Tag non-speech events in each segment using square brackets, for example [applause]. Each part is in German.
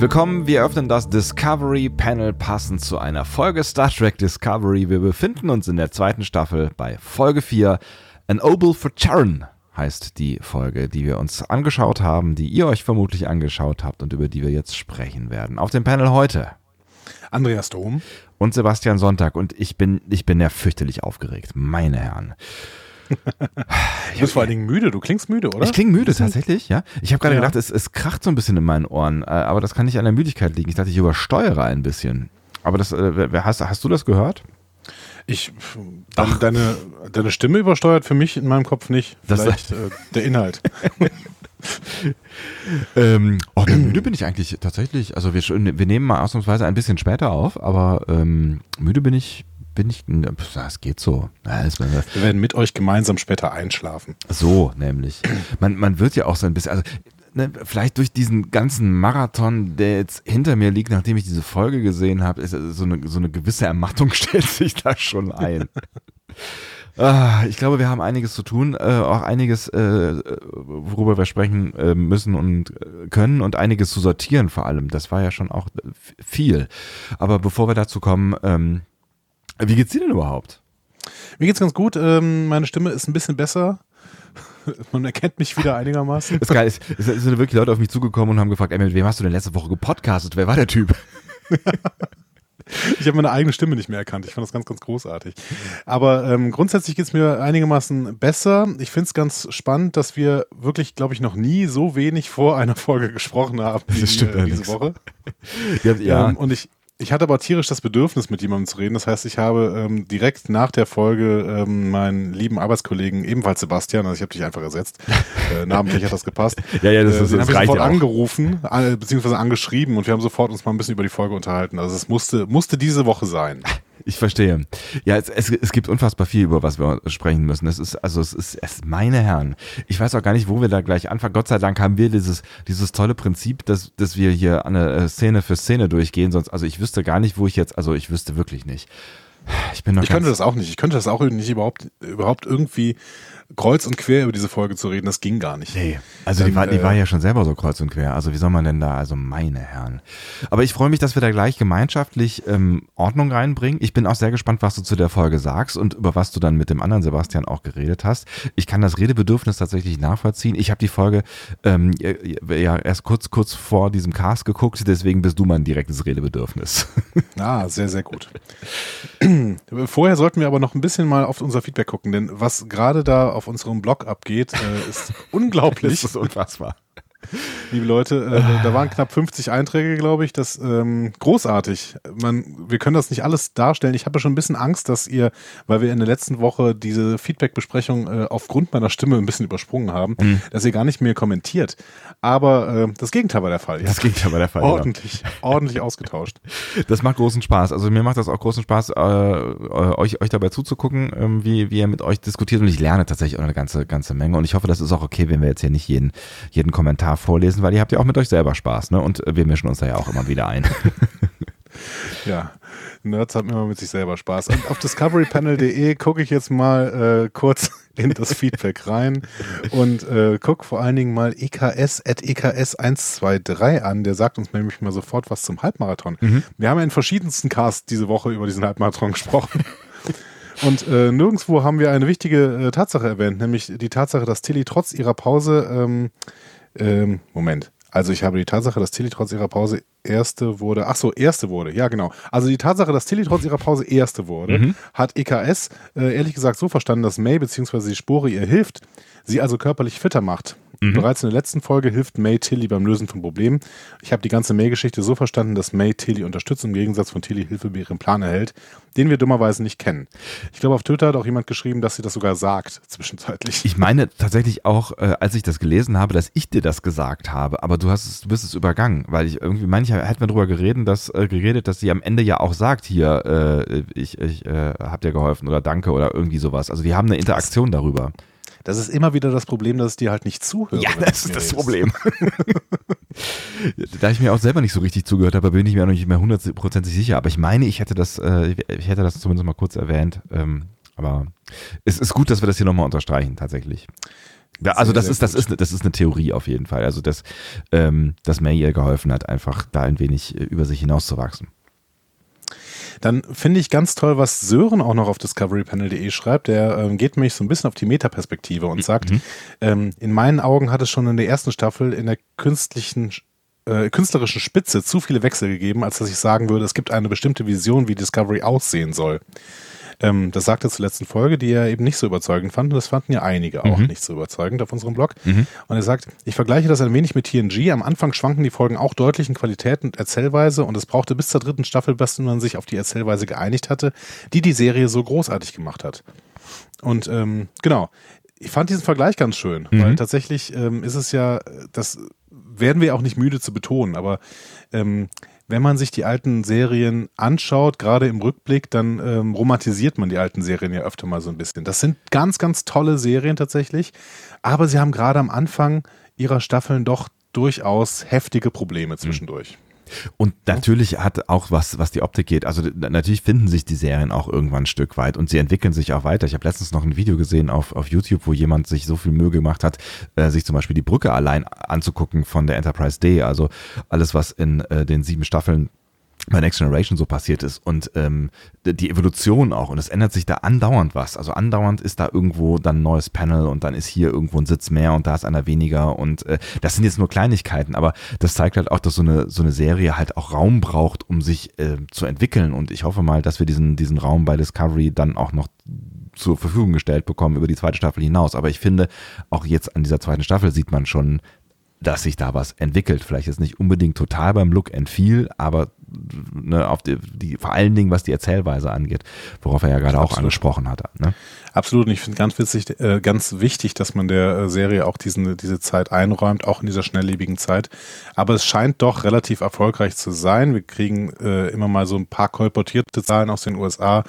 Herzlich willkommen. Wir öffnen das Discovery Panel passend zu einer Folge Star Trek Discovery. Wir befinden uns in der zweiten Staffel bei Folge 4. An Oval for Charon heißt die Folge, die wir uns angeschaut haben, die ihr euch vermutlich angeschaut habt und über die wir jetzt sprechen werden. Auf dem Panel heute Andreas Dom und Sebastian Sonntag und ich bin ich bin ja fürchterlich aufgeregt, meine Herren. Du bist vor allen Dingen müde, du klingst müde, oder? Ich klinge müde tatsächlich, ja. Ich habe gerade ja. gedacht, es, es kracht so ein bisschen in meinen Ohren, äh, aber das kann nicht an der Müdigkeit liegen. Ich dachte, ich übersteuere ein bisschen. Aber das, äh, hast, hast du das gehört? Ich, dann, deine, deine Stimme übersteuert für mich in meinem Kopf nicht. Vielleicht [laughs] äh, der Inhalt. [laughs] ähm, oh, müde bin ich eigentlich tatsächlich. Also wir, wir nehmen mal ausnahmsweise ein bisschen später auf, aber ähm, müde bin ich, bin ich, das geht so. Wir werden mit euch gemeinsam später einschlafen. So, nämlich. Man, man wird ja auch so ein bisschen, also ne, vielleicht durch diesen ganzen Marathon, der jetzt hinter mir liegt, nachdem ich diese Folge gesehen habe, ist so eine, so eine gewisse Ermattung [laughs] stellt sich da schon ein. Ah, ich glaube, wir haben einiges zu tun, äh, auch einiges, äh, worüber wir sprechen äh, müssen und können und einiges zu sortieren vor allem. Das war ja schon auch viel. Aber bevor wir dazu kommen, ähm, wie geht's dir denn überhaupt? Mir geht's ganz gut. Ähm, meine Stimme ist ein bisschen besser. [laughs] Man erkennt mich wieder einigermaßen. Das ist geil. Es, es sind wirklich Leute auf mich zugekommen und haben gefragt, ey, mit wem hast du denn letzte Woche gepodcastet? Wer war der Typ? Ich habe meine eigene Stimme nicht mehr erkannt. Ich fand das ganz, ganz großartig. Aber ähm, grundsätzlich geht es mir einigermaßen besser. Ich finde es ganz spannend, dass wir wirklich, glaube ich, noch nie so wenig vor einer Folge gesprochen haben wie das stimmt, äh, diese Woche. ja, ja. Ähm, und ich, ich hatte aber tierisch das Bedürfnis, mit jemandem zu reden. Das heißt, ich habe ähm, direkt nach der Folge ähm, meinen lieben Arbeitskollegen, ebenfalls Sebastian, also ich habe dich einfach ersetzt, [laughs] äh, namentlich hat das gepasst. ja, ja, das, äh, ist, das reicht sofort auch. angerufen, äh, beziehungsweise angeschrieben und wir haben sofort uns mal ein bisschen über die Folge unterhalten. Also es musste, musste diese Woche sein. [laughs] Ich verstehe. Ja, es, es, es gibt unfassbar viel, über was wir sprechen müssen. Es ist, also es ist, es meine Herren. Ich weiß auch gar nicht, wo wir da gleich anfangen. Gott sei Dank haben wir dieses, dieses tolle Prinzip, dass, dass wir hier eine äh, Szene für Szene durchgehen. Sonst, also ich wüsste gar nicht, wo ich jetzt, also ich wüsste wirklich nicht. Ich bin noch Ich könnte das auch nicht. Ich könnte das auch nicht überhaupt, überhaupt irgendwie kreuz und quer über diese Folge zu reden, das ging gar nicht. Nee, also Dann, die, war, die äh, war ja schon selber so kreuz und quer. Also wie soll man denn da, also meine Herren. Aber ich freue mich, dass wir da gleich gemeinschaftlich ähm, Ordnung reinbringen. Ich bin auch sehr gespannt, was du zu der Folge sagst und über was du dann mit dem anderen Sebastian auch geredet hast. Ich kann das Redebedürfnis tatsächlich nachvollziehen. Ich habe die Folge ähm, ja erst kurz, kurz vor diesem Cast geguckt, deswegen bist du mein direktes Redebedürfnis. [laughs] Ah, sehr, sehr gut. [clears throat] Vorher sollten wir aber noch ein bisschen mal auf unser Feedback gucken, denn was gerade da auf unserem Blog abgeht, äh, ist [laughs] unglaublich. das ist unfassbar. [laughs] Liebe Leute, äh, da waren knapp 50 Einträge, glaube ich. Das ähm, großartig. Man, wir können das nicht alles darstellen. Ich habe schon ein bisschen Angst, dass ihr, weil wir in der letzten Woche diese Feedback-Besprechung äh, aufgrund meiner Stimme ein bisschen übersprungen haben, mhm. dass ihr gar nicht mehr kommentiert. Aber äh, das Gegenteil war der Fall. Das Gegenteil war der Fall. Ordentlich, genau. ordentlich ausgetauscht. [laughs] Das macht großen Spaß. Also mir macht das auch großen Spaß, äh, äh, euch, euch dabei zuzugucken, ähm, wie, wie ihr mit euch diskutiert. Und ich lerne tatsächlich auch eine ganze, ganze Menge. Und ich hoffe, das ist auch okay, wenn wir jetzt hier nicht jeden, jeden Kommentar vorlesen, weil ihr habt ja auch mit euch selber Spaß, ne? Und wir mischen uns da ja auch immer wieder ein. [laughs] [laughs] ja, Nerds haben immer mit sich selber Spaß. Und auf discoverypanel.de gucke ich jetzt mal äh, kurz [laughs] in das Feedback rein und äh, guck vor allen Dingen mal EKS at EKS 123 an. Der sagt uns nämlich mal sofort was zum Halbmarathon. Mhm. Wir haben ja in verschiedensten Casts diese Woche über diesen Halbmarathon gesprochen. Und äh, nirgendwo haben wir eine wichtige äh, Tatsache erwähnt, nämlich die Tatsache, dass Tilly trotz ihrer Pause ähm, ähm, Moment. Also ich habe die Tatsache, dass Tilly trotz ihrer Pause erste wurde. Ach so, erste wurde. Ja, genau. Also die Tatsache, dass Tilly trotz ihrer Pause erste wurde, mhm. hat EKS äh, ehrlich gesagt so verstanden, dass May bzw. die Spore ihr hilft, sie also körperlich fitter macht. Mhm. Bereits in der letzten Folge hilft May Tilly beim Lösen von Problemen. Ich habe die ganze May-Geschichte so verstanden, dass May Tilly unterstützt im Gegensatz von Tilly Hilfe bei ihrem Plan erhält, den wir dummerweise nicht kennen. Ich glaube, auf Twitter hat auch jemand geschrieben, dass sie das sogar sagt, [laughs] zwischenzeitlich. Ich meine tatsächlich auch, äh, als ich das gelesen habe, dass ich dir das gesagt habe, aber du hast es, du bist es übergangen, weil ich irgendwie, manchmal hätten wir darüber geredet, dass, äh, geredet, dass sie am Ende ja auch sagt, hier, äh, ich, ich äh, hab dir geholfen oder danke oder irgendwie sowas. Also die haben eine Interaktion darüber. Das ist immer wieder das Problem, dass es dir halt nicht zuhört. Ja, das ist das redest. Problem. [laughs] da ich mir auch selber nicht so richtig zugehört habe, bin ich mir auch nicht mehr hundertprozentig sicher. Aber ich meine, ich hätte das, äh, ich hätte das zumindest mal kurz erwähnt. Ähm, aber es ist gut, dass wir das hier nochmal unterstreichen, tatsächlich. Ja, also das ist, das ist, das ist eine Theorie auf jeden Fall. Also dass, ähm, dass May ihr geholfen hat, einfach da ein wenig äh, über sich hinauszuwachsen. Dann finde ich ganz toll, was Sören auch noch auf discoverypanel.de schreibt. Der ähm, geht nämlich so ein bisschen auf die Metaperspektive und sagt, mhm. ähm, in meinen Augen hat es schon in der ersten Staffel in der künstlichen äh, künstlerischen Spitze zu viele Wechsel gegeben, als dass ich sagen würde, es gibt eine bestimmte Vision, wie Discovery aussehen soll. Ähm, das sagte zur letzten Folge, die er eben nicht so überzeugend fand. Und das fanden ja einige auch mhm. nicht so überzeugend auf unserem Blog. Mhm. Und er sagt, ich vergleiche das ein wenig mit TNG. Am Anfang schwanken die Folgen auch deutlich in Qualität und Erzählweise. Und es brauchte bis zur dritten Staffel, bis man sich auf die Erzählweise geeinigt hatte, die die Serie so großartig gemacht hat. Und ähm, genau, ich fand diesen Vergleich ganz schön, mhm. weil tatsächlich ähm, ist es ja, das werden wir auch nicht müde zu betonen, aber ähm, wenn man sich die alten Serien anschaut, gerade im Rückblick, dann ähm, romantisiert man die alten Serien ja öfter mal so ein bisschen. Das sind ganz, ganz tolle Serien tatsächlich, aber sie haben gerade am Anfang ihrer Staffeln doch durchaus heftige Probleme zwischendurch. Mhm. Und natürlich hat auch was, was die Optik geht. Also natürlich finden sich die Serien auch irgendwann ein Stück weit und sie entwickeln sich auch weiter. Ich habe letztens noch ein Video gesehen auf, auf YouTube, wo jemand sich so viel Mühe gemacht hat, äh, sich zum Beispiel die Brücke allein anzugucken von der Enterprise D. Also alles, was in äh, den sieben Staffeln bei Next Generation so passiert ist und ähm, die Evolution auch und es ändert sich da andauernd was. Also andauernd ist da irgendwo dann ein neues Panel und dann ist hier irgendwo ein Sitz mehr und da ist einer weniger und äh, das sind jetzt nur Kleinigkeiten, aber das zeigt halt auch, dass so eine so eine Serie halt auch Raum braucht, um sich äh, zu entwickeln und ich hoffe mal, dass wir diesen diesen Raum bei Discovery dann auch noch zur Verfügung gestellt bekommen über die zweite Staffel hinaus. Aber ich finde, auch jetzt an dieser zweiten Staffel sieht man schon, dass sich da was entwickelt. Vielleicht ist nicht unbedingt total beim Look and Feel, aber ne, auf die, die, vor allen Dingen, was die Erzählweise angeht, worauf er ja gerade auch angesprochen hat. Ne? Absolut. Und ich finde ganz witzig, äh, ganz wichtig, dass man der äh, Serie auch diesen, diese Zeit einräumt, auch in dieser schnelllebigen Zeit. Aber es scheint doch relativ erfolgreich zu sein. Wir kriegen äh, immer mal so ein paar kolportierte Zahlen aus den USA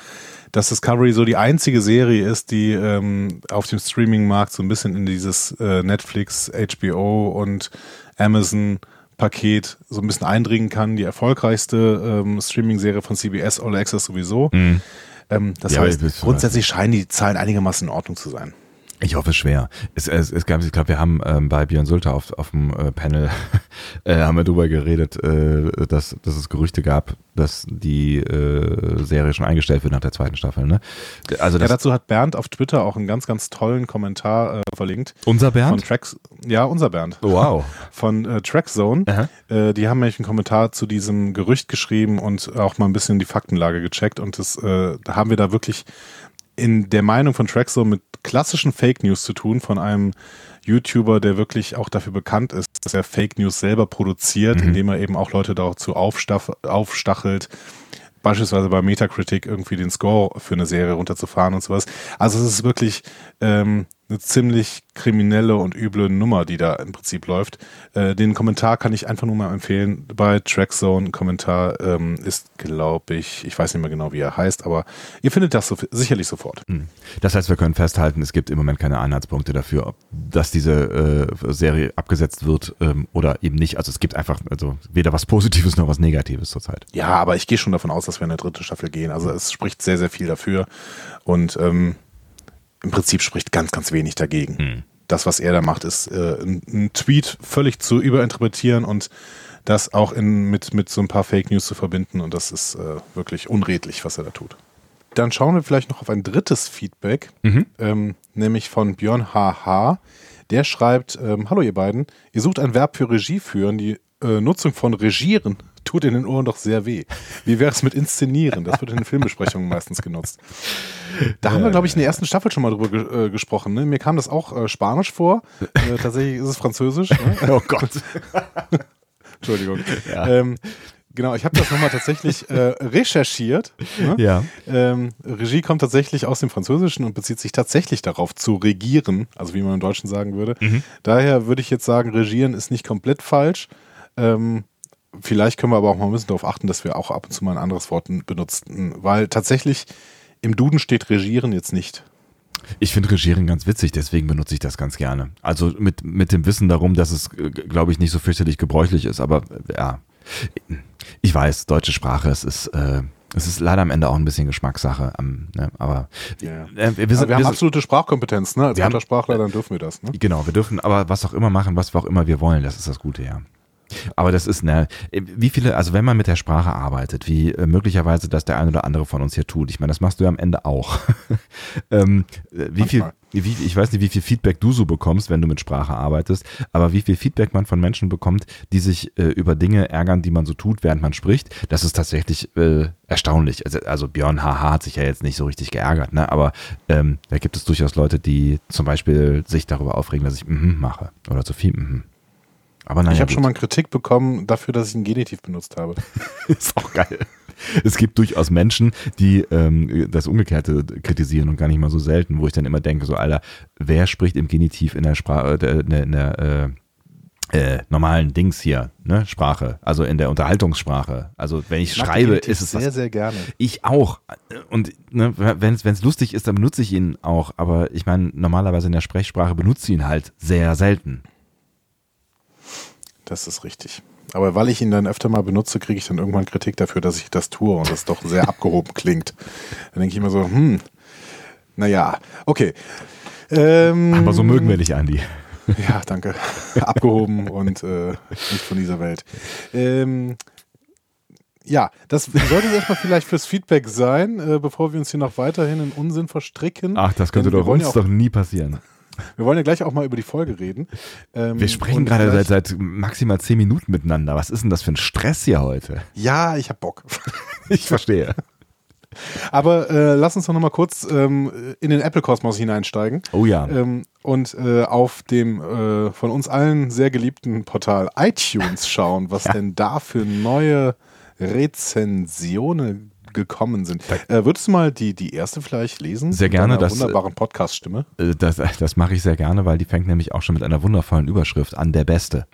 dass Discovery so die einzige Serie ist, die ähm, auf dem Streaming-Markt so ein bisschen in dieses äh, Netflix, HBO und Amazon Paket so ein bisschen eindringen kann. Die erfolgreichste ähm, Streaming-Serie von CBS, All Access sowieso. Mhm. Ähm, das ja, heißt, grundsätzlich scheinen die Zahlen einigermaßen in Ordnung zu sein. Ich hoffe schwer. Es, es, es gab, ich glaube, wir haben ähm, bei Björn Sulter auf, auf dem äh, Panel [laughs] äh, haben wir darüber geredet, äh, dass, dass es Gerüchte gab, dass die äh, Serie schon eingestellt wird nach der zweiten Staffel. Ne? Also ja, dazu hat Bernd auf Twitter auch einen ganz, ganz tollen Kommentar äh, verlinkt. Unser Bernd? Von Tracks, ja, unser Bernd. Wow. [laughs] Von äh, Trackzone. Äh, die haben nämlich einen Kommentar zu diesem Gerücht geschrieben und auch mal ein bisschen die Faktenlage gecheckt und das äh, haben wir da wirklich in der Meinung von Traxo mit klassischen Fake News zu tun von einem YouTuber, der wirklich auch dafür bekannt ist, dass er Fake News selber produziert, mhm. indem er eben auch Leute dazu aufstachelt, beispielsweise bei Metacritic irgendwie den Score für eine Serie runterzufahren und sowas. Also es ist wirklich ähm, eine ziemlich kriminelle und üble Nummer, die da im Prinzip läuft. Äh, den Kommentar kann ich einfach nur mal empfehlen. Bei Trackzone Kommentar ähm, ist, glaube ich, ich weiß nicht mehr genau, wie er heißt, aber ihr findet das so, sicherlich sofort. Hm. Das heißt, wir können festhalten, es gibt im Moment keine Anhaltspunkte dafür, ob, dass diese äh, Serie abgesetzt wird ähm, oder eben nicht. Also es gibt einfach also weder was Positives noch was Negatives zurzeit. Ja, aber ich gehe schon davon aus, dass wir in eine dritte Staffel gehen. Also es spricht sehr, sehr viel dafür und ähm, im Prinzip spricht ganz, ganz wenig dagegen. Hm. Das, was er da macht, ist äh, ein, ein, Tweet völlig zu überinterpretieren und das auch in, mit, mit so ein paar Fake News zu verbinden. Und das ist äh, wirklich unredlich, was er da tut. Dann schauen wir vielleicht noch auf ein drittes Feedback, mhm. ähm, nämlich von Björn HH. Der schreibt, ähm, hallo ihr beiden, ihr sucht ein Verb für Regie führen. Die äh, Nutzung von Regieren tut in den Ohren doch sehr weh. Wie wäre es mit Inszenieren? Das wird in den Filmbesprechungen meistens genutzt. Da haben wir, glaube ich, in der ersten Staffel schon mal drüber ge äh, gesprochen. Ne? Mir kam das auch äh, Spanisch vor. Äh, tatsächlich ist es Französisch. Ne? [laughs] Oh Gott. [laughs] Entschuldigung. Ja. Ähm, Genau, ich habe das nochmal tatsächlich äh, recherchiert. Ne? Ja. Ähm, Regie kommt tatsächlich aus dem Französischen und bezieht sich tatsächlich darauf zu regieren, also wie man im Deutschen sagen würde. Mhm. Daher würde ich jetzt sagen, regieren ist nicht komplett falsch. Ähm, vielleicht können wir aber auch mal ein bisschen darauf achten, dass wir auch ab und zu mal ein anderes Wort benutzen, weil tatsächlich im Duden steht regieren jetzt nicht. Ich finde Regieren ganz witzig, deswegen benutze ich das ganz gerne. Also mit, mit dem Wissen darum, dass es, äh, glaube ich, nicht so fürchterlich gebräuchlich ist, aber ja, ich weiß, deutsche Sprache, es ist, äh, Es ist leider am Ende auch ein bisschen Geschmackssache, am, ne, aber Ja. äh, wir, Also sind, wir haben sind- absolute Sprachkompetenz, ne? Als Wir Muttersprachler, dann dürfen wir das, ne? Genau, wir dürfen aber was auch immer machen, was wir auch immer wir wollen. Das ist das Gute, ja. Aber das ist, ne, wie viele, also wenn man mit der Sprache arbeitet, wie äh, möglicherweise das der ein oder andere von uns hier tut, ich meine, das machst du ja am Ende auch. [laughs] ähm, äh, wie viel, Manchmal. wie, ich weiß nicht, wie viel Feedback du so bekommst, wenn du mit Sprache arbeitest, aber wie viel Feedback man von Menschen bekommt, die sich äh, über Dinge ärgern, die man so tut, während man spricht, das ist tatsächlich äh, erstaunlich. Also, also Björn Haha hat sich ja jetzt nicht so richtig geärgert, ne? aber ähm, da gibt es durchaus Leute, die zum Beispiel sich darüber aufregen, dass ich mhm mache oder zu viel mhm. Aber naja, ich habe schon mal Kritik bekommen dafür, dass ich ein Genitiv benutzt habe. [laughs] ist auch geil. Es gibt durchaus Menschen, die ähm, das Umgekehrte kritisieren und gar nicht mal so selten, wo ich dann immer denke, so Alter, wer spricht im Genitiv in der Sprache, äh, in der, in der äh, äh, normalen Dings hier, ne, Sprache, also in der Unterhaltungssprache. Also wenn ich Ich schreibe, ist es was sehr, sehr gerne. ich auch. Und ne, wenn es lustig ist, dann benutze ich ihn auch. Aber ich meine, normalerweise in der Sprechsprache benutze ich ihn halt sehr selten. Das ist richtig. Aber weil ich ihn dann öfter mal benutze, kriege ich dann irgendwann Kritik dafür, dass ich das tue und das doch sehr abgehoben [laughs] klingt. Dann denke ich immer so, hm, naja, okay. Ähm, Aber so mögen wir dich, Andi. [laughs] Ja, danke. Abgehoben und äh, nicht von dieser Welt. Ähm, ja, das sollte erstmal vielleicht fürs Feedback sein, äh, bevor wir uns hier noch weiterhin in Unsinn verstricken. Ach, das könnte Denn doch uns ja doch nie passieren. Wir wollen ja gleich auch mal über die Folge reden. Ähm, Wir sprechen gerade seit, seit maximal zehn Minuten miteinander. Was ist denn das für ein Stress hier heute? Ja, ich hab Bock. [laughs] Ich verstehe. [laughs] Aber äh, lass uns doch nochmal kurz ähm, in den Apple-Kosmos hineinsteigen. Oh ja. Ähm, und äh, auf dem äh, von uns allen sehr geliebten Portal iTunes schauen, was Ja. denn da für neue Rezensionen gekommen sind. Äh, würdest du mal die, die erste vielleicht lesen? Sehr Mit gerne, deiner das, äh, wunderbaren Podcast-Stimme. Äh, Das, das mache ich sehr gerne, weil die fängt nämlich auch schon mit einer wundervollen Überschrift an, der Beste.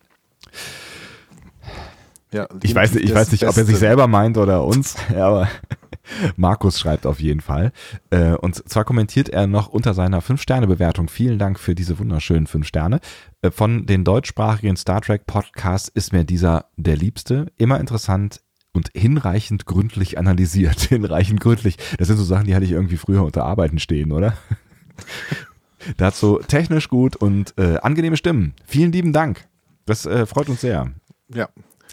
Ja, Ich weiß, nicht- ich weiß nicht, ob er sich selber meint oder uns, [laughs] aber [laughs] Markus schreibt auf jeden Fall. Äh, Und zwar kommentiert er noch unter seiner 5-Sterne-Bewertung, vielen Dank für diese wunderschönen 5 Sterne. Äh, Von den deutschsprachigen Star Trek Podcasts ist mir dieser der liebste, immer interessant und hinreichend gründlich analysiert. [laughs] Hinreichend gründlich. Das sind so Sachen, die hatte ich irgendwie früher unter Arbeiten stehen, oder? [laughs] Dazu technisch gut und äh, angenehme Stimmen. Vielen lieben Dank. Das äh, freut uns sehr. Ja.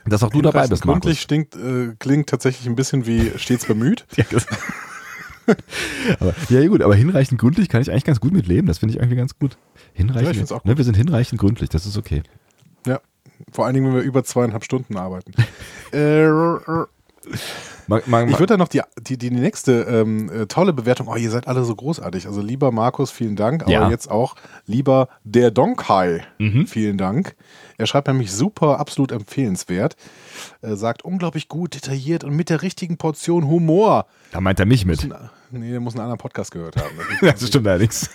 Dass auch du dabei bist, Markus. Gründlich stinkt, äh, klingt tatsächlich ein bisschen wie stets bemüht. [laughs] Ja, aber, ja, gut, aber hinreichend gründlich kann ich eigentlich ganz gut mit leben. Das finde ich irgendwie ganz gut. Hinreichend. Ja, Ne, gut. wir sind hinreichend gründlich, das ist okay. Ja. Vor allen Dingen, wenn wir über zweieinhalb Stunden arbeiten. [laughs] äh, äh, Ich würde da noch die, die, die nächste ähm, äh, tolle Bewertung. Oh, ihr seid alle so großartig. Also lieber Markus, vielen Dank. Aber Ja. jetzt auch lieber der Donkai. Mhm. Vielen Dank. Er schreibt nämlich super, absolut empfehlenswert. Er sagt unglaublich gut, detailliert und mit der richtigen Portion Humor. da meint er mich mit. Nee, der muss einen anderen Podcast gehört haben. [laughs] Das stimmt allerdings.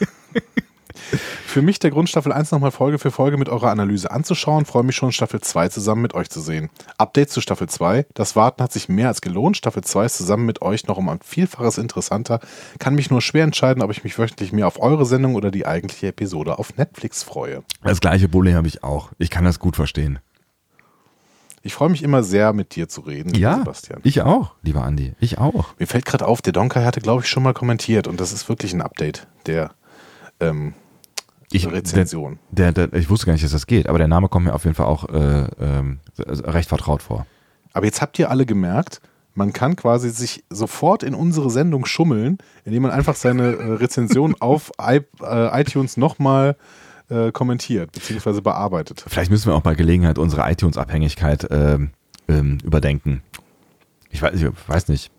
Für mich der Grund, Staffel 1 nochmal Folge für Folge mit eurer Analyse anzuschauen. Freue mich schon, Staffel 2 zusammen mit euch zu sehen. Update zu Staffel 2. Das Warten hat sich mehr als gelohnt. Staffel 2 ist zusammen mit euch noch um ein Vielfaches interessanter. Kann mich nur schwer entscheiden, ob ich mich wöchentlich mehr auf eure Sendung oder die eigentliche Episode auf Netflix freue. Das gleiche Problem habe ich auch. Ich kann das gut verstehen. Ich freue mich immer sehr, mit dir zu reden, lieber Ja, Sebastian. ich auch, lieber Andi. Ich auch. Mir fällt gerade auf, der Donkai hatte, glaube ich, schon mal kommentiert und das ist wirklich ein Update der ähm, Ich, Rezension. Der, der, der, ich wusste gar nicht, dass das geht, aber der Name kommt mir auf jeden Fall auch äh, ähm, recht vertraut vor. Aber jetzt habt ihr alle gemerkt, man kann quasi sich sofort in unsere Sendung schummeln, indem man einfach seine äh, Rezension [laughs] auf I, äh, iTunes nochmal äh, kommentiert bzw. bearbeitet. Vielleicht müssen wir auch bei Gelegenheit unsere iTunes-Abhängigkeit ähm, ähm, überdenken. Ich weiß, ich weiß nicht.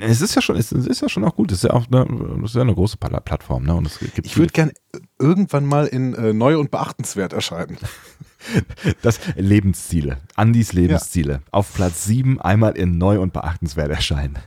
Es ist ja schon, es ist ja schon auch gut. Es ist ja auch eine, ist ja eine große Pla- Plattform, ne? Und es gibt Ich würde gern irgendwann mal in äh, neu und beachtenswert erscheinen. [laughs] das Lebensziele, Andis Lebensziele. Auf Platz 7 einmal in neu und beachtenswert erscheinen.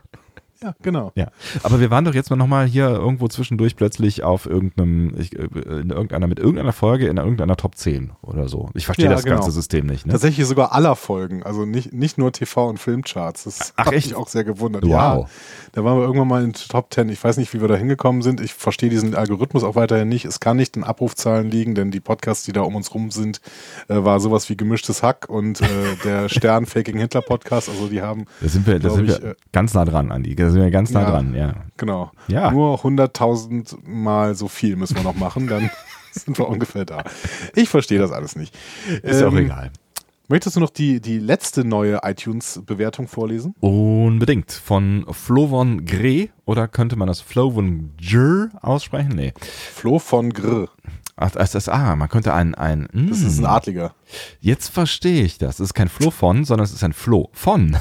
Ja, genau. Ja, aber wir waren doch jetzt mal nochmal hier irgendwo zwischendurch plötzlich auf irgendeinem, ich, äh, in irgendeiner, mit irgendeiner Folge in irgendeiner Top 10 oder so. Ich verstehe Ja, das genau. ganze System nicht. Ne? Tatsächlich sogar aller Folgen, also nicht, nicht nur TV- und Filmcharts. Das Ach, hat echt? mich auch sehr gewundert. Wow. Ja, da waren wir irgendwann mal in Top 10. Ich weiß nicht, wie wir da hingekommen sind. Ich verstehe diesen Algorithmus auch weiterhin nicht. Es kann nicht in Abrufzahlen liegen, denn die Podcasts, die da um uns rum sind, äh, war sowas wie gemischtes Hack und äh, der [laughs] Stern Faking Hitler Podcast. Also die haben, Da sind wir, da sind ich, wir äh, ganz nah dran, Andi. Da sind wir ganz nah Ja. dran, ja. genau, Ja. nur 100.000 Mal so viel müssen wir noch machen, dann [laughs] sind wir ungefähr da. Ich verstehe das alles nicht. Ist ja auch Ähm, egal. Möchtest du noch die, die letzte neue iTunes-Bewertung vorlesen? Unbedingt. Von Flovon Gre oder könnte man das Flovon Gr aussprechen? Nee. Flo von Grr. Ach, das ist, ah, man könnte ein, ein, Das ist ein mm, Adliger. jetzt verstehe ich das. Es ist kein Flo von, sondern es ist ein Flo von.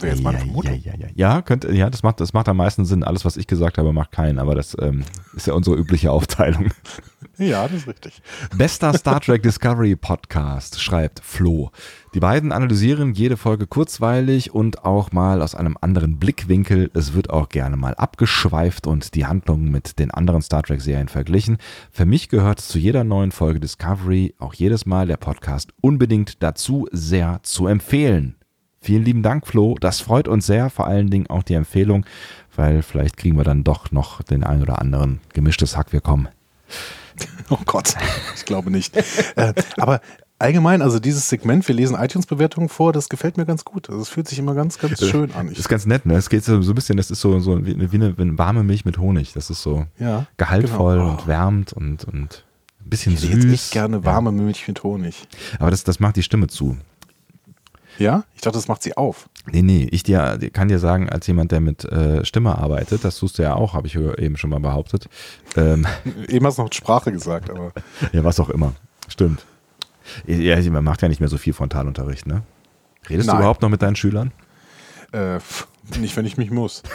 Wäre jetzt meine ja, Vermutung. ja, ja, ja. ja, könnte, ja, das macht, das macht am meisten Sinn. Alles, was ich gesagt habe, macht keinen, aber das ähm, ist ja unsere übliche Aufteilung. [laughs] Ja, das ist richtig. Bester Star Trek Discovery Podcast, schreibt Flo. Die beiden analysieren jede Folge kurzweilig und auch mal aus einem anderen Blickwinkel. Es wird auch gerne mal abgeschweift und die Handlung mit den anderen Star Trek Serien verglichen. Für mich gehört zu jeder neuen Folge Discovery auch jedes Mal der Podcast unbedingt dazu sehr zu empfehlen. Vielen lieben Dank, Flo. Das freut uns sehr, vor allen Dingen auch die Empfehlung, weil vielleicht kriegen wir dann doch noch den ein oder anderen gemischtes Hack. Wir kommen. [laughs] Oh Gott, ich glaube nicht. äh, aber allgemein, also dieses Segment, wir lesen iTunes-Bewertungen vor, das gefällt mir ganz gut. Also es fühlt sich immer ganz, ganz schön an. Das Ich, ist ganz nett, ne? Es geht so, so ein bisschen, das ist so, so wie, eine, wie eine warme Milch mit Honig. Das ist so ja, gehaltvoll genau. und wärmt und, und ein bisschen Ich hätte jetzt süß. echt gerne warme Milch mit Honig. Aber das, das macht die Stimme zu. Ja? Ich dachte, das macht sie auf. Nee, nee, ich dir, kann dir sagen, als jemand, der mit äh, Stimme arbeitet, das tust du ja auch, habe ich eben schon mal behauptet. Ähm, [laughs] Eben hast du noch Sprache gesagt, aber [laughs] ja, was auch immer. Stimmt. Ja, man macht ja nicht mehr so viel Frontalunterricht, ne? Redest Nein. du überhaupt noch mit deinen Schülern? äh, nicht, wenn ich mich muss. [laughs]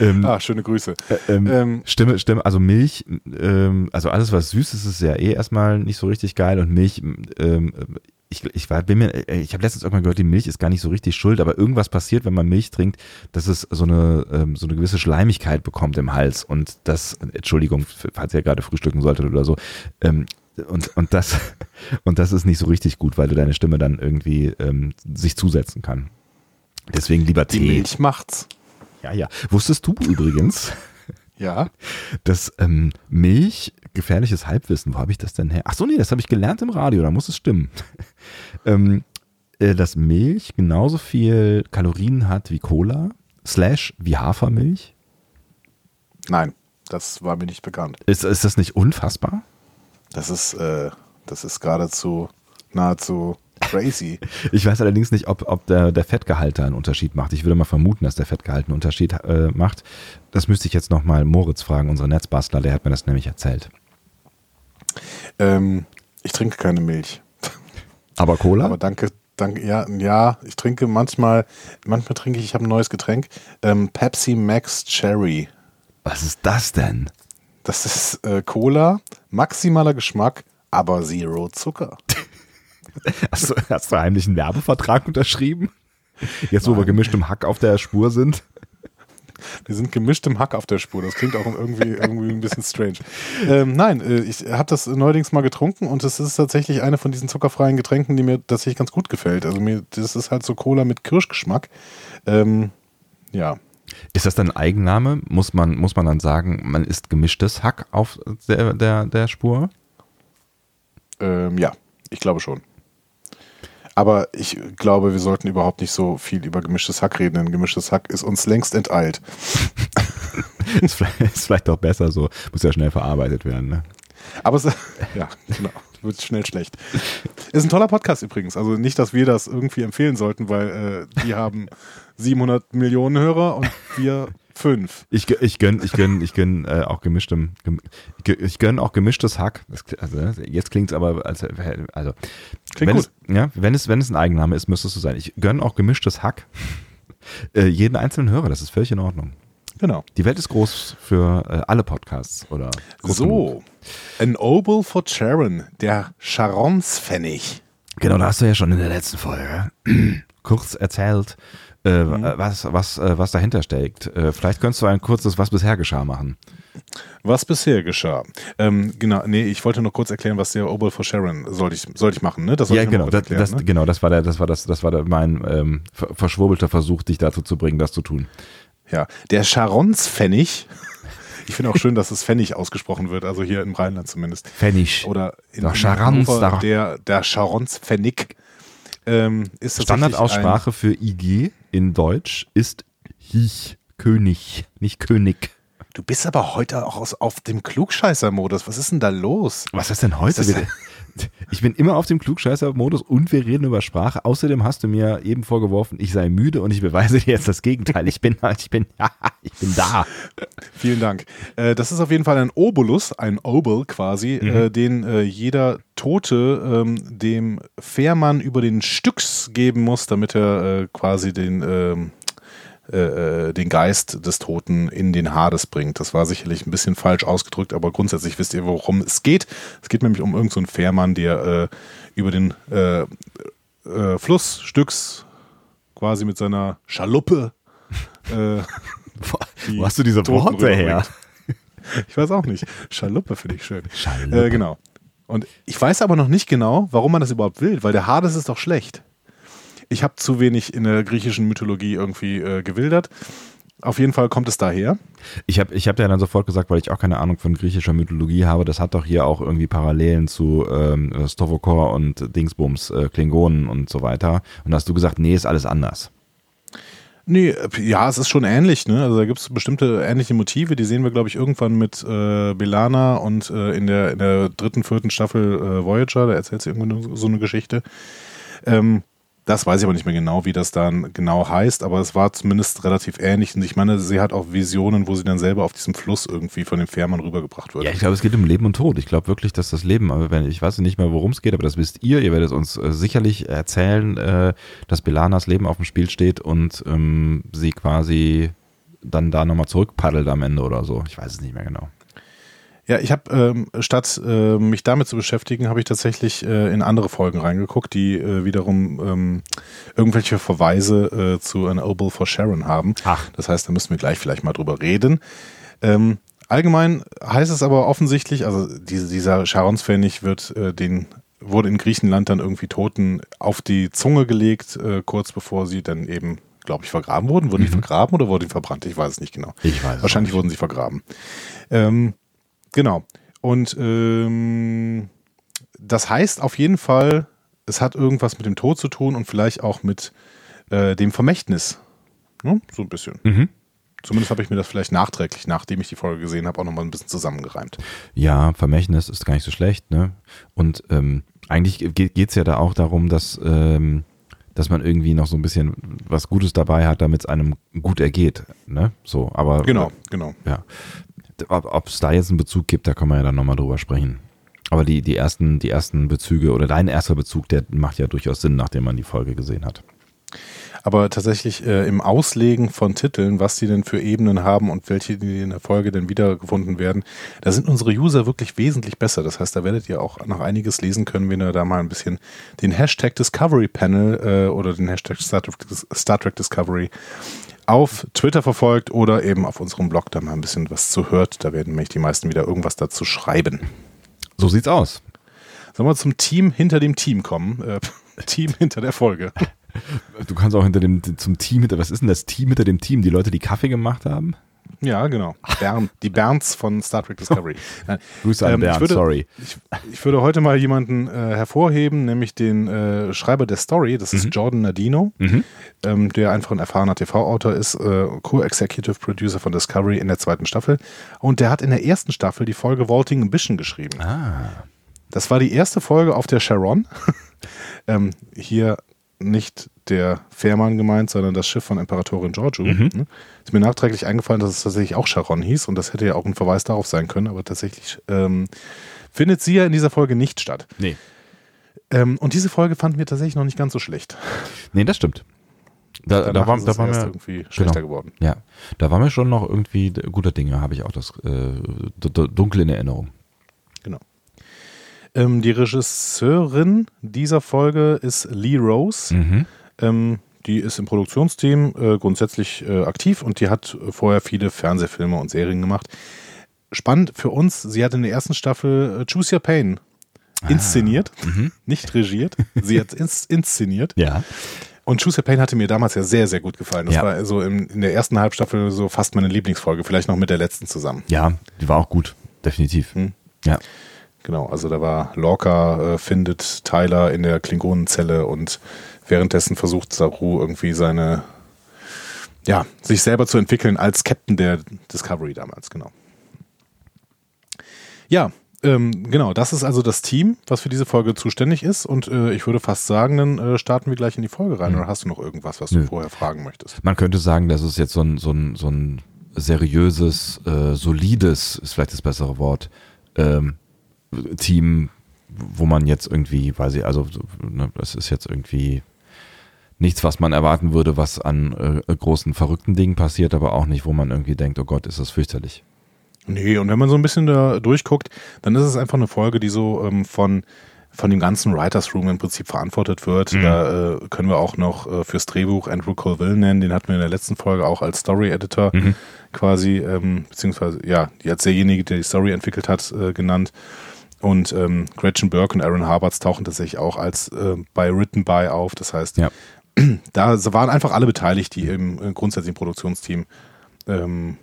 Ähm, Ah, schöne Grüße. Äh, ähm, Ähm, Stimme, Stimme, also Milch, ähm, also alles was süß ist, ist ja eh erstmal nicht so richtig geil und Milch, ähm, ich, ich war, bin mir, äh, ich habe letztens irgendwann gehört, die Milch ist gar nicht so richtig schuld, aber irgendwas passiert, wenn man Milch trinkt, dass es so eine, ähm, so eine gewisse Schleimigkeit bekommt im Hals und das, Entschuldigung, falls ihr gerade frühstücken solltet oder so, ähm, und, und das, [laughs] und das ist nicht so richtig gut, weil du deine Stimme dann irgendwie ähm, sich zusetzen kann. Deswegen lieber die Tee. Milch macht's. Ja, ja. Wusstest du übrigens, [laughs] Ja. [laughs] dass ähm, Milch gefährliches Halbwissen, wo habe ich das denn her? Ach so, nee, das habe ich gelernt im Radio, da muss es stimmen. Ähm, äh, dass Milch genauso viel Kalorien hat wie Cola, slash wie Hafermilch. Nein, das war mir nicht bekannt. Ist, ist das nicht unfassbar? Das ist, äh, das ist geradezu nahezu crazy. [laughs] Ich weiß allerdings nicht, ob, ob der, der Fettgehalt da einen Unterschied macht. Ich würde mal vermuten, dass der Fettgehalt einen Unterschied äh, macht. Das müsste ich jetzt nochmal Moritz fragen, unseren Netzbastler, der hat mir das nämlich erzählt. ähm, ich trinke keine Milch. Aber Cola? Aber danke, danke, ja, ja, ich trinke manchmal, manchmal trinke ich, ich habe ein neues Getränk, ähm, Pepsi Max Cherry. Was ist das denn? Das ist äh, Cola, maximaler Geschmack, aber Zero Zucker. [laughs] Hast du, hast du heimlich einen Werbevertrag unterschrieben? Jetzt, wo wir gemischt im Hack auf der Spur sind. Wir sind gemischt im Hack auf der Spur. Das klingt auch irgendwie, irgendwie ein bisschen strange. Ähm, nein, äh, ich habe das neuerdings mal getrunken und es ist tatsächlich eine von diesen zuckerfreien Getränken, die mir tatsächlich ganz gut gefällt. Also mir, das ist halt so Cola mit Kirschgeschmack. Ähm, ja, Ist das dann Eigenname? Muss man, muss man dann sagen, man isst gemischtes Hack auf der, der, der Spur? ähm, ja, ich glaube schon. Aber ich glaube, wir sollten überhaupt nicht so viel über gemischtes Hack reden, denn gemischtes Hack ist uns längst enteilt. [laughs] ist, vielleicht, ist vielleicht doch besser so. Muss ja schnell verarbeitet werden. Ne? Aber es, [laughs] ja, genau, wird schnell schlecht. Ist ein toller Podcast übrigens. Also nicht, dass wir das irgendwie empfehlen sollten, weil äh, die haben [laughs] 700 Millionen Hörer und wir fünf. Ich, ich gönn, ich gönn, ich gönn äh, auch gemischtem, gem, ich gö- ich gönn auch gemischtes Hack. Das, also, jetzt klingt es aber, als, also, Klingt wenn gut. es, ja, wenn es, wenn es ein Eigenname ist, müsste es so sein. Ich gönn auch gemischtes Hack. [laughs] Äh, jeden einzelnen Hörer, das ist völlig in Ordnung. Genau. Die Welt ist groß für äh, alle Podcasts oder. So, An Obel for Sharon, der Charons-Pfennig. Genau, da hast du ja schon in der letzten Folge [clears throat] kurz erzählt, äh, mhm. was, was, äh, was dahinter steckt. Äh, vielleicht könntest du ein kurzes Was bisher geschah machen. Was bisher geschah. Ähm, genau, nee, ich wollte noch kurz erklären, was der Obel for Sharon sollte ich, sollte ich machen, ne? Das ja, genau, das, erklären, das, ne? genau, das war der, das war das, das war der, mein ähm, verschwurbelter Versuch, dich dazu zu bringen, das zu tun. Ja, der Charons-Pfennig. Ich finde auch schön, dass es Pfennig ausgesprochen wird, also hier im Rheinland zumindest. Pfennig. Oder in, Doch, Charons, Hannover, der, der Charons-Pfennig ähm, ist Standardaussprache für IG in Deutsch ist Hich, König, nicht König. Du bist aber heute auch aus, auf dem Klugscheißer-Modus. Was ist denn da los? Was ist denn heute? Ist ich bin immer auf dem Klugscheißer-Modus und wir reden über Sprache. Außerdem hast du mir eben vorgeworfen, ich sei müde und ich beweise dir jetzt das Gegenteil. Ich bin, [laughs] ich bin, [laughs] ich bin da. Vielen Dank. Äh, das ist auf jeden Fall ein Obolus, ein Obel quasi, mhm. Äh, den äh, jeder Tote ähm, dem Fährmann über den Stücks geben muss, damit er quasi den ähm, äh, den Geist des Toten in den Hades bringt. Das war sicherlich ein bisschen falsch ausgedrückt, aber grundsätzlich wisst ihr, worum es geht. Es geht nämlich um irgendeinen so Fährmann, der äh, über den äh, äh Fluss Stücks quasi mit seiner Schaluppe. Äh, [laughs] Wo hast du diese Worte her? Ich weiß auch nicht. Schaluppe finde ich schön. Schaluppe. genau. Und ich weiß aber noch nicht genau, warum man das überhaupt will, weil der Hades ist doch schlecht. Ich habe zu wenig in der griechischen Mythologie irgendwie äh, gewildert. Auf jeden Fall kommt es daher. Ich habe ich hab ja dann sofort gesagt, weil ich auch keine Ahnung von griechischer Mythologie habe, das hat doch hier auch irgendwie Parallelen zu ähm, Stovokor und Dingsbums, äh, Klingonen und so weiter. Und da hast du gesagt, nee, ist alles anders. Nee, ja, es ist schon ähnlich, ne? Also da gibt es bestimmte ähnliche Motive, die sehen wir, glaube ich, irgendwann mit äh, Belana und äh, in, der, in der dritten, vierten Staffel äh, Voyager, da erzählt sie irgendwann so eine Geschichte. Ähm, das weiß ich aber nicht mehr genau, wie das dann genau heißt, aber es war zumindest relativ ähnlich. Und ich meine, sie hat auch Visionen, wo sie dann selber auf diesem Fluss irgendwie von dem Fährmann rübergebracht wird. Ja, ich glaube, es geht um Leben und Tod. Ich glaube wirklich, dass das Leben, aber wenn, ich weiß nicht mehr, worum es geht, aber das wisst ihr. Ihr werdet uns äh, sicherlich erzählen, äh, dass Belanas Leben auf dem Spiel steht und ähm, sie quasi dann da nochmal zurückpaddelt am Ende oder so. Ich weiß es nicht mehr genau. Ja, ich habe ähm, statt äh, mich damit zu beschäftigen, habe ich tatsächlich äh, in andere Folgen reingeguckt, die äh, wiederum ähm, irgendwelche Verweise äh, zu An Oboe for Sharon haben. Ach. Das heißt, da müssen wir gleich vielleicht mal drüber reden. Ähm, allgemein heißt es aber offensichtlich, also diese, dieser Sharons-Pfennig wird äh, den wurde in Griechenland dann irgendwie Toten auf die Zunge gelegt, äh, kurz bevor sie dann eben glaube ich, vergraben wurden. Wurden mhm. die vergraben oder wurden die verbrannt? Ich weiß es nicht genau. Ich weiß. Wahrscheinlich wurden sie vergraben. Ähm, Genau. Und ähm, das heißt auf jeden Fall, es hat irgendwas mit dem Tod zu tun und vielleicht auch mit äh, dem Vermächtnis. Ne? So ein bisschen. Mhm. Zumindest habe ich mir das vielleicht nachträglich, nachdem ich die Folge gesehen habe, auch nochmal ein bisschen zusammengereimt. Ja, Vermächtnis ist gar nicht so schlecht. Ne? Und ähm, eigentlich geht es ja da auch darum, dass, ähm, dass man irgendwie noch so ein bisschen was Gutes dabei hat, damit es einem gut ergeht. Ne? So, aber. Genau, genau. Ja ob es da jetzt einen Bezug gibt, da kann man ja dann nochmal drüber sprechen. Aber die, die, ersten, die ersten Bezüge oder dein erster Bezug, der macht ja durchaus Sinn, nachdem man die Folge gesehen hat. Aber tatsächlich äh, im Auslegen von Titeln, was die denn für Ebenen haben und welche die in der Folge denn wiedergefunden werden, da sind unsere User wirklich wesentlich besser. Das heißt, da werdet ihr auch noch einiges lesen können, wenn ihr da mal ein bisschen den Hashtag Discovery Panel äh, oder den Hashtag Star Trek, Star Trek Discovery auf Twitter verfolgt oder eben auf unserem Blog da mal ein bisschen was zu hört. Da werden nämlich die meisten wieder irgendwas dazu schreiben. So sieht's aus. Sollen wir zum Team hinter dem Team kommen? Äh, [laughs] Team hinter der Folge. Du kannst auch hinter dem zum Team hinter. Was ist denn das Team hinter dem Team? Die Leute, die Kaffee gemacht haben? Ja, genau. Bern, die Bernds von Star Trek Discovery. [laughs] Grüße an ähm, Bernd, würde, sorry. Ich, ich, würde heute mal jemanden äh, hervorheben, nämlich den äh, Schreiber der Story, das ist mhm. Jordan Nadino, mhm. ähm, der einfach ein erfahrener TV-Autor ist, äh, Co-Executive Producer von Discovery in der zweiten Staffel. Und der hat in der ersten Staffel die Folge Vaulting Ambition geschrieben. Ah. Das war die erste Folge auf der Sharon. [laughs] ähm, hier nicht der Fährmann gemeint, sondern das Schiff von Imperatorin Giorgio. Mhm. Ist mir nachträglich eingefallen, dass es tatsächlich auch Charon hieß und das hätte ja auch ein Verweis darauf sein können, aber tatsächlich ähm, findet sie ja in dieser Folge nicht statt. Nee. Ähm, und diese Folge fanden wir tatsächlich noch nicht ganz so schlecht. Nee, das stimmt. Da, da war, da war mir irgendwie schlechter genau. geworden. Ja, da war mir schon noch irgendwie guter Dinge, habe ich auch das äh, dunkel in Erinnerung. Genau. Ähm, die Regisseurin dieser Folge ist Lee Rose. Mhm. Ähm, die ist im Produktionsteam äh, grundsätzlich äh, aktiv und die hat vorher viele Fernsehfilme und Serien gemacht. Spannend für uns, sie hat in der ersten Staffel äh, Choose Your Pain Ah. inszeniert, nicht regiert. Sie hat ins inszeniert. Ja. Und Choose Your Pain hatte mir damals ja sehr, sehr gut gefallen. Das Ja. war so in, in der ersten Halbstaffel so fast meine Lieblingsfolge, vielleicht noch mit der letzten zusammen. Ja, die war auch gut. Definitiv. Hm. Ja. Genau, also da war Lorca äh, findet Tyler in der Klingonenzelle und währenddessen versucht Saru irgendwie seine, ja, sich selber zu entwickeln als Captain der Discovery damals, genau. Ja, ähm, genau, das ist also das Team, was für diese Folge zuständig ist und äh, ich würde fast sagen, dann äh, starten wir gleich in die Folge rein. Oder hast du noch irgendwas, was du Nö. vorher fragen möchtest? Man könnte sagen, das ist jetzt so ein, so ein, so ein seriöses, äh, solides, ist vielleicht das bessere Wort, ähm, Team, wo man jetzt irgendwie, weiß ich, also ne, das ist jetzt irgendwie nichts, was man erwarten würde, was an äh, großen verrückten Dingen passiert, aber auch nicht, wo man irgendwie denkt, oh Gott, ist das fürchterlich. Nee, und wenn man so ein bisschen da durchguckt, dann ist es einfach eine Folge, die so ähm, von, von dem ganzen Writers Room im Prinzip verantwortet wird. Mhm. Da äh, können wir auch noch äh, fürs Drehbuch Andrew Colville nennen, den hatten wir in der letzten Folge auch als Story Editor Mhm. quasi, ähm, beziehungsweise ja, als derjenige, der die Story entwickelt hat, äh, genannt. Und ähm, Gretchen Burke und Aaron Harbards tauchen tatsächlich auch als äh, bei Written By auf. Das heißt, Ja. [clears throat] da waren einfach alle beteiligt, die im äh, grundsätzlichen Produktionsteam ähm,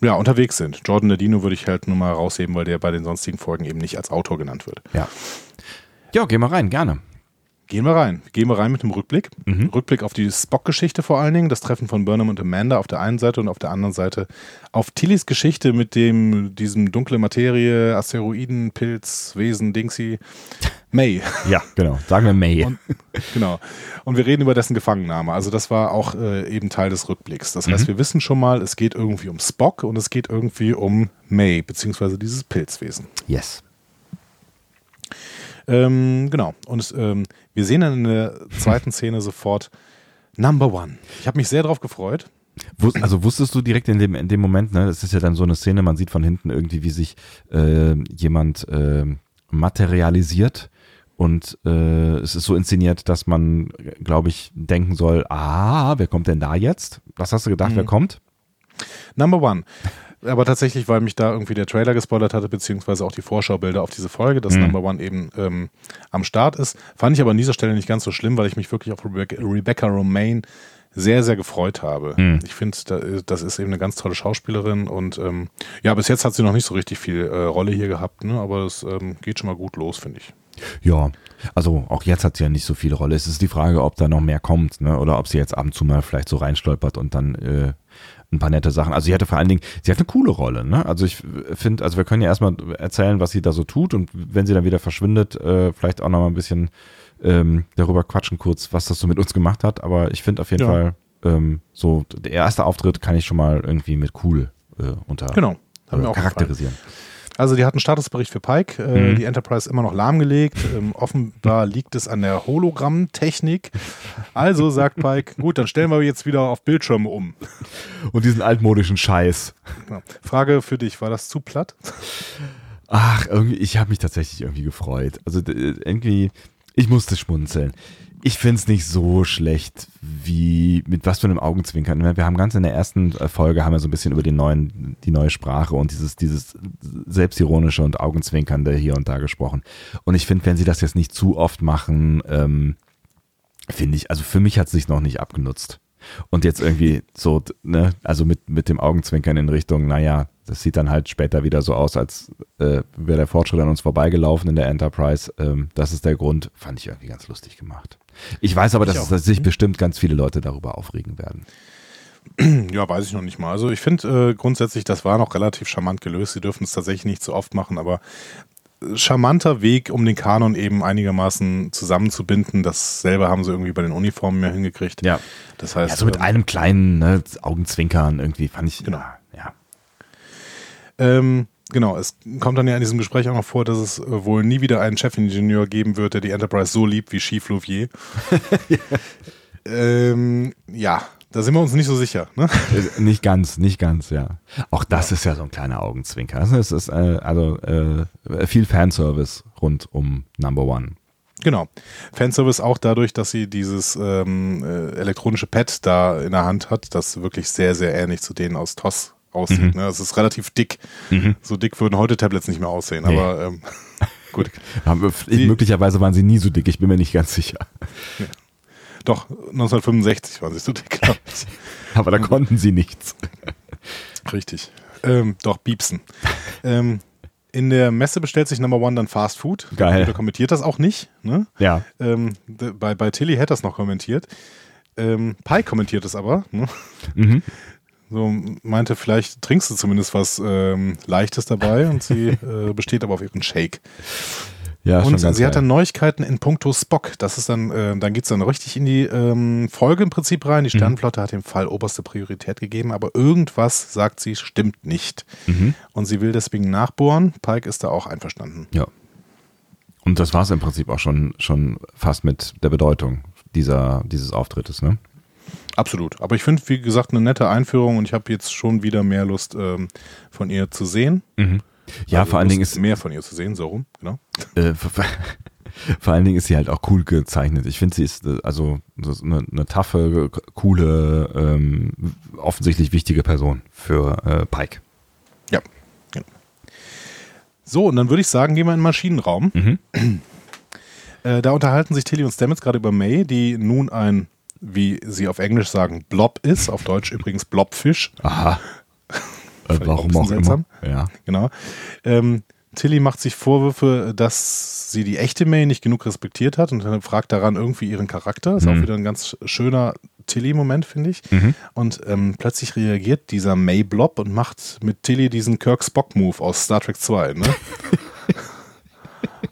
ja, unterwegs sind. Jordan Ladino würde ich halt nur mal rausheben, weil der bei den sonstigen Folgen eben nicht als Autor genannt wird. Ja. Ja, geh mal rein, gerne. Gehen wir rein. Gehen wir rein mit dem Rückblick. Mhm. Rückblick auf die Spock-Geschichte vor allen Dingen, das Treffen von Burnham und Amanda auf der einen Seite und auf der anderen Seite auf Tillys Geschichte mit dem, diesem dunkle Materie, Asteroiden, Pilz, Wesen, Dingsy, May. Ja, genau. Sagen wir May. Und, genau. Und wir reden über dessen Gefangennahme. Also das war auch äh, eben Teil des Rückblicks. Das heißt, wir wissen schon mal, es geht irgendwie um Spock und es geht irgendwie um May, beziehungsweise dieses Pilzwesen. yes. Ähm, genau. Und ähm, wir sehen dann in der zweiten Szene sofort Number One. Ich habe mich sehr darauf gefreut. Also wusstest du direkt in dem, in dem Moment, ne, das ist ja dann so eine Szene, man sieht von hinten irgendwie, wie sich äh, jemand äh, materialisiert und äh, es ist so inszeniert, dass man, glaube ich, denken soll, ah, wer kommt denn da jetzt? Was hast du gedacht, wer kommt? Number One. Aber tatsächlich, weil mich da irgendwie der Trailer gespoilert hatte, beziehungsweise auch die Vorschaubilder auf diese Folge, dass Mhm. Number One eben ähm, am Start ist, fand ich aber an dieser Stelle nicht ganz so schlimm, weil ich mich wirklich auf Rebecca, Rebecca Romaine sehr, sehr gefreut habe. Mhm. Ich finde, da, das ist eben eine ganz tolle Schauspielerin und ähm, ja, bis jetzt hat sie noch nicht so richtig viel äh, Rolle hier gehabt, ne? aber es ähm, geht schon mal gut los, finde ich. Ja, also auch jetzt hat sie ja nicht so viel Rolle. Es ist die Frage, ob da noch mehr kommt, ne? Oder ob sie jetzt ab und zu mal vielleicht so reinstolpert und dann äh, ein paar nette Sachen. Also sie hatte vor allen Dingen, sie hat eine coole Rolle, ne? Also ich finde, also wir können ja erstmal erzählen, was sie da so tut und wenn sie dann wieder verschwindet, äh, vielleicht auch noch mal ein bisschen ähm, darüber quatschen kurz, was das so mit uns gemacht hat. Aber ich finde auf jeden Ja. Fall ähm, so, der erste Auftritt kann ich schon mal irgendwie mit cool äh, unter Genau. Äh, auch gefallen. Also die hat einen Statusbericht für Pike, äh, Mhm. die Enterprise immer noch lahmgelegt. Ähm, offenbar liegt es an der Hologrammtechnik. Also sagt Pike, [laughs] gut, dann stellen wir jetzt wieder auf Bildschirme um. Und diesen altmodischen Scheiß. Ja. Frage für dich, war das zu platt? Ach, irgendwie, ich habe mich tatsächlich irgendwie gefreut. Also d- irgendwie, ich musste schmunzeln. Ich finde es nicht so schlecht, wie mit was für einem Augenzwinkern. Wir haben ganz in der ersten Folge haben wir so ein bisschen über den neuen, die neue Sprache und dieses, dieses selbstironische und Augenzwinkernde hier und da gesprochen. Und ich finde, wenn sie das jetzt nicht zu oft machen, ähm, finde ich, also für mich hat es sich noch nicht abgenutzt. Und jetzt irgendwie so, ne, also mit, mit dem Augenzwinkern in Richtung, naja, das sieht dann halt später wieder so aus, als äh, wäre der Fortschritt an uns vorbeigelaufen in der Enterprise. Ähm, das ist der Grund, fand ich irgendwie ganz lustig gemacht. Ich weiß aber, dass, dass sich bestimmt ganz viele Leute darüber aufregen werden. [clears throat] Ja, weiß ich noch nicht mal. Also ich finde äh, grundsätzlich, das war noch relativ charmant gelöst. Sie dürfen es tatsächlich nicht so oft machen, aber charmanter Weg, um den Kanon eben einigermaßen zusammenzubinden. Dasselbe haben sie irgendwie bei den Uniformen mehr hingekriegt. Ja. Das heißt, Ja, so mit ähm, einem kleinen ne, Augenzwinkern irgendwie fand ich, Genau. ja, ja. Ähm, genau, es kommt dann ja in diesem Gespräch auch noch vor, dass es äh, wohl nie wieder einen Chefingenieur geben wird, der die Enterprise so liebt wie Chief Louvier. [laughs] ähm, ja, da sind wir uns nicht so sicher. Ne? Äh, Nicht ganz, nicht ganz, ja. Auch das ist ja so ein kleiner Augenzwinker. Also Es ist äh, also äh, viel Fanservice rund um Number One. Genau. Fanservice auch dadurch, dass sie dieses ähm, äh, elektronische Pad da in der Hand hat, das wirklich sehr, sehr ähnlich zu denen aus TOS aussieht. Mhm. Ne? Es ist relativ dick. Mhm. So dick würden heute Tablets nicht mehr aussehen, Nee. aber ähm, [laughs] gut. [laughs] Möglicherweise waren sie nie so dick, ich bin mir nicht ganz sicher. Doch, 1965 waren sie so dick. [laughs] Aber da konnten sie nichts. Richtig. Ähm, doch, Biepsen. ähm, in der Messe bestellt sich Number One dann Fast Food. Geil. Der kommentiert das auch nicht. Ne? Ja. Ähm, bei, bei Tilly hätte das noch kommentiert. Ähm, Pi kommentiert es aber. Ne? Mhm. So meinte, vielleicht trinkst du zumindest was ähm, Leichtes dabei und sie äh, besteht aber auf ihren Shake. Ja, und sie hat geil. dann Neuigkeiten in puncto Spock. Das ist dann, äh, dann geht's dann richtig in die ähm, Folge im Prinzip rein. Die Mhm. Sternenflotte hat dem Fall oberste Priorität gegeben, aber irgendwas, sagt sie, stimmt nicht. Mhm. Und sie will deswegen nachbohren. Pike ist da auch einverstanden. Ja. Und das war es im Prinzip auch schon, schon fast mit der Bedeutung dieser, dieses Auftrittes, ne? Absolut. Aber ich finde, wie gesagt, eine nette Einführung und ich habe jetzt schon wieder mehr Lust ähm, von ihr zu sehen. Ja, Also vor allen Dingen ist mehr von ihr zu sehen, so rum, genau. äh, [laughs] vor, allen Dingen ist sie halt auch cool gezeichnet. Ich finde, sie ist äh, also so eine, eine taffe, coole, ähm, offensichtlich wichtige Person für äh, Pike. Ja. genau. So, und dann würde ich sagen, gehen wir in den Maschinenraum. Mhm. Äh, da unterhalten sich Tilly und Stamets gerade über May, die nun ein, wie sie auf Englisch sagen, Blob ist, auf Deutsch übrigens Blobfisch. Aha. Äh, auch warum auch bisschen immer. seltsam. Ja. Genau. Ähm, Tilly macht sich Vorwürfe, dass sie die echte May nicht genug respektiert hat und fragt daran irgendwie ihren Charakter. Ist auch Mhm. wieder ein ganz schöner Tilly-Moment, finde ich. Mhm. Und ähm, plötzlich reagiert dieser May-Blob und macht mit Tilly diesen Kirk-Spock-Move aus Star Trek 2. Ne? [laughs]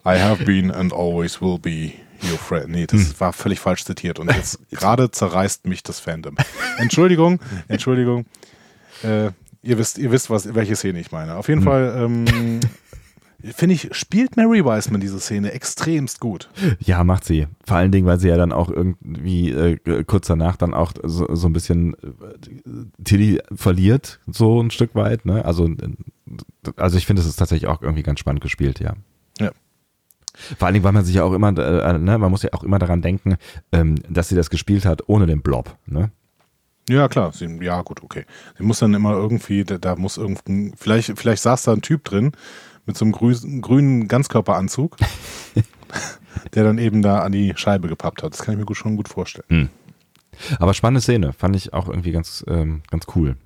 I have been and always will be your friend. Nee, das Hm. war völlig falsch zitiert und jetzt gerade zerreißt mich das Fandom. Entschuldigung, [laughs] Entschuldigung. Äh, ihr wisst, ihr wisst, was, welche Szene ich meine. Auf jeden Hm. Fall ähm, [laughs] finde ich, spielt Mary Wiseman diese Szene extremst gut. Ja, macht sie. Vor allen Dingen, weil sie ja dann auch irgendwie äh, kurz danach dann auch so, so ein bisschen äh, Tilly verliert, so ein Stück weit. Ne? Also, äh, also ich finde, es ist tatsächlich auch irgendwie ganz spannend gespielt, ja. Ja. Vor allen Dingen, weil man sich ja auch immer, äh, ne, man muss ja auch immer daran denken, ähm, dass sie das gespielt hat ohne den Blob. Ne? Ja, klar. Sie, ja, gut, okay. Sie muss dann immer irgendwie, da, da muss irgendein, vielleicht, vielleicht saß da ein Typ drin mit so einem grü grünen Ganzkörperanzug, [laughs] der dann eben da an die Scheibe gepappt hat. Das kann ich mir gut, schon gut vorstellen. Aber spannende Szene, fand ich auch irgendwie ganz, ähm, ganz cool.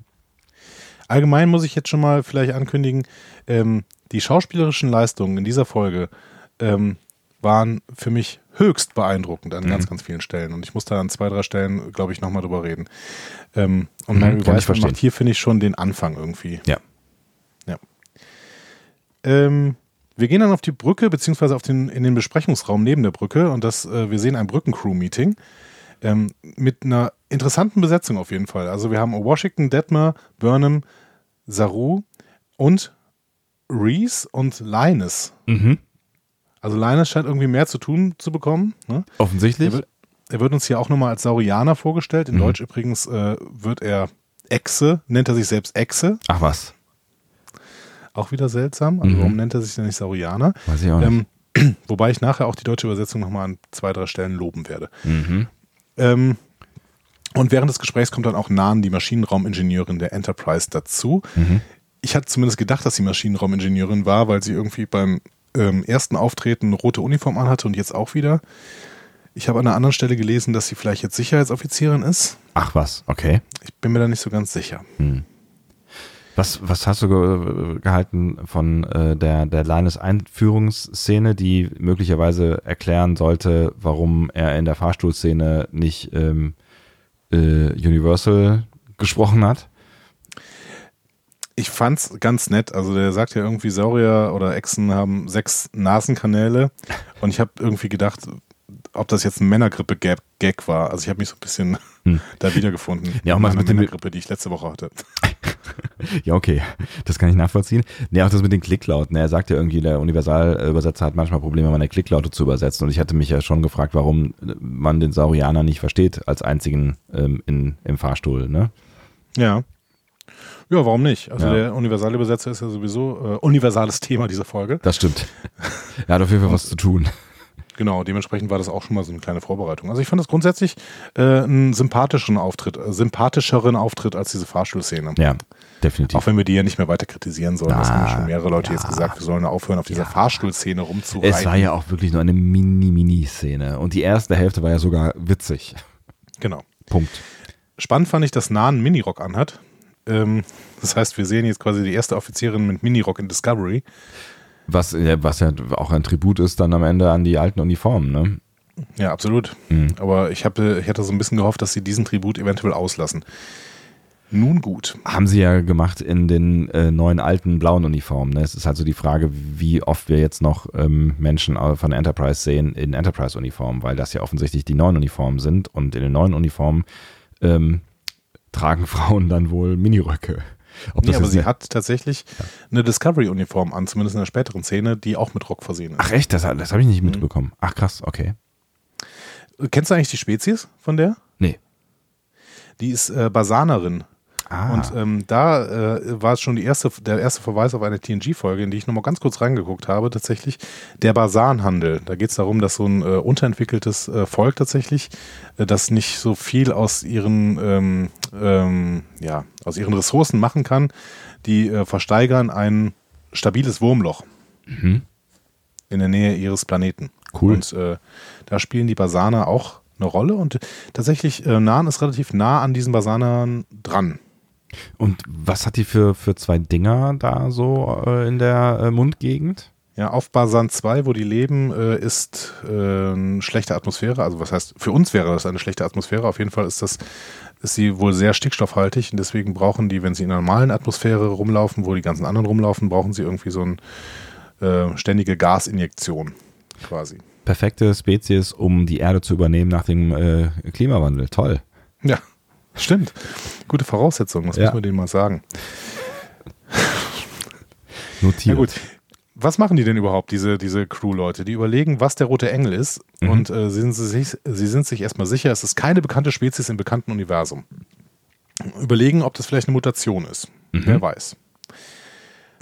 Allgemein muss ich jetzt schon mal vielleicht ankündigen, ähm, die schauspielerischen Leistungen in dieser Folge ähm, waren für mich höchst beeindruckend an Mhm. ganz, ganz vielen Stellen. Und ich muss da an zwei, drei Stellen, glaube ich, nochmal drüber reden. Ähm, und Mhm, Mary Wiseman macht hier, finde ich, schon den Anfang irgendwie. Ja. Ähm, wir gehen dann auf die Brücke, beziehungsweise auf den, in den Besprechungsraum neben der Brücke und das, äh, wir sehen ein Brückencrew-Meeting ähm, mit einer interessanten Besetzung auf jeden Fall. Also wir haben Washington, Detmer, Burnham, Saru und Reese und Linus. Mhm. Also Linus scheint irgendwie mehr zu tun zu bekommen. Ne? Offensichtlich. Er, wird, er wird uns hier auch nochmal als Saurianer vorgestellt. In Mhm. Deutsch übrigens äh, wird er Echse, nennt er sich selbst Echse. Ach was, Auch wieder seltsam. Also Mhm. warum nennt er sich denn nicht Saurianer? weiß ich auch nicht. Ähm, [clears throat] wobei ich nachher auch die deutsche Übersetzung nochmal an zwei, drei Stellen loben werde. mhm. Ähm, und während des Gesprächs kommt dann auch Nan, die Maschinenraumingenieurin der Enterprise, dazu. Mhm. Ich hatte zumindest gedacht, dass sie Maschinenraumingenieurin war, weil sie irgendwie beim ähm, ersten Auftreten eine rote Uniform anhatte und jetzt auch wieder. Ich habe an einer anderen Stelle gelesen, dass sie vielleicht jetzt Sicherheitsoffizierin ist. Ach was, okay. Ich bin mir da nicht so ganz sicher. Was, was hast du ge gehalten von äh, der, der Linus-Einführungsszene, die möglicherweise erklären sollte, warum er in der Fahrstuhlszene nicht ähm, äh, Universal gesprochen hat? Ich fand's ganz nett. Also der sagt ja irgendwie, Saurier oder Echsen haben sechs Nasenkanäle. Und ich habe irgendwie gedacht, ob das jetzt ein Männergrippe-Gag war. Also ich habe mich so ein bisschen Hm. [laughs] da wiedergefunden. Ja, auch mal mit dem- Männergrippe, die ich letzte Woche hatte. [laughs] Ja, okay, das kann ich nachvollziehen. Nee, auch das mit den Klicklauten. Er sagt ja irgendwie, der Universalübersetzer hat manchmal Probleme, meine Klicklaute zu übersetzen. Und ich hatte mich ja schon gefragt, warum man den Saurianer nicht versteht als einzigen ähm, in, im Fahrstuhl. Ne? Ja. Ja, warum nicht? Also Ja. der Universalübersetzer ist ja sowieso äh, universales Thema dieser Folge. Das stimmt. Er hat auf jeden Fall was zu tun. Genau, dementsprechend war das auch schon mal so eine kleine Vorbereitung. Also ich fand das grundsätzlich äh, einen sympathischen Auftritt, äh, sympathischeren Auftritt als diese Fahrstuhlszene. Ja, definitiv. Auch wenn wir die ja nicht mehr weiter kritisieren sollen. das haben Ah, schon mehrere Leute jetzt ja. gesagt, wir sollen aufhören, auf dieser Ja. Fahrstuhlszene rumzureiten. es war ja auch wirklich nur eine Mini-Mini-Szene. Und die erste Hälfte war ja sogar witzig. Genau. Punkt. Spannend fand ich, dass Nah einen Minirock anhat. Ähm, das heißt, wir sehen jetzt quasi die erste Offizierin mit Minirock in Discovery. Was, ja, was ja auch ein Tribut ist dann am Ende an die alten Uniformen, ne? Ja, absolut. Mhm. Aber ich, hab, ich hatte so ein bisschen gehofft, dass sie diesen Tribut eventuell auslassen. Nun gut. Haben sie ja gemacht in den äh, neuen alten blauen Uniformen. Ne? Es ist halt so die Frage, wie oft wir jetzt noch ähm, Menschen äh, von Enterprise sehen in Enterprise-Uniformen, weil das ja offensichtlich die neuen Uniformen sind und in den neuen Uniformen ähm, tragen Frauen dann wohl Miniröcke. Ob Nee, aber sie hat tatsächlich eine Discovery-Uniform an, zumindest in der späteren Szene, die auch mit Rock versehen ist. Ach echt, das, das habe ich Mhm. nicht mitbekommen. Ach krass, okay. Kennst du eigentlich die Spezies von der? Nee. Die ist äh, Basanerin. Ah, Und ähm, da äh, war es schon die erste, der erste Verweis auf eine TNG-Folge, in die ich nochmal ganz kurz reingeguckt habe, tatsächlich der Basanhandel. Da geht es darum, dass so ein äh, unterentwickeltes äh, Volk tatsächlich, äh, das nicht so viel aus ihren, ähm, ähm, ja, aus ihren Ressourcen machen kann, die äh, versteigern ein stabiles Wurmloch mhm. in der Nähe ihres Planeten. Cool. Und äh, da spielen die Basaner auch eine Rolle und tatsächlich, äh, Nahen ist relativ nah an diesen Basanern dran. Und was hat die für, für zwei Dinger da so äh, in der äh, Mundgegend? Ja, auf Basan 2, wo die leben, äh, ist äh, eine schlechte Atmosphäre. Also was heißt, für uns wäre das eine schlechte Atmosphäre. Auf jeden Fall ist das, ist sie wohl sehr stickstoffhaltig und deswegen brauchen die, wenn sie in einer normalen Atmosphäre rumlaufen, wo die ganzen anderen rumlaufen, brauchen sie irgendwie so eine äh, ständige Gasinjektion quasi. Perfekte Spezies, um die Erde zu übernehmen nach dem äh, Klimawandel. Toll. Ja, stimmt. Gute Voraussetzung, das Ja. müssen wir denen mal sagen. [laughs] Notiert. Ja gut. Was machen die denn überhaupt, diese, diese Crew-Leute? Die überlegen, was der rote Engel ist Mhm. und äh, sind sie, sich, sie sind sich erstmal sicher, es ist keine bekannte Spezies im bekannten Universum. Überlegen, ob das vielleicht eine Mutation ist. Mhm. Wer weiß.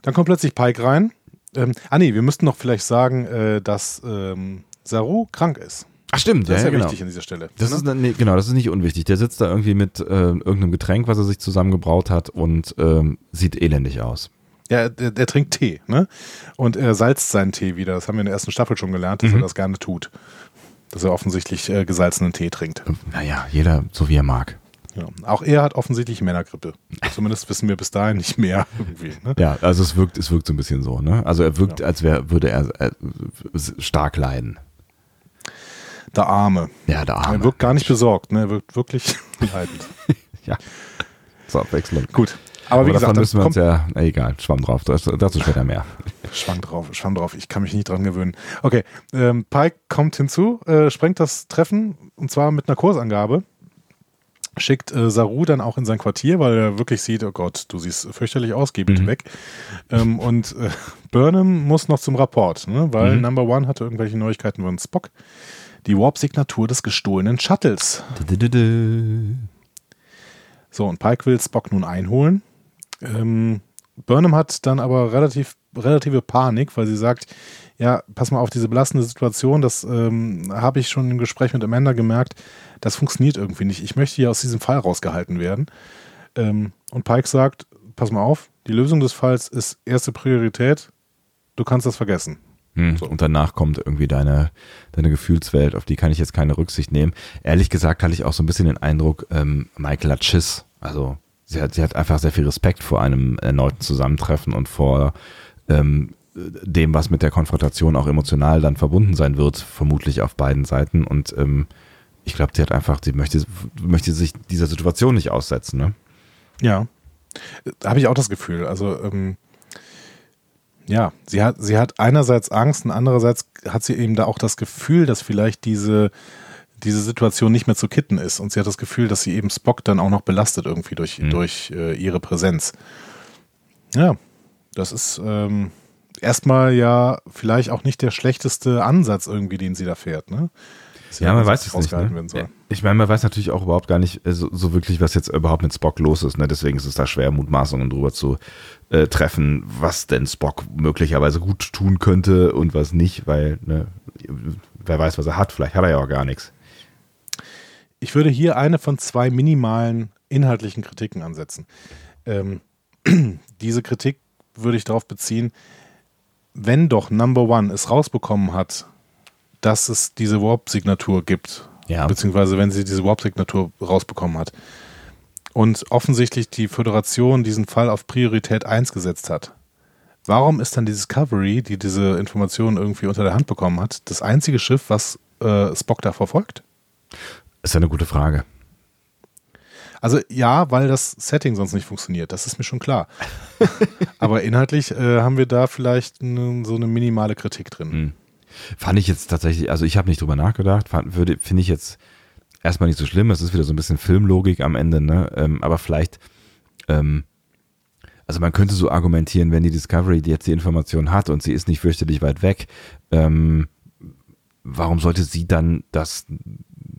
Dann kommt plötzlich Pike rein. Ähm, ah nee, wir müssten noch vielleicht sagen, äh, dass ähm, Saru krank ist. Ach stimmt, Das ist ja, genau. wichtig an dieser Stelle. Das Ne? ist, nee, genau, das ist nicht unwichtig. Der sitzt da irgendwie mit äh, irgendeinem Getränk, was er sich zusammengebraut hat und ähm, sieht elendig aus. Ja, der, der trinkt Tee, ne? Und er salzt seinen Tee wieder. Das haben wir in der ersten Staffel schon gelernt, dass Mhm. er das gerne tut. Dass er offensichtlich äh, gesalzenen Tee trinkt. Naja, jeder so wie er mag. Ja. Auch er hat offensichtlich Männergrippe. Zumindest wissen wir bis dahin nicht mehr [laughs] irgendwie. Ne? Ja, also es wirkt, es wirkt so ein bisschen so, ne? Also er wirkt, als wär, würde er äh, stark leiden. Der Arme. Ja, der Arme. Er wirkt gar nicht besorgt, ne? Er wirkt wirklich [laughs] leidend. [laughs] Ja. Zur Abwechslung. Gut. Aber, wie davon gesagt, müssen wir uns ja, na egal, schwamm drauf, dazu, dazu später mehr. [laughs] Schwamm drauf, schwamm drauf. Ich kann mich nicht dran gewöhnen. Okay, ähm, Pike kommt hinzu, äh, sprengt das Treffen und zwar mit einer Kursangabe. Schickt äh, Saru dann auch in sein Quartier, weil er wirklich sieht, oh Gott, du siehst fürchterlich aus, geh bitte Mhm. weg. Ähm, und äh, Burnham muss noch zum Rapport, ne? weil Mhm. Number One hatte irgendwelche Neuigkeiten von Spock. Die Warp-Signatur des gestohlenen Shuttles. So, und Pike will Spock nun einholen. Ähm, Burnham hat dann aber relativ, relative Panik, weil sie sagt, ja, pass mal auf diese belastende Situation, das ähm, habe ich schon im Gespräch mit Amanda gemerkt, das funktioniert irgendwie nicht. Ich möchte hier aus diesem Fall rausgehalten werden. Ähm, und Pike sagt, pass mal auf, die Lösung des Falls ist erste Priorität, du kannst das vergessen. Hm, So. Und danach kommt irgendwie deine, deine Gefühlswelt, auf die kann ich jetzt keine Rücksicht nehmen. Ehrlich gesagt hatte ich auch so ein bisschen den Eindruck, ähm, Michael hat Schiss. Also sie hat, sie hat einfach sehr viel Respekt vor einem erneuten Zusammentreffen und vor ähm, dem, was mit der Konfrontation auch emotional dann verbunden sein wird, vermutlich auf beiden Seiten. Und ähm, ich glaube, sie hat einfach, sie möchte, möchte sich dieser Situation nicht aussetzen. Ne? Ja, da habe ich auch das Gefühl. Also, ähm, ja, sie hat, sie hat einerseits Angst und andererseits hat sie eben da auch das Gefühl, dass vielleicht diese, diese Situation nicht mehr zu kitten ist. Und sie hat das Gefühl, dass sie eben Spock dann auch noch belastet irgendwie durch, Mhm. durch äh, ihre Präsenz. Ja, das ist ähm, erstmal ja vielleicht auch nicht der schlechteste Ansatz irgendwie, den sie da fährt. Ne? Ja, man weiß es nicht. Ne? Ich meine, man weiß natürlich auch überhaupt gar nicht äh, so, so, wirklich, was jetzt überhaupt mit Spock los ist. Ne? Deswegen ist es da schwer, Mutmaßungen drüber zu äh, treffen, was denn Spock möglicherweise gut tun könnte und was nicht, weil ne, wer weiß, was er hat. Vielleicht hat er ja auch gar nichts. Ich würde hier eine von zwei minimalen inhaltlichen Kritiken ansetzen. Ähm, [clears throat] diese Kritik würde ich darauf beziehen, wenn doch Number One es rausbekommen hat, dass es diese Warp-Signatur gibt, ja. beziehungsweise wenn sie diese Warp-Signatur rausbekommen hat und offensichtlich die Föderation diesen Fall auf Priorität 1 gesetzt hat, warum ist dann die Discovery, die diese Informationen irgendwie unter der Hand bekommen hat, das einzige Schiff, was äh, Spock da verfolgt? Ist ja eine gute Frage. Also ja, weil das Setting sonst nicht funktioniert, das ist mir schon klar. [laughs] Aber inhaltlich äh, haben wir da vielleicht so eine minimale Kritik drin. Hm. Fand ich jetzt tatsächlich, also ich habe nicht drüber nachgedacht, finde ich jetzt erstmal nicht so schlimm. Es ist wieder so ein bisschen Filmlogik am Ende, ne? Ähm, aber vielleicht, ähm, also man könnte so argumentieren, wenn die Discovery jetzt die Information hat und sie ist nicht fürchterlich weit weg, ähm, warum sollte sie dann das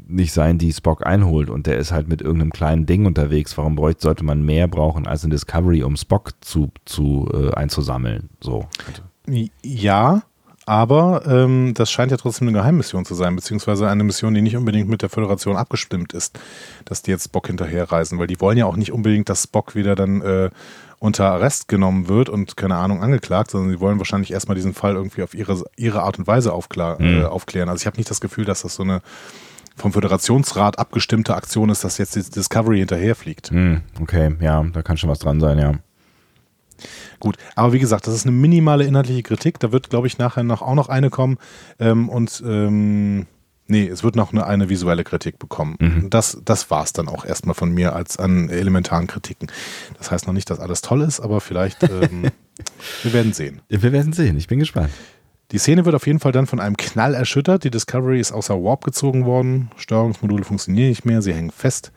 nicht sein, die Spock einholt und der ist halt mit irgendeinem kleinen Ding unterwegs. Warum bräuchte, sollte man mehr brauchen als ein Discovery, um Spock zu, zu äh, einzusammeln? So. Ja, aber ähm, das scheint ja trotzdem eine Geheimmission zu sein, beziehungsweise eine Mission, die nicht unbedingt mit der Föderation abgestimmt ist, dass die jetzt Spock hinterherreisen, weil die wollen ja auch nicht unbedingt, dass Spock wieder dann äh, unter Arrest genommen wird und keine Ahnung angeklagt, sondern sie wollen wahrscheinlich erstmal diesen Fall irgendwie auf ihre, ihre Art und Weise aufklar, mhm. äh, aufklären. Also ich habe nicht das Gefühl, dass das so eine vom Föderationsrat abgestimmte Aktion ist, dass jetzt die Discovery hinterherfliegt. Hm, okay, ja, da kann schon was dran sein, ja. Gut, aber wie gesagt, das ist eine minimale inhaltliche Kritik. Da wird, glaube ich, nachher noch auch noch eine kommen. Ähm, und ähm, nee, es wird noch eine, eine visuelle Kritik bekommen. Mhm. Das, das war es dann auch erstmal von mir als an elementaren Kritiken. Das heißt noch nicht, dass alles toll ist, aber vielleicht, ähm, [laughs] wir werden sehen. Wir werden sehen, ich bin gespannt. Die Szene wird auf jeden Fall dann von einem Knall erschüttert. Die Discovery ist außer Warp gezogen worden. Steuerungsmodule funktionieren nicht mehr, sie hängen fest.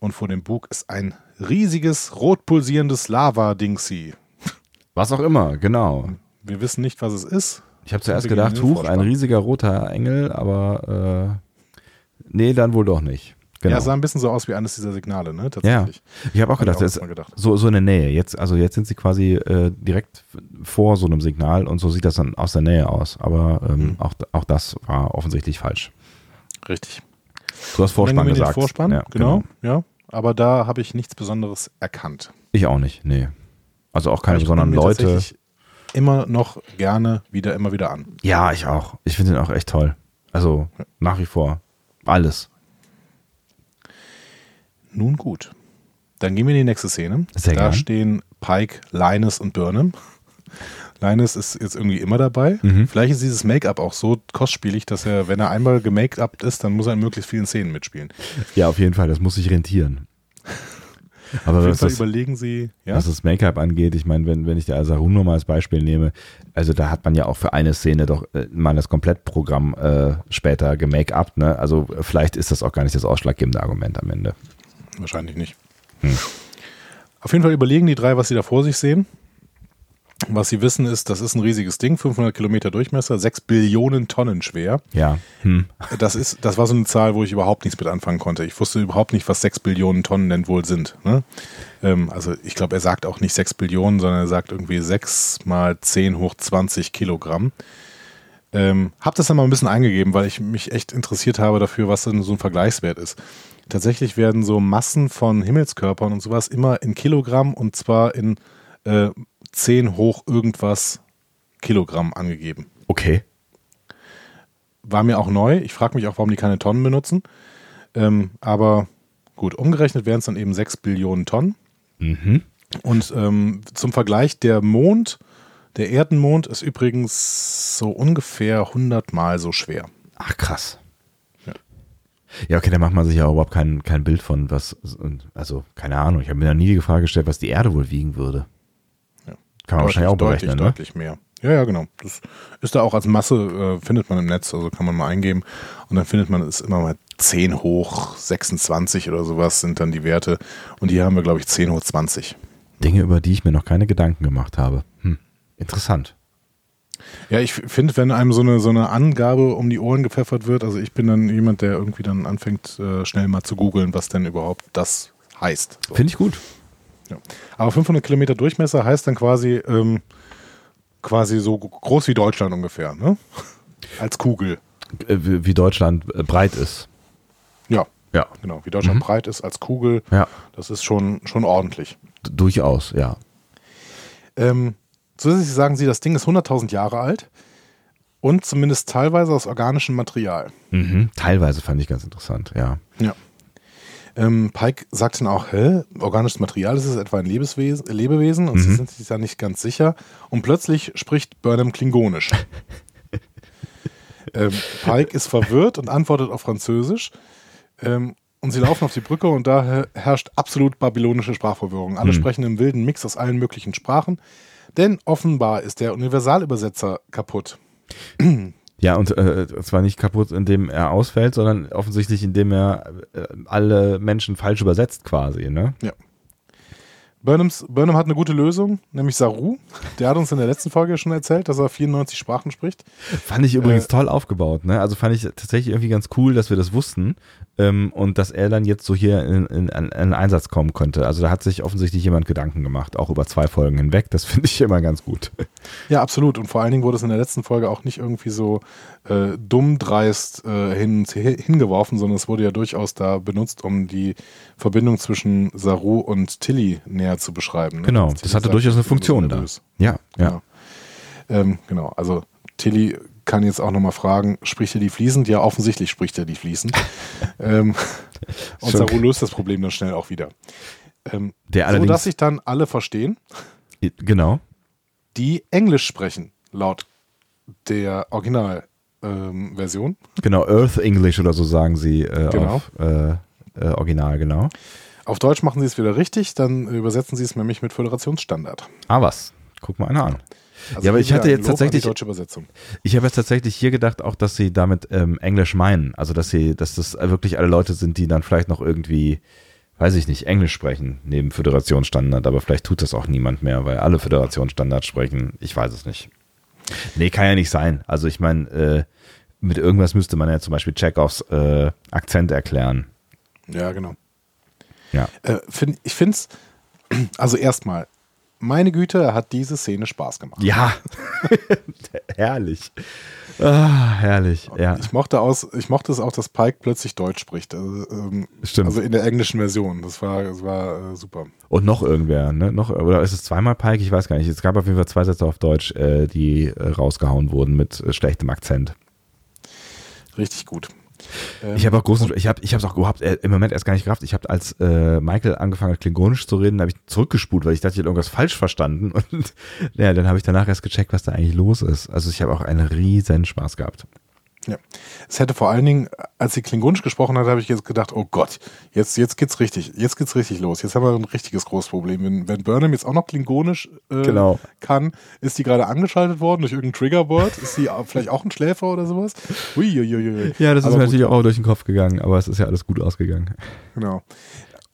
Und vor dem Bug ist ein riesiges, rot pulsierendes Lava-Dingsy. Was auch immer, genau. Wir wissen nicht, was es ist. Ich habe zuerst gedacht, Huch, ein riesiger roter Engel, aber äh, nee, dann wohl doch nicht. Genau. Ja, sah ein bisschen so aus wie eines dieser Signale, ne? Tatsächlich. Ja, ich habe auch gedacht, auch gedacht. So, so in der Nähe. Jetzt, also jetzt sind sie quasi äh, direkt vor so einem Signal und so sieht das dann aus der Nähe aus. Aber ähm, mhm. auch, auch das war offensichtlich falsch. Richtig. Du hast Vorspann gesagt. Vorspann, ja, genau, genau, ja. Aber da habe ich nichts Besonderes erkannt. Ich auch nicht, nee. Also auch keine besonderen Leute. Immer noch gerne wieder, immer wieder an. Ja, ich auch. Ich finde den auch echt toll. Also nach wie vor. Alles. Nun gut. Dann gehen wir in die nächste Szene. Sehr da gern. stehen Pike, Linus und Burnham. Linus ist jetzt irgendwie immer dabei. Mhm. Vielleicht ist dieses Make-up auch so kostspielig, dass er, wenn er einmal gemake-upt ist, dann muss er in möglichst vielen Szenen mitspielen. Ja, auf jeden Fall. Das muss sich rentieren. [laughs] Aber was das, überlegen Sie, ja? was das Make-up angeht, ich meine, wenn, wenn ich der Asarun nochmal als Beispiel nehme, also da hat man ja auch für eine Szene doch äh, mal das Komplettprogramm äh, später gemake-upt, ne? Also vielleicht ist das auch gar nicht das ausschlaggebende Argument am Ende. Wahrscheinlich nicht. Hm. Auf jeden Fall überlegen die drei, was sie da vor sich sehen. Was sie wissen ist, das ist ein riesiges Ding, 500 Kilometer Durchmesser, 6 Billionen Tonnen schwer. Ja. Hm. Das, ist, das war so eine Zahl, wo ich überhaupt nichts mit anfangen konnte. Ich wusste überhaupt nicht, was 6 Billionen Tonnen denn wohl sind. Ne? Ähm, also ich glaube, er sagt auch nicht 6 Billionen, sondern er sagt irgendwie 6 mal 10 hoch 20 Kilogramm. Ähm, hab das dann mal ein bisschen eingegeben, weil ich mich echt interessiert habe dafür, was denn so ein Vergleichswert ist. Tatsächlich werden so Massen von Himmelskörpern und sowas immer in Kilogramm und zwar in äh, 10 hoch irgendwas Kilogramm angegeben. Okay. War mir auch neu. Ich frage mich auch, warum die keine Tonnen benutzen. Ähm, aber gut, umgerechnet wären es dann eben 6 Billionen Tonnen. Mhm. Und ähm, zum Vergleich, der Mond, der Erdenmond ist übrigens so ungefähr 100 Mal so schwer. Ach krass. Ja, okay, da macht man sich ja überhaupt kein, kein Bild von, was, also keine Ahnung, ich habe mir da nie die Frage gestellt, was die Erde wohl wiegen würde. Kann man deutlich, wahrscheinlich auch berechnen, deutlich, ne? deutlich mehr. Ja, ja, genau. Das ist da auch als Masse, äh, findet man im Netz, also kann man mal eingeben und dann findet man es immer mal 10 hoch 26 oder sowas sind dann die Werte und hier haben wir, glaube ich, 10 hoch 20. Dinge, über die ich mir noch keine Gedanken gemacht habe. Hm. Interessant. Ja, ich finde, wenn einem so eine, so eine Angabe um die Ohren gepfeffert wird, also ich bin dann jemand, der irgendwie dann anfängt, äh, schnell mal zu googeln, was denn überhaupt das heißt. So. Finde ich gut. Ja. Aber 500 Kilometer Durchmesser heißt dann quasi, ähm, quasi so groß wie Deutschland ungefähr, ne? [laughs] Als Kugel. Äh, Wie Deutschland äh, breit ist. Ja, Ja. genau. Wie Deutschland Mhm. breit ist als Kugel, Ja. das ist schon, schon ordentlich. D durchaus, ja. Ähm, zusätzlich sagen sie, das Ding ist 100.000 Jahre alt und zumindest teilweise aus organischem Material. Mhm. Teilweise fand ich ganz interessant, ja. Ja. Ähm, Pike sagt dann auch, hä, organisches Material, ist es etwa ein Lebewesen, Lebewesen? Und sie Mhm. sind sich da nicht ganz sicher. Und plötzlich spricht Burnham Klingonisch. [laughs] ähm, Pike ist verwirrt und antwortet auf Französisch. Ähm, und sie laufen auf die Brücke und da her- herrscht absolut babylonische Sprachverwirrung. Alle Mhm. sprechen im wilden Mix aus allen möglichen Sprachen. Denn offenbar ist der Universalübersetzer kaputt. [clears throat] Ja, und äh, zwar nicht kaputt, indem er ausfällt, sondern offensichtlich, indem er äh, alle Menschen falsch übersetzt quasi, ne? Burnhams, Burnham hat eine gute Lösung, nämlich Saru. Der hat uns in der letzten Folge schon erzählt, dass er 94 Sprachen spricht. Fand ich übrigens Äh, toll aufgebaut, ne? Also fand ich tatsächlich irgendwie ganz cool, dass wir das wussten ähm, und dass er dann jetzt so hier in, in, in, in Einsatz kommen konnte. Also da hat sich offensichtlich jemand Gedanken gemacht, auch über zwei Folgen hinweg. Das [laughs] finde ich immer ganz gut. Ja, absolut. Und vor allen Dingen wurde es in der letzten Folge auch nicht irgendwie so äh, dumm dreist äh, hin, hingeworfen, sondern es wurde ja durchaus da benutzt, um die Verbindung zwischen Saru und Tilly näher zu beschreiben. ne? Genau, das hatte durchaus eine Funktion da. Ja, ja. Genau. Ähm, genau, also Tilly kann jetzt auch nochmal fragen, spricht er die fließend? Ja, offensichtlich spricht er die fließend. [laughs] ähm, und Saru löst das Problem dann schnell auch wieder. Ähm, Der so, dass sich dann alle verstehen, genau, die Englisch sprechen, laut der Originalversion. Version. genau, Earth English oder so sagen sie äh, Genau. auf äh, äh, Original, genau. Auf Deutsch machen sie es wieder richtig, dann übersetzen sie es nämlich mit Föderationsstandard. Ah, was? Guck mal einer an. Also Ja, aber ich hatte jetzt tatsächlich- deutsche Übersetzung. Ich habe jetzt tatsächlich hier gedacht, auch, dass sie damit ähm, Englisch meinen. Also, dass sie, dass das wirklich alle Leute sind, die dann vielleicht noch irgendwie, weiß ich nicht, Englisch sprechen, neben Föderationsstandard, aber vielleicht tut das auch niemand mehr, weil alle Föderationsstandard sprechen. Ich weiß es nicht. Nee, kann ja nicht sein. Also, ich meine, äh, mit irgendwas müsste man ja zum Beispiel Chekhovs äh, Akzent erklären. Ja, genau. Ja. Äh, find, ich finde es, [clears throat] also erstmal, meine Güte, hat diese Szene Spaß gemacht. Ja. [laughs] herrlich. Ah, herrlich. Ja, Ich mochte aus, ich mochte es auch, dass Pike plötzlich Deutsch spricht. Also, ähm, stimmt. also in der englischen Version. Das war, das war äh, super. Und noch irgendwer, ne? Noch, oder ist es zweimal Pike? Ich weiß gar nicht. Es gab auf jeden Fall zwei Sätze auf Deutsch, äh, die äh, rausgehauen wurden mit äh, schlechtem Akzent. Richtig gut. Ähm, Ich habe auch großen, ich habe, ich habe es auch überhaupt äh, im Moment erst gar nicht gerafft. Ich habe als äh, Michael angefangen hat Klingonisch zu reden, habe ich zurückgespult, weil ich dachte, ich hätte irgendwas falsch verstanden. [laughs] Und ja, dann habe ich danach erst gecheckt, was da eigentlich los ist. Also ich habe auch einen riesen Spaß gehabt. Ja. Es hätte vor allen Dingen, als sie Klingonisch gesprochen hat, habe ich jetzt gedacht, oh Gott, jetzt, jetzt geht's richtig, jetzt geht's richtig los. Jetzt haben wir ein richtiges großes Problem. Wenn, wenn Burnham jetzt auch noch Klingonisch äh, Genau. kann, ist die gerade angeschaltet worden durch irgendein Triggerboard? Ist sie vielleicht auch ein Schläfer oder sowas? Uiuiui. Ja, das ist Aber mir gut. natürlich auch durch den Kopf gegangen, aber es ist ja alles gut ausgegangen. Genau.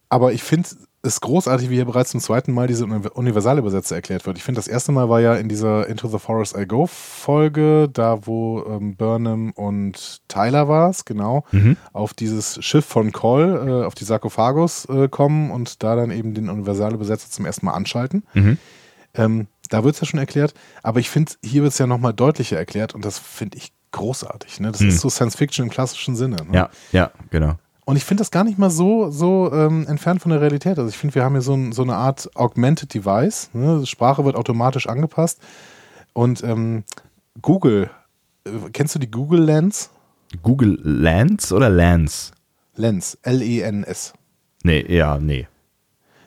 Aber ich finde es großartig, wie hier bereits zum zweiten Mal diese Uni- Universalübersetzer erklärt wird. Ich finde, das erste Mal war ja in dieser Into the Forest I Go Folge, da wo ähm, Burnham und Tyler war es, genau, Mhm. auf dieses Schiff von Cole, äh, auf die Sarkophagus äh, kommen und da dann eben den Universalübersetzer zum ersten Mal anschalten. Mhm. Ähm, da wird es ja schon erklärt, aber ich finde, hier wird es ja nochmal deutlicher erklärt und das finde ich großartig. Ne? Das Mhm. ist so Science Fiction im klassischen Sinne. Ne? Ja, ja, genau. Und ich finde das gar nicht mal so, so ähm, entfernt von der Realität. Also ich finde, wir haben hier so, ein, so eine Art Augmented Device. Ne? Sprache wird automatisch angepasst. Und ähm, Google, äh, kennst du die Google Lens? Google Lens oder Lens? Lens, L-E-N-S. Nee, ja, nee.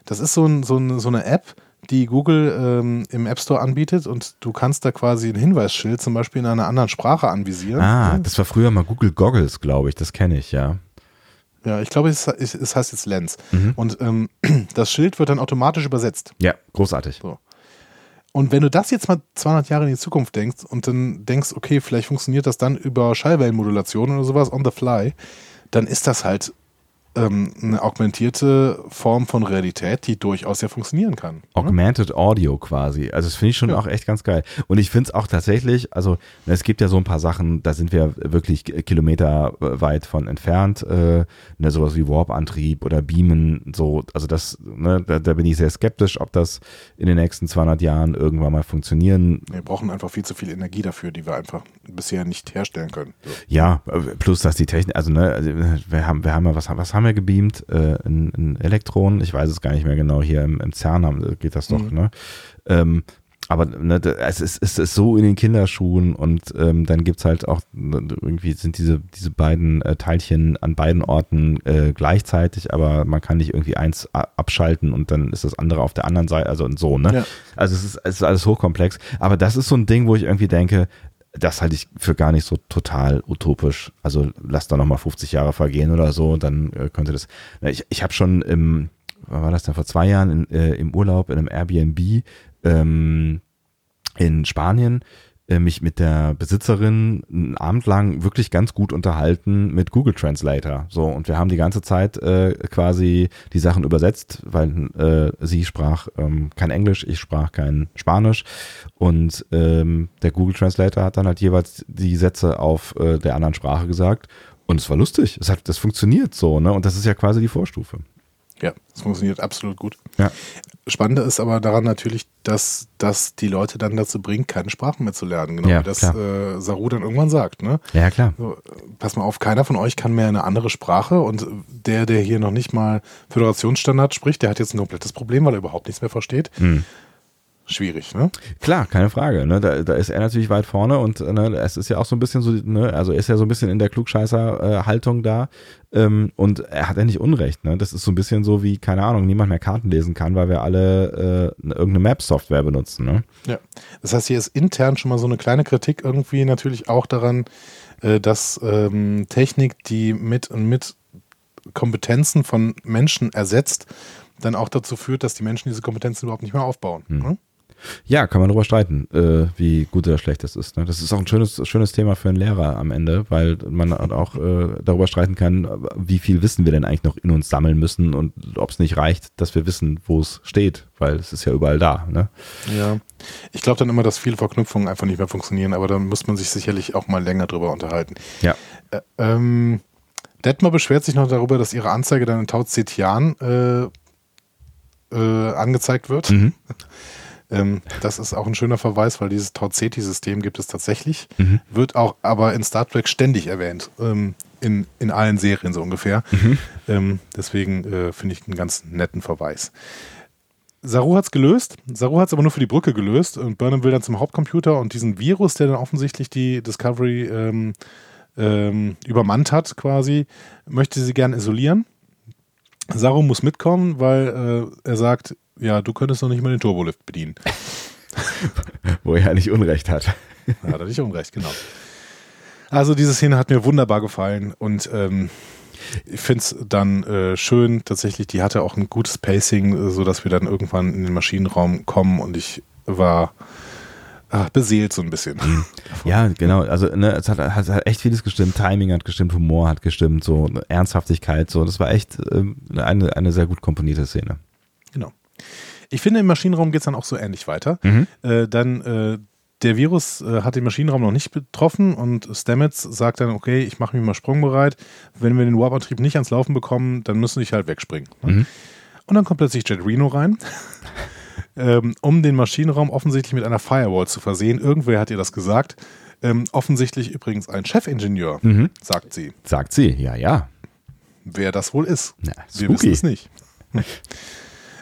Das ist so, ein, so, ein, so eine App, die Google ähm, im App Store anbietet und du kannst da quasi ein Hinweisschild zum Beispiel in einer anderen Sprache anvisieren. Ah, das war früher mal Google Goggles, glaube ich. Das kenne ich, ja. Ja, ich glaube, es, es, heißt jetzt Lens. Mhm. Und ähm, [clears throat] das Schild wird dann automatisch übersetzt. Ja, großartig. Und wenn du das jetzt mal 200 Jahre in die Zukunft denkst und dann denkst, okay, vielleicht funktioniert das dann über Schallwellenmodulation oder sowas on the fly, dann ist das halt ähm, eine augmentierte Form von Realität, die durchaus ja funktionieren kann. ne? Augmented Audio quasi. Also das finde ich schon Ja. auch echt ganz geil. Und ich finde es auch tatsächlich, also ne, es gibt ja so ein paar Sachen, da sind wir wirklich kilometerweit von entfernt, äh, ne, sowas wie Warp-Antrieb oder Beamen, so, also das, ne, da, da bin ich sehr skeptisch, ob das in den nächsten 200 Jahren irgendwann mal funktionieren Wir brauchen einfach viel zu viel Energie dafür, die wir einfach bisher nicht herstellen können. So. Ja, äh, plus dass die Technik, also ne, also, äh, wir haben, wir haben ja, was, was haben wir gebeamt? Äh, ein, ein Elektron, ich weiß es gar nicht mehr genau, hier im, im CERN haben, geht das doch, Mhm. ne? Ähm, aber ne, es, ist, es ist so in den Kinderschuhen und ähm, dann gibt's halt auch, ne, irgendwie sind diese, diese beiden äh, Teilchen an beiden Orten äh, gleichzeitig, aber man kann nicht irgendwie eins abschalten und dann ist das andere auf der anderen Seite, also und so, ne? Ja. Also es ist, es ist alles hochkomplex. Aber das ist so ein Ding, wo ich irgendwie denke, das halte ich für gar nicht so total utopisch. Also lass da nochmal 50 Jahre vergehen oder so, dann äh, könnte das. Ich, ich habe schon im, wann war das denn, vor zwei Jahren in, äh, im Urlaub in einem Airbnb ähm, in Spanien mich mit der Besitzerin einen Abend lang wirklich ganz gut unterhalten mit Google Translator. So, und wir haben die ganze Zeit äh, quasi die Sachen übersetzt, weil äh, sie sprach ähm, kein Englisch, ich sprach kein Spanisch. Und ähm, der Google Translator hat dann halt jeweils die Sätze auf äh, der anderen Sprache gesagt. Und es war lustig. Es hat, das funktioniert so, ne? Und das ist ja quasi die Vorstufe. Ja, es funktioniert absolut gut. Ja. Spannende ist aber daran natürlich, dass das die Leute dann dazu bringt, keine Sprachen mehr zu lernen. Genau Ja, wie das äh, Saru dann irgendwann sagt. Ne? Ja, klar. So, pass mal auf, keiner von euch kann mehr eine andere Sprache und der, der hier noch nicht mal Föderationsstandard spricht, der hat jetzt ein komplettes Problem, weil er überhaupt nichts mehr versteht. Hm. Schwierig, ne? Klar, keine Frage. Ne? Da, da ist er natürlich weit vorne und äh, ne, es ist ja auch so ein bisschen so, ne, also er ist ja so ein bisschen in der Klugscheißer-Haltung da ähm, und er hat ja nicht Unrecht. Ne? Das ist so ein bisschen so wie, keine Ahnung, niemand mehr Karten lesen kann, weil wir alle äh, irgendeine Map-Software benutzen. Ne? Ja. Das heißt, hier ist intern schon mal so eine kleine Kritik irgendwie natürlich auch daran, äh, dass ähm, Technik, die mit und mit Kompetenzen von Menschen ersetzt, dann auch dazu führt, dass die Menschen diese Kompetenzen überhaupt nicht mehr aufbauen. Ne? Ja, kann man darüber streiten, äh, wie gut oder schlecht das ist. Ne? Das ist auch ein schönes, schönes Thema für einen Lehrer am Ende, weil man auch äh, darüber streiten kann, wie viel Wissen wir denn eigentlich noch in uns sammeln müssen und ob es nicht reicht, dass wir wissen, wo es steht, weil es ist ja überall da. Ne? Ja. Ich glaube dann immer, dass viele Verknüpfungen einfach nicht mehr funktionieren, aber da muss man sich sicherlich auch mal länger drüber unterhalten. Ja. Äh, ähm, Detmar beschwert sich noch darüber, dass ihre Anzeige dann in Tau Zetian äh, äh, angezeigt wird. Mhm. [laughs] Ähm, das ist auch ein schöner Verweis, weil dieses Tau Ceti-System gibt es tatsächlich, Mhm. wird auch aber in Star Trek ständig erwähnt. Ähm, in, in allen Serien so ungefähr. Mhm. Ähm, deswegen äh, finde ich einen ganz netten Verweis. Saru hat es gelöst. Saru hat es aber nur für die Brücke gelöst. Und Burnham will dann zum Hauptcomputer und diesen Virus, der dann offensichtlich die Discovery ähm, ähm, übermannt hat, quasi, möchte sie gern isolieren. Saru muss mitkommen, weil äh, er sagt, ja, du könntest noch nicht mal den Turbolift bedienen. [laughs] Wo er ja nicht Unrecht hat. Da hat er nicht unrecht, genau. Also diese Szene hat mir wunderbar gefallen und ähm, ich finde es dann äh, schön, tatsächlich, die hatte auch ein gutes Pacing, äh, sodass wir dann irgendwann in den Maschinenraum kommen und ich war ah, beseelt so ein bisschen. Ja, genau. Also ne, es hat, hat, hat echt vieles gestimmt. Timing hat gestimmt, Humor hat gestimmt, so Ernsthaftigkeit. So, das war echt ähm, eine, eine sehr gut komponierte Szene. Genau. Ich finde, im Maschinenraum geht es dann auch so ähnlich weiter. Mhm. Äh, dann äh, der Virus äh, hat den Maschinenraum noch nicht betroffen und Stamets sagt dann, okay, ich mache mich mal sprungbereit. Wenn wir den Warp-Antrieb nicht ans Laufen bekommen, dann müssen ich halt wegspringen. Mhm. Und dann kommt plötzlich Jet Reno rein, [laughs] ähm, um den Maschinenraum offensichtlich mit einer Firewall zu versehen. Irgendwer hat ihr das gesagt. Ähm, offensichtlich übrigens ein Chefingenieur, Mhm. sagt sie. Sagt sie, ja, ja. Wer das wohl ist. Na, Wir spooky. wissen es nicht. [laughs]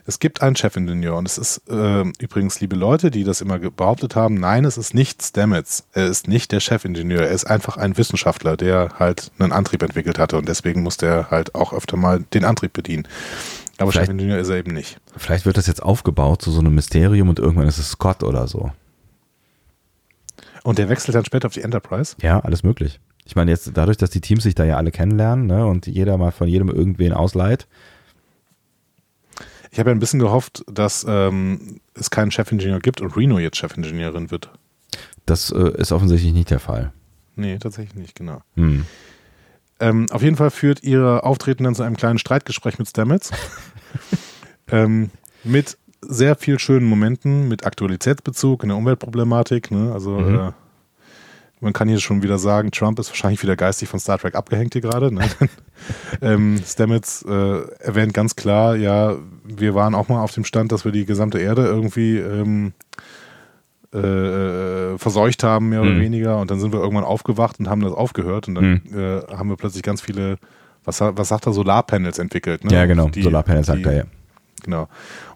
Es gibt einen Chefingenieur und es ist ähm, übrigens, liebe Leute, die das immer behauptet haben, nein, es ist nicht Stamets. Er ist nicht der Chefingenieur. Er ist einfach ein Wissenschaftler, der halt einen Antrieb entwickelt hatte und deswegen musste er halt auch öfter mal den Antrieb bedienen. Aber Vielleicht- Chefingenieur ist er eben nicht. Vielleicht wird das jetzt aufgebaut zu so einem Mysterium und irgendwann ist es Scott oder so. Und der wechselt dann später auf die Enterprise. Ja, alles möglich. Ich meine, jetzt dadurch, dass die Teams sich da ja alle kennenlernen ne, und jeder mal von jedem irgendwen ausleiht. Ich habe ja ein bisschen gehofft, dass ähm, es keinen Chefingenieur gibt und Reno jetzt Chefingenieurin wird. Das äh, ist offensichtlich nicht der Fall. Nee, tatsächlich nicht, genau. Hm. Ähm, auf jeden Fall führt ihr Auftreten dann zu einem kleinen Streitgespräch mit Stamets. [laughs] ähm, mit sehr viel schönen Momenten, mit Aktualitätsbezug in der Umweltproblematik. Ne? Also Mhm. äh, man kann hier schon wieder sagen, Trump ist wahrscheinlich wieder geistig von Star Trek abgehängt hier gerade. Ne? [laughs] ähm, Stamets äh, erwähnt ganz klar, ja, wir waren auch mal auf dem Stand, dass wir die gesamte Erde irgendwie ähm, äh, verseucht haben, mehr oder Mhm. weniger. Und dann sind wir irgendwann aufgewacht und haben das aufgehört. Und dann äh, haben wir plötzlich ganz viele, was, was sagt er, Solarpanels entwickelt. Ne? Ja, genau. Die- Solarpanels sagt die- er, ja. Genau.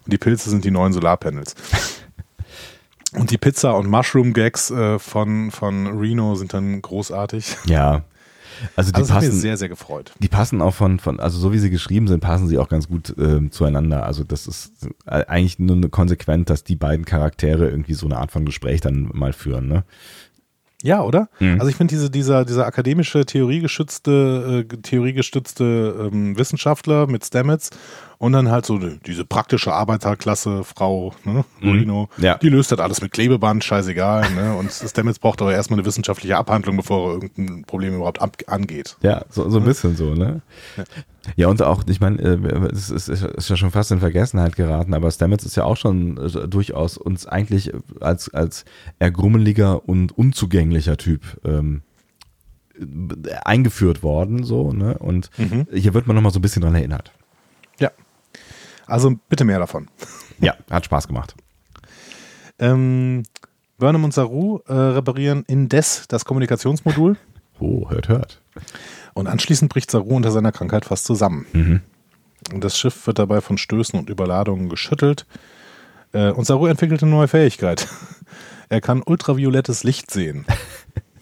Und die Pilze sind die neuen Solarpanels. [laughs] Und die Pizza- und Mushroom-Gags äh, von, von Reno sind dann großartig. Ja. Also die Also das hat mir passen, sehr, sehr gefreut. die passen auch von, von, also so wie sie geschrieben sind, passen sie auch ganz gut ähm, zueinander. Also das ist äh, eigentlich nur eine konsequent, dass die beiden Charaktere irgendwie so eine Art von Gespräch dann mal führen, ne? Ja, oder? Mhm. Also ich finde diese, dieser, dieser akademische, theoriegestützte, äh, theoriegestützte ähm, Wissenschaftler mit Stamets und dann halt so die- diese praktische Arbeiterklasse Frau, ne, Mhm. Reno, Ja. die löst das alles mit Klebeband, scheißegal, ne? Und [laughs] Stamets braucht aber erstmal eine wissenschaftliche Abhandlung, bevor er irgendein Problem überhaupt angeht. Ja, so, so ein bisschen so, ne? Ja, und auch, ich meine, äh, es ist, ist ja schon fast in Vergessenheit geraten, aber Stamets ist ja auch schon äh, durchaus uns eigentlich als, als eher grummeliger und unzugänglicher Typ ähm, äh, eingeführt worden, so, ne? Und Mhm. hier wird man nochmal so ein bisschen dran erinnert. Also bitte mehr davon. Ja, hat Spaß gemacht. Ähm, Burnham und Saru äh, reparieren indes das Kommunikationsmodul [laughs] Oh, hört, hört. und anschließend bricht Saru unter seiner Krankheit fast zusammen. Mhm. Und das Schiff wird dabei von Stößen und Überladungen geschüttelt. Äh, und Saru entwickelt eine neue Fähigkeit. [laughs] Er kann ultraviolettes Licht sehen. [laughs]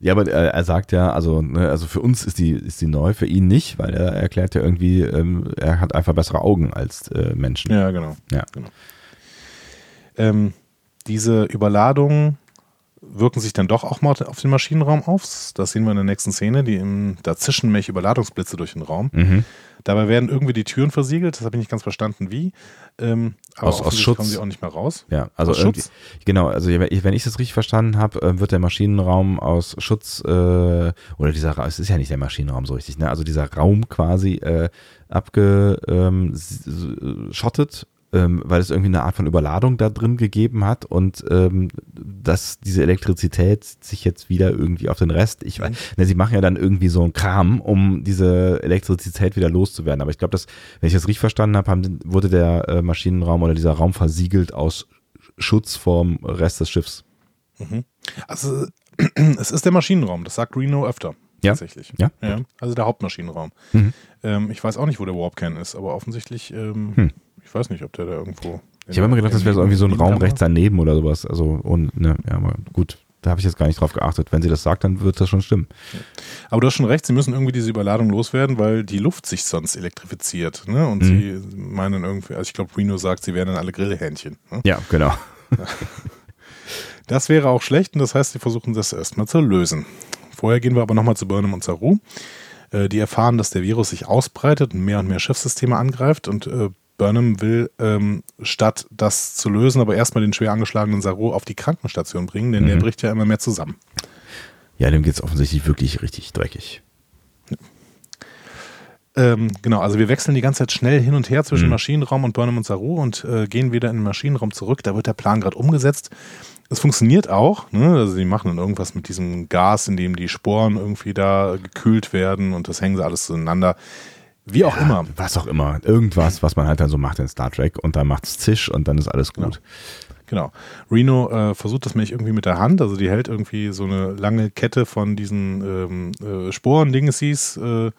Ja, aber er, er sagt ja, also, ne, also für uns ist die, ist die neu, für ihn nicht, weil er erklärt ja irgendwie, ähm, er hat einfach bessere Augen als äh, Menschen. Ja, genau. Ja. Ähm, diese Überladungen wirken sich dann doch auch mal auf den Maschinenraum auf. Das sehen wir in der nächsten Szene. Die im, da zischen nämlich Überladungsblitze durch den Raum. Mhm. Dabei werden irgendwie die Türen versiegelt. Das habe ich nicht ganz verstanden, wie. Ähm, aber Aus- aus Schutz. kommen sie auch nicht mehr raus. Ja, also Aus Schutz? genau, also wenn ich das richtig verstanden habe, äh, wird der Maschinenraum aus Schutz äh, oder dieser es ist ja nicht der Maschinenraum so richtig, ne? Also dieser Raum quasi äh, abgeschottet, ähm, weil es irgendwie eine Art von Überladung da drin gegeben hat und ähm, dass diese Elektrizität sich jetzt wieder irgendwie auf den Rest, ich weiß, ne, sie machen ja dann irgendwie so einen Kram, um diese Elektrizität wieder loszuwerden. Aber ich glaube, dass, wenn ich das richtig verstanden habe, haben, wurde der äh, Maschinenraum oder dieser Raum versiegelt aus Schutz vorm Rest des Schiffs. Also [clears throat] es ist der Maschinenraum, das sagt Reno öfter. Ja. Tatsächlich. Ja? ja. Also der Hauptmaschinenraum. Mhm. Ähm, ich weiß auch nicht, wo der Warpcan ist, aber offensichtlich, ähm, Hm. Ich weiß nicht, ob der da irgendwo. Ich habe immer gedacht, das wäre so irgendwie so ein Raum rechts daneben oder sowas. Also, und, ne, ja, aber gut, da habe ich jetzt gar nicht drauf geachtet. Wenn sie das sagt, dann wird das schon stimmen. Aber du hast schon recht, sie müssen irgendwie diese Überladung loswerden, weil die Luft sich sonst elektrifiziert. Ne? Und Mhm. sie meinen irgendwie, also ich glaube, Reno sagt, sie wären dann alle Grillhähnchen. Ne? Ja, genau. [laughs] Das wäre auch schlecht und das heißt, sie versuchen das erstmal zu lösen. Vorher gehen wir aber nochmal zu Burnham und Saru. Äh, die erfahren, dass der Virus sich ausbreitet und mehr und mehr Schiffssysteme angreift und äh, Burnham will, ähm, statt das zu lösen, aber erstmal den schwer angeschlagenen Saru auf die Krankenstation bringen, denn der Mhm. bricht ja immer mehr zusammen. Ja, dem geht's offensichtlich wirklich richtig dreckig. Ähm, genau, also wir wechseln die ganze Zeit schnell hin und her zwischen Mhm. Maschinenraum und Burnham und Saru und äh, gehen wieder in den Maschinenraum zurück. Da wird der Plan gerade umgesetzt. Es funktioniert auch. Ne? Also die machen dann irgendwas mit diesem Gas, in dem die Sporen irgendwie da gekühlt werden und das hängen sie alles zueinander. Wie auch immer. Was auch immer. Irgendwas, was man halt dann so macht in Star Trek und dann macht's Zisch und dann ist alles gut. Genau. Reno äh, versucht das nämlich irgendwie mit der Hand. Also die hält irgendwie so eine lange Kette von diesen ähm, äh, Sporen-Dingesis äh,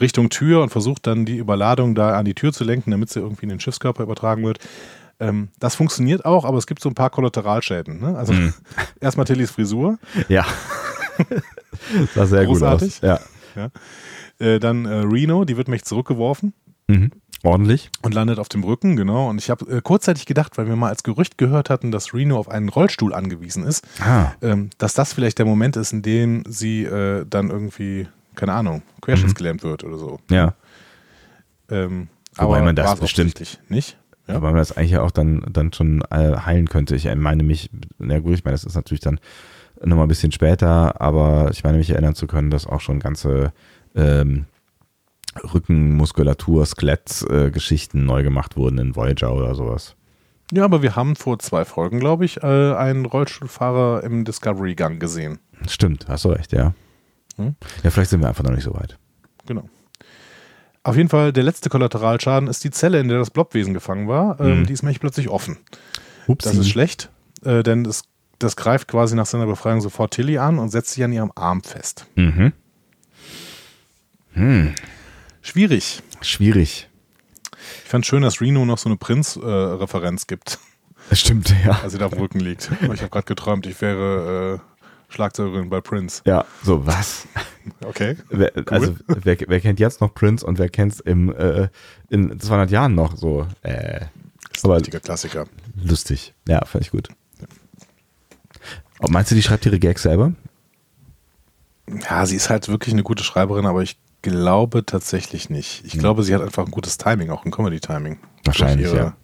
Richtung Tür und versucht dann die Überladung da an die Tür zu lenken, damit sie irgendwie in den Schiffskörper übertragen wird. Ähm, das funktioniert auch, aber es gibt so ein paar Kollateralschäden. Ne? Also Mhm. [laughs] erstmal Tillys Frisur, Ja. [laughs] sah sehr Großartig. gut aus. Ja. Äh, dann äh, Reno, die wird mich zurückgeworfen Mhm. Ordentlich. und landet auf dem Rücken, genau. Und ich habe äh, kurzzeitig gedacht, weil wir mal als Gerücht gehört hatten, dass Reno auf einen Rollstuhl angewiesen ist, Ah. ähm, dass das vielleicht der Moment ist, in dem sie äh, dann irgendwie, keine Ahnung, querschnittsgelähmt wird oder so. Ja. Ähm, Wobei man das bestimmt- nicht. Ja. Aber man das eigentlich ja auch dann, dann schon äh, heilen könnte. Ich meine mich, na gut, ich meine, das ist natürlich dann nochmal ein bisschen später, aber ich meine mich erinnern zu können, dass auch schon ganze ähm, Rückenmuskulatur, Skelettgeschichten äh, neu gemacht wurden in Voyager oder sowas. Ja, aber wir haben vor zwei Folgen, glaube ich, äh, einen Rollstuhlfahrer im Discovery-Gang gesehen. Stimmt, hast du recht, ja. Hm? Ja, vielleicht sind wir einfach noch nicht so weit. Genau. Auf jeden Fall, der letzte Kollateralschaden ist die Zelle, in der das Blobwesen gefangen war. Ähm, mhm. Die ist nämlich plötzlich offen. Upsi. Das ist schlecht, äh, denn das, das greift quasi nach seiner Befreiung sofort Tilly an und setzt sich an ihrem Arm fest. Mhm. Hm. Schwierig. Schwierig. Ich fand schön, dass Reno noch so eine Prinz-Referenz äh, gibt. Das stimmt, ja. Als sie da auf dem Rücken liegt. Ich habe gerade geträumt, ich wäre äh, Schlagzeugerin bei Prince. Ja, so was. Okay. Wer, cool. Also, wer, wer, kennt jetzt noch Prince und wer kennt es äh, in 200 Jahren noch so? Äh, das ist ein richtiger Klassiker. Lustig. Ja, fand ich gut. Ja. Meinst du, die schreibt ihre Gags selber? Ja, sie ist halt wirklich eine gute Schreiberin, aber ich glaube tatsächlich nicht. Ich hm. glaube, sie hat einfach ein gutes Timing, auch ein Comedy-Timing. Wahrscheinlich, durch ihre, ja.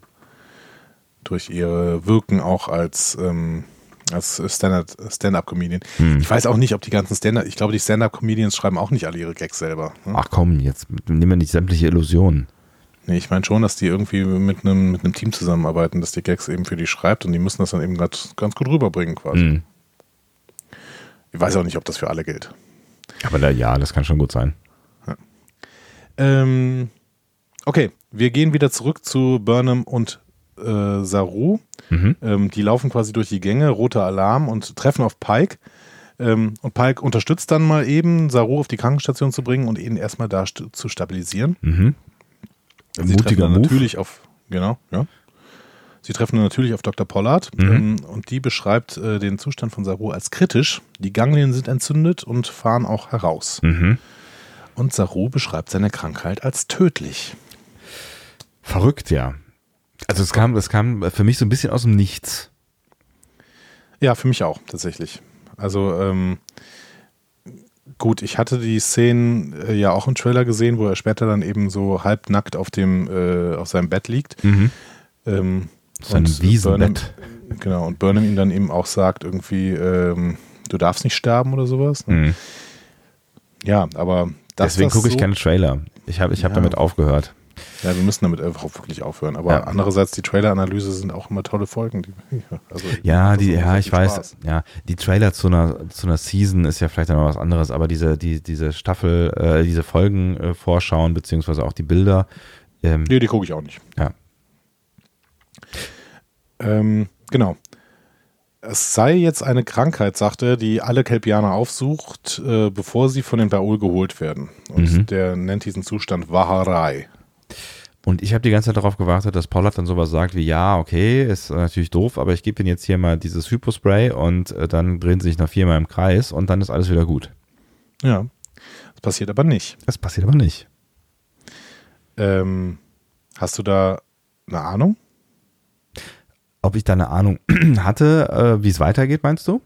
Durch ihre Wirken auch als, ähm, als Stand-Up-Comedian. Hm. Ich weiß auch nicht, ob die ganzen Stand-Up, ich glaube, die Stand-Up-Comedians schreiben auch nicht alle ihre Gags selber. Ne? Ach komm, jetzt nehmen wir nicht sämtliche Illusionen. Nee, ich meine schon, dass die irgendwie mit einem, mit einem Team zusammenarbeiten, dass die Gags eben für die schreibt und die müssen das dann eben ganz, ganz gut rüberbringen quasi. Hm. Ich weiß auch nicht, ob das für alle gilt. Aber da, ja, das kann schon gut sein. Ähm, okay, wir gehen wieder zurück zu Burnham und äh, Saru. Mhm. Ähm, die laufen quasi durch die Gänge, roter Alarm und treffen auf Pike. Ähm, und Pike unterstützt dann mal eben, Saru auf die Krankenstation zu bringen und ihn erstmal da st zu stabilisieren. Mhm. Sie Mutiger treffen natürlich auf, genau, ja. Sie treffen natürlich auf Dr. Pollard mhm. ähm, und die beschreibt äh, den Zustand von Saru als kritisch. Die Ganglien sind entzündet und fahren auch heraus. Mhm. Und Saru beschreibt seine Krankheit als tödlich. Verrückt, ja. Also es kam, es kam für mich so ein bisschen aus dem Nichts. Ja, für mich auch, tatsächlich. Also, ähm, gut, ich hatte die Szenen äh, ja auch im Trailer gesehen, wo er später dann eben so halbnackt auf dem, äh, auf seinem Bett liegt. Mhm. Ähm, Sein Wiesenbett. Genau, und Burnham ihm dann eben auch sagt, irgendwie, ähm, du darfst nicht sterben oder sowas. Ne? Mhm. Ja, aber Deswegen gucke ich so keine Trailer. Ich habe ich hab ja. damit aufgehört. Ja, wir müssen damit einfach wirklich aufhören. Aber ja. andererseits, die Trailer-Analyse sind auch immer tolle Folgen. Die, also, ja, die, ja, ich weiß. Spaß. Ja, die Trailer zu einer, zu einer Season ist ja vielleicht noch was anderes, aber diese, die, diese Staffel, äh, diese Folgen äh, vorschauen, beziehungsweise auch die Bilder. Ähm, nee, die gucke ich auch nicht. Ja. Ähm, genau es sei jetzt eine Krankheit, sagt er, die alle Kelpianer aufsucht, äh, bevor sie von den Baul geholt werden. Und mhm. der nennt diesen Zustand Waharai. Und ich habe die ganze Zeit darauf gewartet, dass Pollard dann sowas sagt wie, ja, okay, ist natürlich doof, aber ich gebe ihnen jetzt hier mal dieses Hypospray und äh, dann drehen sie sich noch viermal im Kreis und dann ist alles wieder gut. Ja, das passiert aber nicht. Das passiert aber nicht. Ähm, hast du da eine Ahnung? Ob ich da eine Ahnung [clears throat] hatte, äh, wie es weitergeht, meinst du?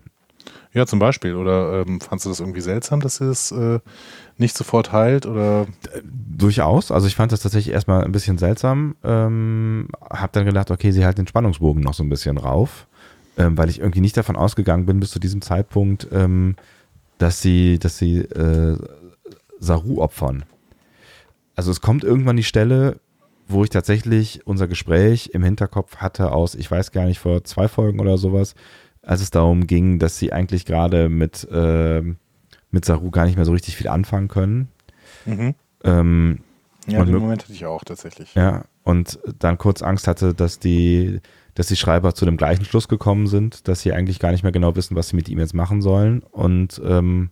Ja, zum Beispiel. Oder ähm, fandst du das irgendwie seltsam, dass es äh, nicht sofort heilt? Oder? Durchaus. Also ich fand das tatsächlich erstmal ein bisschen seltsam. Ähm, hab dann gedacht, okay, sie halt den Spannungsbogen noch so ein bisschen rauf, ähm, weil ich irgendwie nicht davon ausgegangen bin bis zu diesem Zeitpunkt, ähm, dass sie, dass sie äh, Saru opfern. Also es kommt irgendwann die Stelle, wo ich tatsächlich unser Gespräch im Hinterkopf hatte aus, ich weiß gar nicht, vor zwei Folgen oder sowas, als es darum ging, dass sie eigentlich gerade mit, äh, mit Saru gar nicht mehr so richtig viel anfangen können. Mhm. Ähm, ja, den Moment hatte ich auch tatsächlich. Ja, und dann kurz Angst hatte, dass die, dass die Schreiber zu dem gleichen Schluss gekommen sind, dass sie eigentlich gar nicht mehr genau wissen, was sie mit ihm jetzt machen sollen und ähm,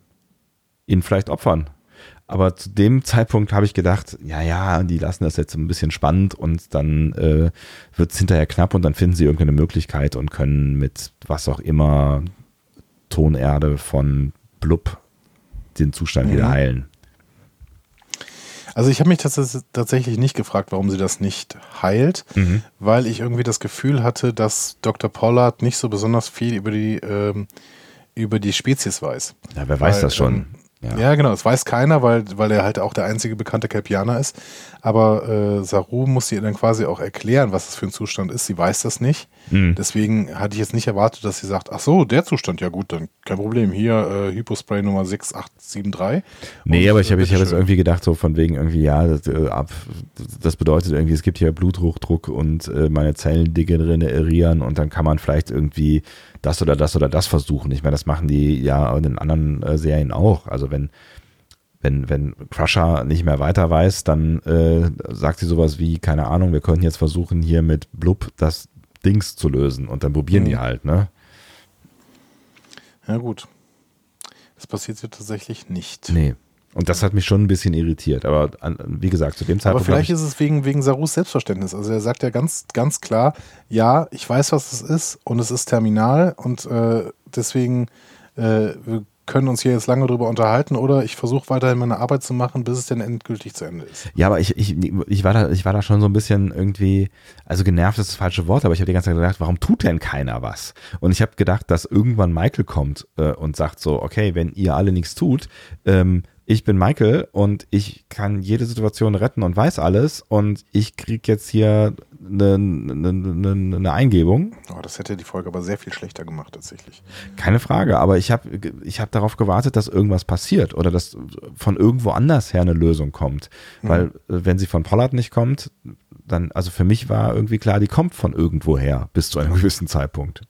ihn vielleicht opfern. Aber zu dem Zeitpunkt habe ich gedacht, ja, ja, die lassen das jetzt ein bisschen spannend und dann äh, wird es hinterher knapp und dann finden sie irgendeine Möglichkeit und können mit was auch immer Tonerde von Blub den Zustand mhm. wieder heilen. Also ich habe mich tatsächlich nicht gefragt, warum sie das nicht heilt, mhm. weil ich irgendwie das Gefühl hatte, dass Dr. Pollard nicht so besonders viel über die, ähm, über die Spezies weiß. Ja, wer weiß weil, das schon? Ähm, Ja. ja, genau, das weiß keiner, weil, weil er halt auch der einzige bekannte Kelpianer ist. Aber äh, Saru muss ihr dann quasi auch erklären, was das für ein Zustand ist. Sie weiß das nicht. Mhm. Deswegen hatte ich jetzt nicht erwartet, dass sie sagt, ach so, der Zustand, ja gut, dann kein Problem. Hier äh, Hypospray Nummer 6873. Nee, aber ich habe ich hab jetzt irgendwie gedacht, so von wegen irgendwie, ja, das, äh, ab, das bedeutet irgendwie, es gibt hier Bluthochdruck und äh, meine Zellen degenerieren und dann kann man vielleicht irgendwie das oder das oder das versuchen. Ich meine, das machen die ja in den anderen äh, Serien auch. Also wenn wenn, wenn Crusher nicht mehr weiter weiß, dann äh, sagt sie sowas wie, keine Ahnung, wir könnten jetzt versuchen, hier mit Blub das Dings zu lösen und dann probieren mhm. die halt, ne? Ja, gut. Das passiert ja tatsächlich nicht. Nee. Und das hat mich schon ein bisschen irritiert. Aber wie gesagt, zu dem Zeitpunkt. Aber vielleicht ist es wegen, wegen Sarus Selbstverständnis. Also er sagt ja ganz, ganz klar, ja, ich weiß, was es ist und es ist terminal und äh, deswegen äh, können uns hier jetzt lange drüber unterhalten oder ich versuche weiterhin meine Arbeit zu machen, bis es denn endgültig zu Ende ist. Ja, aber ich, ich, ich, war da, ich war da schon so ein bisschen irgendwie, also genervt ist das falsche Wort, aber ich habe die ganze Zeit gedacht, warum tut denn keiner was? Und ich habe gedacht, dass irgendwann Michael kommt äh, und sagt so, okay, wenn ihr alle nichts tut, ähm, ich bin Michael und ich kann jede Situation retten und weiß alles und ich krieg jetzt hier eine, eine, eine, eine Eingebung. Oh, das hätte die Folge aber sehr viel schlechter gemacht tatsächlich. Keine Frage, aber ich habe ich hab darauf gewartet, dass irgendwas passiert oder dass von irgendwo anders her eine Lösung kommt. Mhm. Weil äh, wenn sie von Pollard nicht kommt, dann, also für mich war irgendwie klar, die kommt von irgendwo her bis zu einem gewissen Zeitpunkt.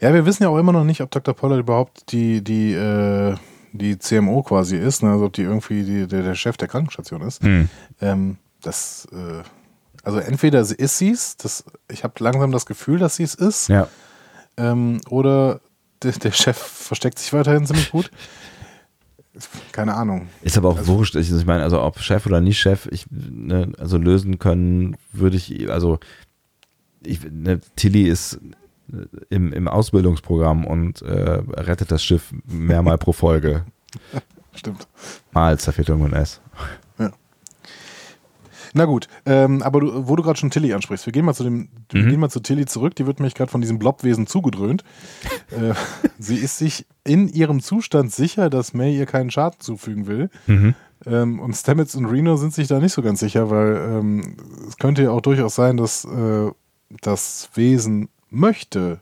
Ja, wir wissen ja auch immer noch nicht, ob Dr. Pollard überhaupt die, die äh die CMO quasi ist, ne? also ob die irgendwie die, der, der, Chef der Krankenstation ist. Hm. Ähm, das, äh, also entweder ist sie es, ich habe langsam das Gefühl, dass sie es ist, ja. ähm, oder der, der, Chef versteckt sich weiterhin ziemlich gut. Keine Ahnung. Ist aber auch also, wurscht. Ich, ich meine, also ob Chef oder nicht Chef, ich, ne, also lösen können würde ich, also ich, ne, Tilly ist im, im Ausbildungsprogramm und äh, rettet das Schiff mehrmal pro Folge. [laughs] Stimmt. Mal, irgendwo ein S. Ja. Na gut, ähm, aber du, wo du gerade schon Tilly ansprichst, wir gehen mal zu dem, mhm. wir gehen mal zu Tilly zurück, die wird mich gerade von diesem Blobwesen zugedröhnt. [laughs] äh, sie ist sich in ihrem Zustand sicher, dass May ihr keinen Schaden zufügen will. Mhm. Ähm, und Stamets und Reno sind sich da nicht so ganz sicher, weil ähm, es könnte ja auch durchaus sein, dass äh, das Wesen möchte,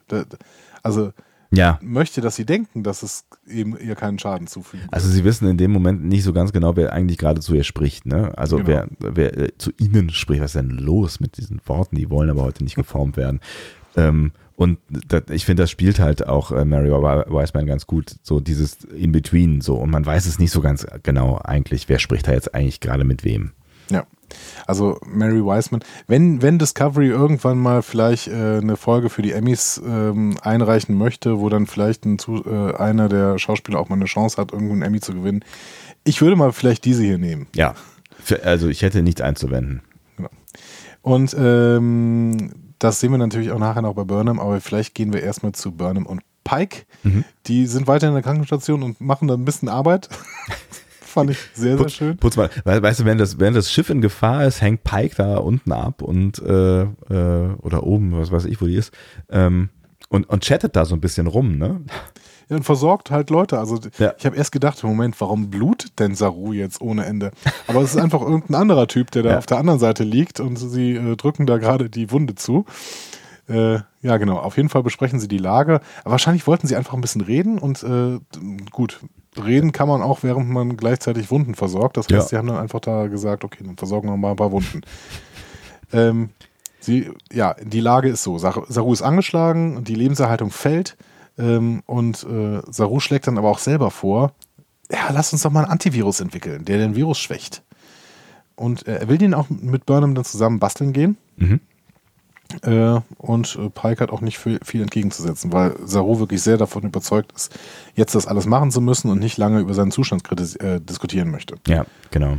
also ja. möchte, dass sie denken, dass es eben ihr keinen Schaden zufügt. Also sie wissen in dem Moment nicht so ganz genau, wer eigentlich gerade zu ihr spricht. Ne? Also genau. wer, wer äh, zu ihnen spricht, was ist denn los mit diesen Worten? Die wollen aber heute nicht [laughs] geformt werden. Ähm, und das, ich finde, das spielt halt auch äh, Mary Wiseman ganz gut, so dieses In-Between so. Und man weiß es nicht so ganz genau eigentlich, wer spricht da jetzt eigentlich gerade mit wem. Ja. Also Mary Wiseman, wenn, wenn Discovery irgendwann mal vielleicht äh, eine Folge für die Emmys ähm, einreichen möchte, wo dann vielleicht ein, äh, einer der Schauspieler auch mal eine Chance hat, irgendeinen Emmy zu gewinnen, ich würde mal vielleicht diese hier nehmen. Ja, also ich hätte nichts einzuwenden. Genau. Und ähm, das sehen wir natürlich auch nachher noch bei Burnham, aber vielleicht gehen wir erstmal zu Burnham und Pike. Mhm. Die sind weiter in der Krankenstation und machen da ein bisschen Arbeit. [laughs] Fand ich sehr, sehr schön. Putz mal, weißt du, wenn das, wenn das Schiff in Gefahr ist, hängt Pike da unten ab und äh, äh, oder oben, was weiß ich, wo die ist, ähm, und, und chattet da so ein bisschen rum, ne? Ja, und versorgt halt Leute. Also ja. ich habe erst gedacht, Moment, warum blutet denn Saru jetzt ohne Ende? Aber es ist einfach irgendein anderer Typ, der da ja. auf der anderen Seite liegt und sie äh, drücken da gerade die Wunde zu. Äh, ja, genau. Auf jeden Fall besprechen sie die Lage. Aber wahrscheinlich wollten sie einfach ein bisschen reden und äh, gut, reden kann man auch, während man gleichzeitig Wunden versorgt. Das heißt, ja. sie haben dann einfach da gesagt, okay, dann versorgen wir mal ein paar Wunden. ähm, sie, ja, die Lage ist so. Saru ist angeschlagen, die Lebenserhaltung fällt ähm, und äh, Saru schlägt dann aber auch selber vor, ja, lass uns doch mal ein Antivirus entwickeln, der den Virus schwächt. Und äh, er will den auch mit Burnham dann zusammen basteln gehen. Mhm. Äh, und äh, Pike hat auch nicht viel, viel, entgegenzusetzen, weil Saru wirklich sehr davon überzeugt ist, jetzt das alles machen zu müssen und nicht lange über seinen Zustand äh, diskutieren möchte. Ja, genau.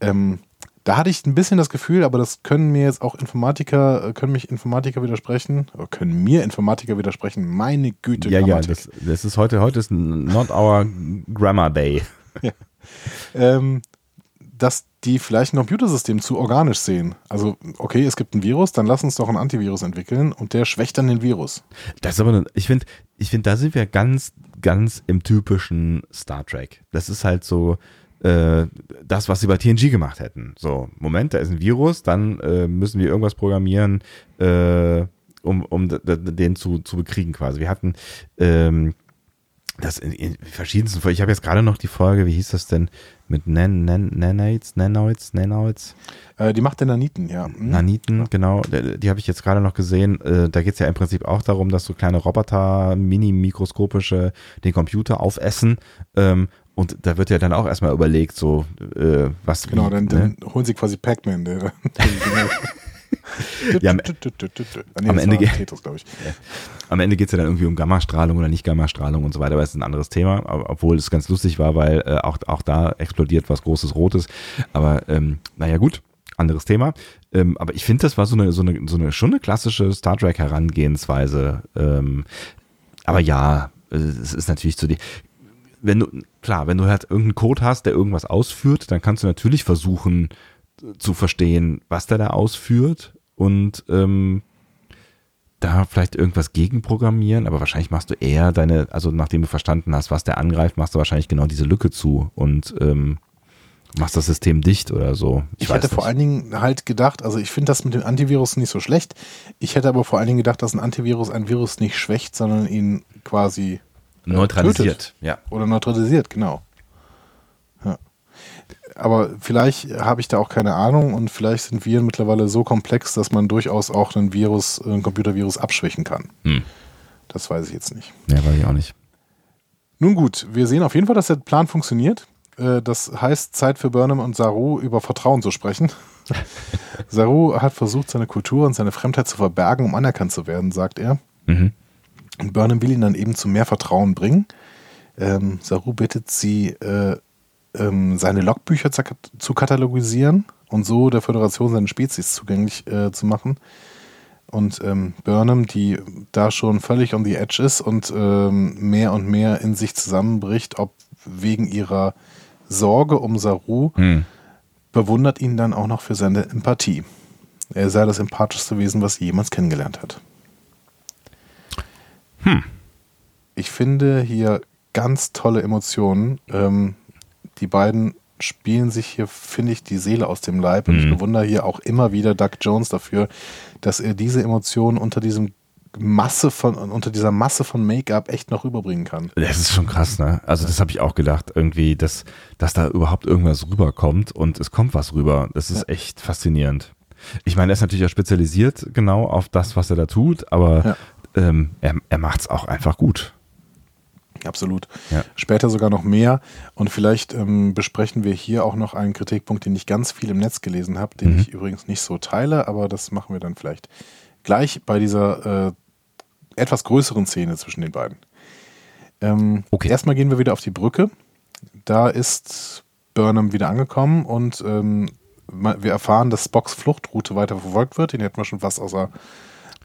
Ähm, da hatte ich ein bisschen das Gefühl, aber das können mir jetzt auch Informatiker, äh, können mich Informatiker widersprechen, oder können mir Informatiker widersprechen. Meine Güte, Ja, Grammatik. ja, das, das, ist heute, heute ist not our Grammar Day. [laughs] ja. ähm, dass die vielleicht ein Computersystem zu organisch sehen. Also, okay, es gibt ein Virus, dann lass uns doch ein Antivirus entwickeln und der schwächt dann den Virus. Das ist aber, ich finde, ich finde, da sind wir ganz, ganz im typischen Star Trek. Das ist halt so, äh, das, was sie bei TNG gemacht hätten. So, Moment, da ist ein Virus, dann äh, müssen wir irgendwas programmieren, äh, um, um den zu, zu bekriegen quasi. Wir hatten ähm, das in, in verschiedensten Folgen. Ich habe jetzt gerade noch die Folge, wie hieß das denn? Mit Nan, Nan, Nanites, Nanoids, Nanoids? Äh, die macht der Naniten, ja. Hm? Naniten, genau. Die, die habe ich jetzt gerade noch gesehen. Äh, da geht es ja im Prinzip auch darum, dass so kleine Roboter, mini-mikroskopische, den Computer aufessen. Ähm, und da wird ja dann auch erstmal überlegt, so, äh, was. Genau, wie, dann, ne? dann holen sie quasi Pac-Man, [laughs] ja, am, nee, am Ende geht ja. Am Ende geht es ja dann irgendwie um Gammastrahlung oder nicht Gammastrahlung und so weiter, aber es ist ein anderes Thema, obwohl es ganz lustig war, weil äh, auch, auch da explodiert was Großes Rotes. Aber ähm, naja, gut, anderes Thema. Ähm, aber ich finde, das war so eine, so eine, so eine schon eine klassische Star Trek Herangehensweise. Ähm, aber ja, es ist natürlich zu die. Wenn du, klar, wenn du halt irgendeinen Code hast, der irgendwas ausführt, dann kannst du natürlich versuchen, zu verstehen, was der da ausführt und ähm, da vielleicht irgendwas gegenprogrammieren, aber wahrscheinlich machst du eher deine, also nachdem du verstanden hast, was der angreift, machst du wahrscheinlich genau diese Lücke zu und ähm, machst das System dicht oder so. Ich, ich hätte nicht. vor allen Dingen halt gedacht, also ich finde das mit dem Antivirus nicht so schlecht. Ich hätte aber vor allen Dingen gedacht, dass ein Antivirus ein Virus nicht schwächt, sondern ihn quasi äh, neutralisiert, tötet. ja. Oder neutralisiert, genau aber vielleicht habe ich da auch keine Ahnung und vielleicht sind Viren mittlerweile so komplex, dass man durchaus auch einen Virus, einen Computervirus abschwächen kann. Hm. Das weiß ich jetzt nicht. Ja, weiß ich auch nicht. Nun gut, wir sehen auf jeden Fall, dass der Plan funktioniert. Äh, das heißt, Zeit für Burnham und Saru über Vertrauen zu sprechen. [laughs] Saru hat versucht, seine Kultur und seine Fremdheit zu verbergen, um anerkannt zu werden, sagt er. Mhm. Und Burnham will ihn dann eben zu mehr Vertrauen bringen. Ähm, Saru bittet sie, äh, ähm, seine Logbücher zu, zu, katalogisieren und so der Föderation seine Spezies zugänglich äh, zu machen. Und ähm, Burnham, die da schon völlig on the edge ist und ähm, mehr und mehr in sich zusammenbricht, ob wegen ihrer Sorge um Saru, hm. bewundert ihn dann auch noch für seine Empathie. Er sei das empathischste Wesen, was sie jemals kennengelernt hat. Hm. Ich finde hier ganz tolle Emotionen. Ähm, die beiden spielen sich hier, finde ich, die Seele aus dem Leib. Und mhm. ich bewundere hier auch immer wieder Doug Jones dafür, dass er diese Emotionen unter diesem Masse von, unter dieser Masse von Make-up echt noch rüberbringen kann. Das ist schon krass, ne? Also das habe ich auch gedacht, irgendwie, dass, dass da überhaupt irgendwas rüberkommt und es kommt was rüber. Das ist ja. echt faszinierend. Ich meine, er ist natürlich auch spezialisiert genau auf das, was er da tut, aber ja. ähm, er, er macht es auch einfach gut. Absolut. Ja. Später sogar noch mehr. Und vielleicht ähm, besprechen wir hier auch noch einen Kritikpunkt, den ich ganz viel im Netz gelesen habe, den mhm. ich übrigens nicht so teile, aber das machen wir dann vielleicht gleich bei dieser äh, etwas größeren Szene zwischen den beiden. Ähm, okay. Erstmal gehen wir wieder auf die Brücke. Da ist Burnham wieder angekommen und ähm, wir erfahren, dass Spocks Fluchtroute weiter verfolgt wird. Den hätten wir schon fast außer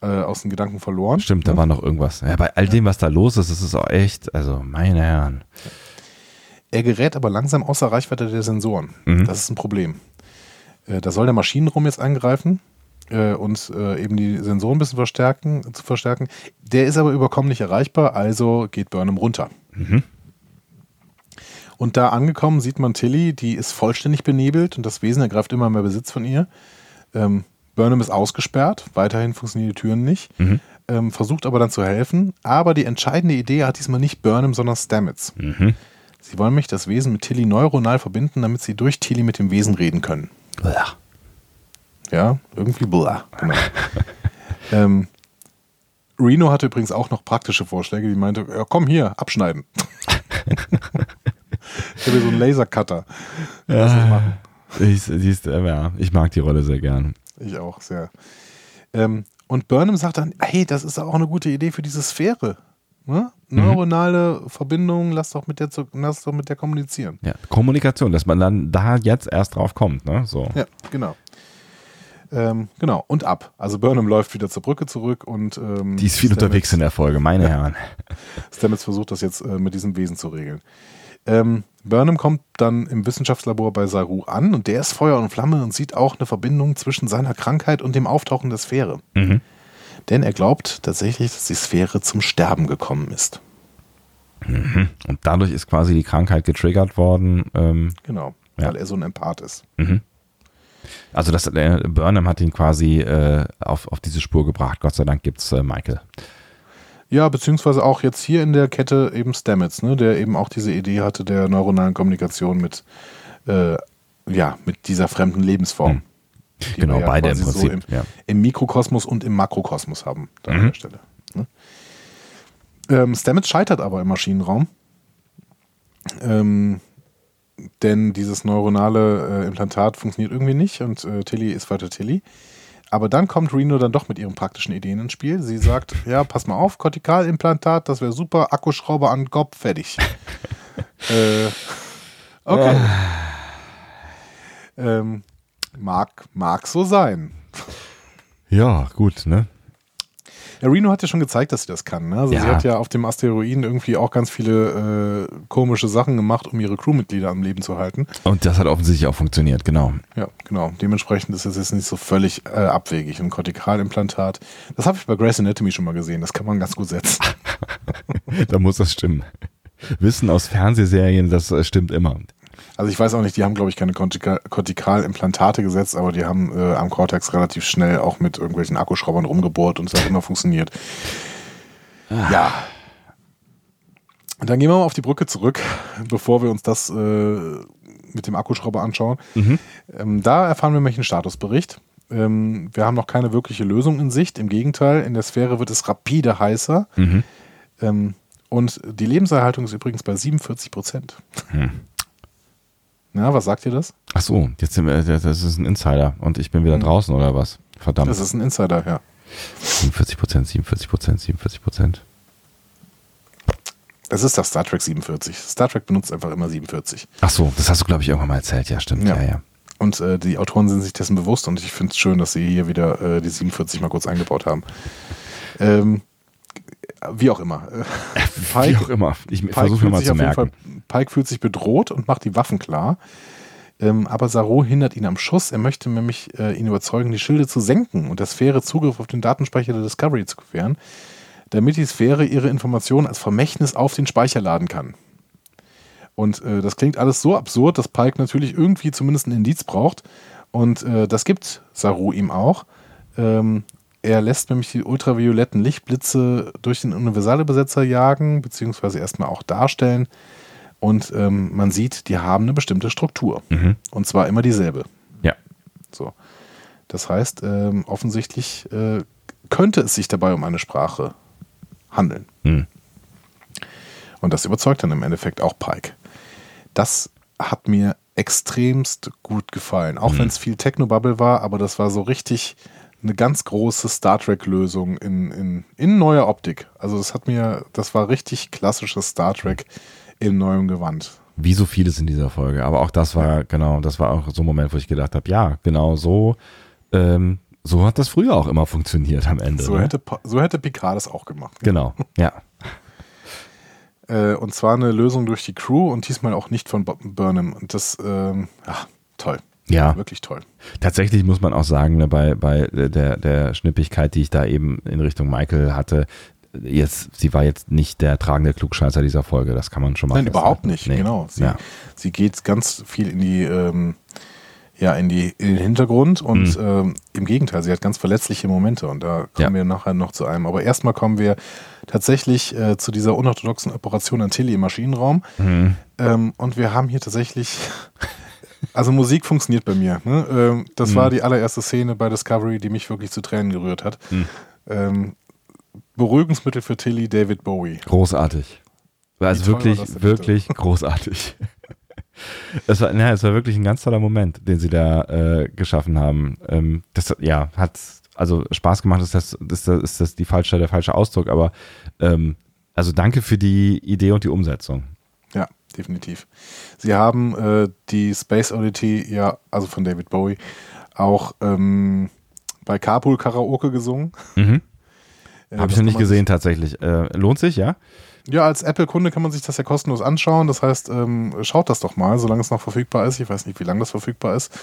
äh, aus den Gedanken verloren. Stimmt, da war noch irgendwas. Ja, bei all dem, was da los ist, ist es auch echt, also meine Herren. Er gerät aber langsam außer Reichweite der Sensoren. Mhm. Das ist ein Problem. Äh, da soll der Maschinenraum jetzt eingreifen äh, und äh, eben die Sensoren ein bisschen verstärken, zu verstärken. Der ist aber überkommen nicht erreichbar, also geht Burnham runter. Mhm. Und da angekommen sieht man Tilly, die ist vollständig benebelt und das Wesen ergreift immer mehr Besitz von ihr. Ähm, Burnham ist ausgesperrt, weiterhin funktionieren die Türen nicht, mhm. ähm, versucht aber dann zu helfen. Aber die entscheidende Idee hat diesmal nicht Burnham, sondern Stamets. Mhm. Sie wollen mich das Wesen mit Tilly neuronal verbinden, damit sie durch Tilly mit dem Wesen reden können. Blah. Ja, irgendwie blah. Genau. [laughs] ähm, Reno hatte übrigens auch noch praktische Vorschläge, die meinte, ja, komm hier, abschneiden. [laughs] ich habe so einen Lasercutter. Ja, ich, siehst, ja, ich mag die Rolle sehr gern. Ich auch sehr. Ähm, und Burnham sagt dann, hey, das ist auch eine gute Idee für diese Sphäre. Ne? Mhm. Neuronale. Verbindungen, lass doch, mit der, lass doch mit der kommunizieren. Ja, Kommunikation, dass man dann da jetzt erst drauf kommt. Ne? So. Ja, genau. Ähm, genau, und ab. Also Burnham läuft wieder zur Brücke zurück und ähm, Die ist viel Stamets, unterwegs in der Folge, meine ja. Herren. Stamets versucht das jetzt äh, mit diesem Wesen zu regeln. Ähm, Burnham kommt dann im Wissenschaftslabor bei Saru an und der ist Feuer und Flamme und sieht auch eine Verbindung zwischen seiner Krankheit und dem Auftauchen der Sphäre. Mhm. Denn er glaubt tatsächlich, dass die Sphäre zum Sterben gekommen ist. Mhm. Und dadurch ist quasi die Krankheit getriggert worden. Ähm, Genau, Ja. weil er so ein Empath ist. mhm. Also das, äh, Burnham hat ihn quasi äh, auf, auf diese Spur gebracht. Gott sei Dank gibt's äh, Michael. Ja, beziehungsweise auch jetzt hier in der Kette eben Stamets, ne, der eben auch diese Idee hatte der neuronalen Kommunikation mit, äh, ja, mit dieser fremden Lebensform. die genau, ja beide im Prinzip. im, ja. im Mikrokosmos und im Makrokosmos haben, da an Mhm. der Stelle. Ne? Ähm, Stamets scheitert aber im Maschinenraum. Ähm, denn dieses neuronale äh, Implantat funktioniert irgendwie nicht und äh, Tilly ist weiter Tilly. Aber dann kommt Reno dann doch mit ihren praktischen Ideen ins Spiel. Sie sagt, [laughs] ja, pass mal auf, Kortikalimplantat, das wäre super, Akkuschrauber an Kopf, fertig. [laughs] äh, okay. Ähm, mag, mag so sein. ja, gut, ne? Ja, Reno hat ja schon gezeigt, dass sie das kann. Ne? Also sie Ja. hat ja auf dem Asteroiden irgendwie auch ganz viele äh, komische Sachen gemacht, um ihre Crewmitglieder am Leben zu halten. Und das hat offensichtlich auch funktioniert, genau. Ja, genau. Dementsprechend ist es jetzt nicht so völlig äh, abwegig. Ein Kortikalimplantat, das habe ich bei Grey's Anatomy schon mal gesehen. Das kann man ganz gut setzen. [laughs] da muss das stimmen. Wissen aus Fernsehserien, das äh, stimmt immer. Also ich weiß auch nicht, die haben, glaube ich, keine Kortika Kortikalimplantate gesetzt, aber die haben äh, am Cortex relativ schnell auch mit irgendwelchen Akkuschraubern rumgebohrt und es hat immer funktioniert. Ja. Und dann gehen wir mal auf die Brücke zurück, bevor wir uns das äh, mit dem Akkuschrauber anschauen. Ähm, da erfahren wir nämlich einen Statusbericht. Ähm, wir haben noch keine wirkliche Lösung in Sicht. Im Gegenteil, in der Sphäre wird es rapide heißer. Mhm. Ähm, und die Lebenserhaltung ist übrigens bei 47 Prozent. Hm. Na, was sagt ihr das? Ach so, jetzt sind wir, das ist ein Insider und ich bin wieder draußen oder was? Verdammt. Das ist ein Insider, ja. 47 Prozent, 47 Prozent, 47 Prozent. Das ist das Star Trek 47. Star Trek benutzt einfach immer 47. Ach so, das hast du, glaube ich, irgendwann mal erzählt. Ja, stimmt. Ja, Ja. ja. Und äh, die Autoren sind sich dessen bewusst und ich finde es schön, dass sie hier wieder äh, die 47 mal kurz eingebaut haben. Ähm, wie auch immer. Äh, [laughs] Wie auch immer. Ich Pike versuche mal sich zu merken. Fall, Pike fühlt sich bedroht und macht die Waffen klar. Ähm, aber Saru hindert ihn am Schuss. Er möchte nämlich äh, ihn überzeugen, die Schilde zu senken und der Sphäre Zugriff auf den Datenspeicher der Discovery zu gewähren, damit die Sphäre ihre Informationen als Vermächtnis auf den Speicher laden kann. Und äh, das klingt alles so absurd, dass Pike natürlich irgendwie zumindest ein Indiz braucht. Und äh, das gibt Saru ihm auch. Ähm, er lässt nämlich die ultravioletten Lichtblitze durch den Universalübersetzer jagen, beziehungsweise erstmal auch darstellen. Und ähm, man sieht, die haben eine bestimmte Struktur. Mhm. Und zwar immer dieselbe. Ja. So. Das heißt, ähm, offensichtlich äh, könnte es sich dabei um eine Sprache handeln. Hm. Und das überzeugt dann im Endeffekt auch Pike. Das hat mir extremst gut gefallen. Auch wenn es viel Technobubble war, aber das war so richtig eine ganz große Star Trek-Lösung in, in, in neuer Optik. Also das hat mir, das war richtig klassisches Star Trek im neuen Gewand. Wie so vieles in dieser Folge. Aber auch das war, genau, das war auch so ein Moment, wo ich gedacht habe, ja, genau so, ähm, so hat das früher auch immer funktioniert am Ende. So ne? hätte, so hätte Picard das auch gemacht. Genau, [laughs] ja. Äh, und zwar eine Lösung durch die Crew und diesmal auch nicht von Bob Burnham. Und das, ähm, ja, toll. Ja, Wirklich toll. tatsächlich muss man auch sagen, ne, bei, bei der, der Schnippigkeit, die ich da eben in Richtung Michael hatte, jetzt, sie war jetzt nicht der tragende Klugscheißer dieser Folge, das kann man schon mal Nein, festhalten. überhaupt nicht. Nee. Genau. Sie, Ja. sie geht ganz viel in die, ähm, ja, in die, in den Hintergrund und ähm, im Gegenteil, sie hat ganz verletzliche Momente und da kommen Mhm. Ja. wir nachher noch zu einem. Aber erstmal kommen wir tatsächlich äh, zu dieser unorthodoxen Operation an Tilly im Maschinenraum. Mhm. Ähm, und wir haben hier tatsächlich, also Musik funktioniert bei mir. Ne? Ähm, das Mhm. war die allererste Szene bei Discovery, die mich wirklich zu Tränen gerührt hat. Mhm. Ähm, Beruhigungsmittel für Tilly, David Bowie. Großartig. Also Wie toll war wirklich, wirklich großartig. [laughs] Es war, ja, es war wirklich ein ganz toller Moment, den sie da äh, geschaffen haben. Ähm, das ja, hat also Spaß gemacht, ist das, ist das, ist das die falsche, der falsche Ausdruck, aber ähm, also danke für die Idee und die Umsetzung. Ja, definitiv. Sie haben äh, die Space Oddity, ja, also von David Bowie, auch ähm, bei Carpool Karaoke gesungen. Mhm. Äh, Habe ich noch nicht gesehen tatsächlich. Äh, lohnt sich, ja? Ja, als Apple-Kunde kann man sich das ja kostenlos anschauen. Das heißt, ähm, schaut das doch mal, solange es noch verfügbar ist. Ich weiß nicht, wie lange das verfügbar ist.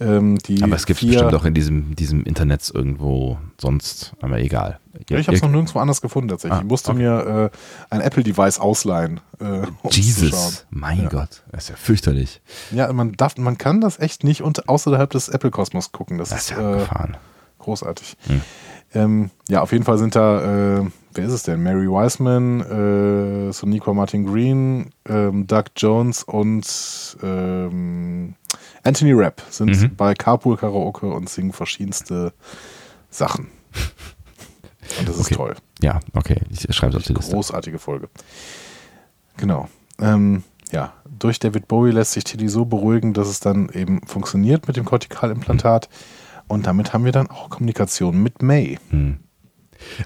Ähm, die Aber es gibt vier, bestimmt auch in diesem, diesem Internet irgendwo sonst, aber egal. Ja, ich habe es noch nirgendwo anders gefunden tatsächlich. Ah, ich musste okay. mir äh, ein Apple-Device ausleihen. Äh, um. Jesus, mein Ja. Gott, das ist ja fürchterlich. Ja, man darf, man kann das echt nicht unter, außerhalb des Apple-Kosmos gucken. Das, Das ist ja äh, abgefahren. Großartig. Hm. Ähm, ja, auf jeden Fall sind da, äh, wer ist es denn? Mary Wiseman, äh, Soniqua Martin Green, ähm, Doug Jones und ähm, Anthony Rapp sind Mhm. bei Carpool Karaoke und singen verschiedenste Sachen. [laughs] Und das ist Okay. toll. Ja, okay, ich schreibe es auf die Liste. Großartige Folge. Genau. Ähm, ja, durch David Bowie lässt sich Tilly so beruhigen, dass es dann eben funktioniert mit dem Kortikalimplantat. Und damit haben wir dann auch Kommunikation mit May. Hm.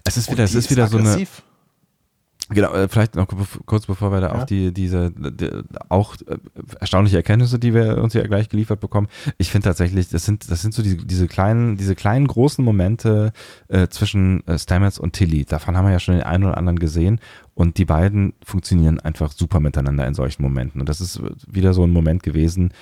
Es ist wieder, es die ist wieder so eine. Genau, äh, vielleicht noch kurz bevor wir da Ja. auf die, diese, die, auch äh, erstaunliche Erkenntnisse, die wir uns ja gleich geliefert bekommen. Ich finde tatsächlich, das sind, das sind so die, diese kleinen, diese kleinen großen Momente äh, zwischen äh, Stamets und Tilly. Davon haben wir ja schon den einen oder anderen gesehen. Und die beiden funktionieren einfach super miteinander in solchen Momenten. Und das ist wieder so ein Moment gewesen,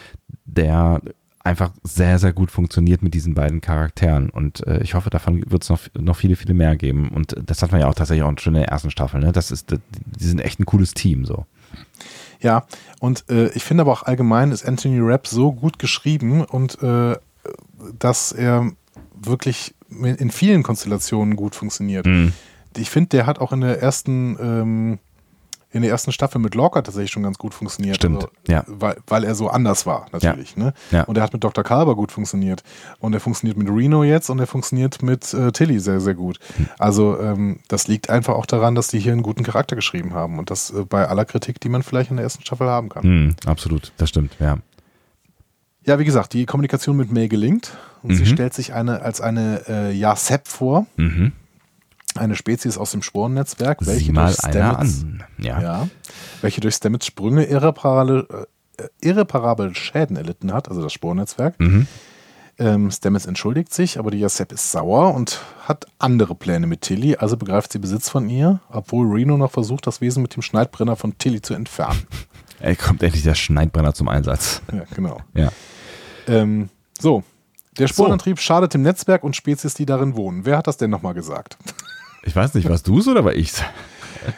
der einfach sehr, sehr gut funktioniert mit diesen beiden Charakteren. Und äh, ich hoffe, davon wird es noch, noch viele, viele mehr geben. Und das hat man ja auch tatsächlich auch schon in der ersten Staffel. Ne? Das ist, die sind echt ein cooles Team. So. Ja, und äh, ich finde aber auch allgemein ist Anthony Rapp so gut geschrieben und äh, dass er wirklich in vielen Konstellationen gut funktioniert. Mhm. Ich finde, der hat auch in der ersten ähm, in der ersten Staffel mit Lorca tatsächlich schon ganz gut funktioniert. Stimmt, Also, ja. Weil, weil er so anders war, natürlich. Ne? Ja. Und er hat mit Dr. Kalber gut funktioniert. Und er funktioniert mit Reno jetzt und er funktioniert mit äh, Tilly sehr, sehr gut. Hm. Also ähm, das liegt einfach auch daran, dass die hier einen guten Charakter geschrieben haben. Und das äh, bei aller Kritik, die man vielleicht in der ersten Staffel haben kann. Mhm, absolut, das stimmt, ja. Ja, wie gesagt, die Kommunikation mit May gelingt. Und sie Mhm. stellt sich eine als eine äh, Yasep vor, Mhm. Eine Spezies aus dem Sporennetzwerk. Mal durch Stamets- an. Ja. Ja. Welche durch Stamets Sprünge irreparable, äh, irreparable Schäden erlitten hat, also das Sporennetzwerk. Mhm. Ähm, Stamets entschuldigt sich, aber die Yasep ist sauer und hat andere Pläne mit Tilly, also begreift sie Besitz von ihr, obwohl Reno noch versucht, das Wesen mit dem Schneidbrenner von Tilly zu entfernen. [laughs] Ey, kommt endlich der Schneidbrenner zum Einsatz. Ja, genau. [laughs] Ja. Ähm, so. Der Sporenantrieb schadet dem Netzwerk und Spezies, die darin wohnen. Wer hat das denn nochmal gesagt? [laughs] Ich weiß nicht, warst du es oder war ich's?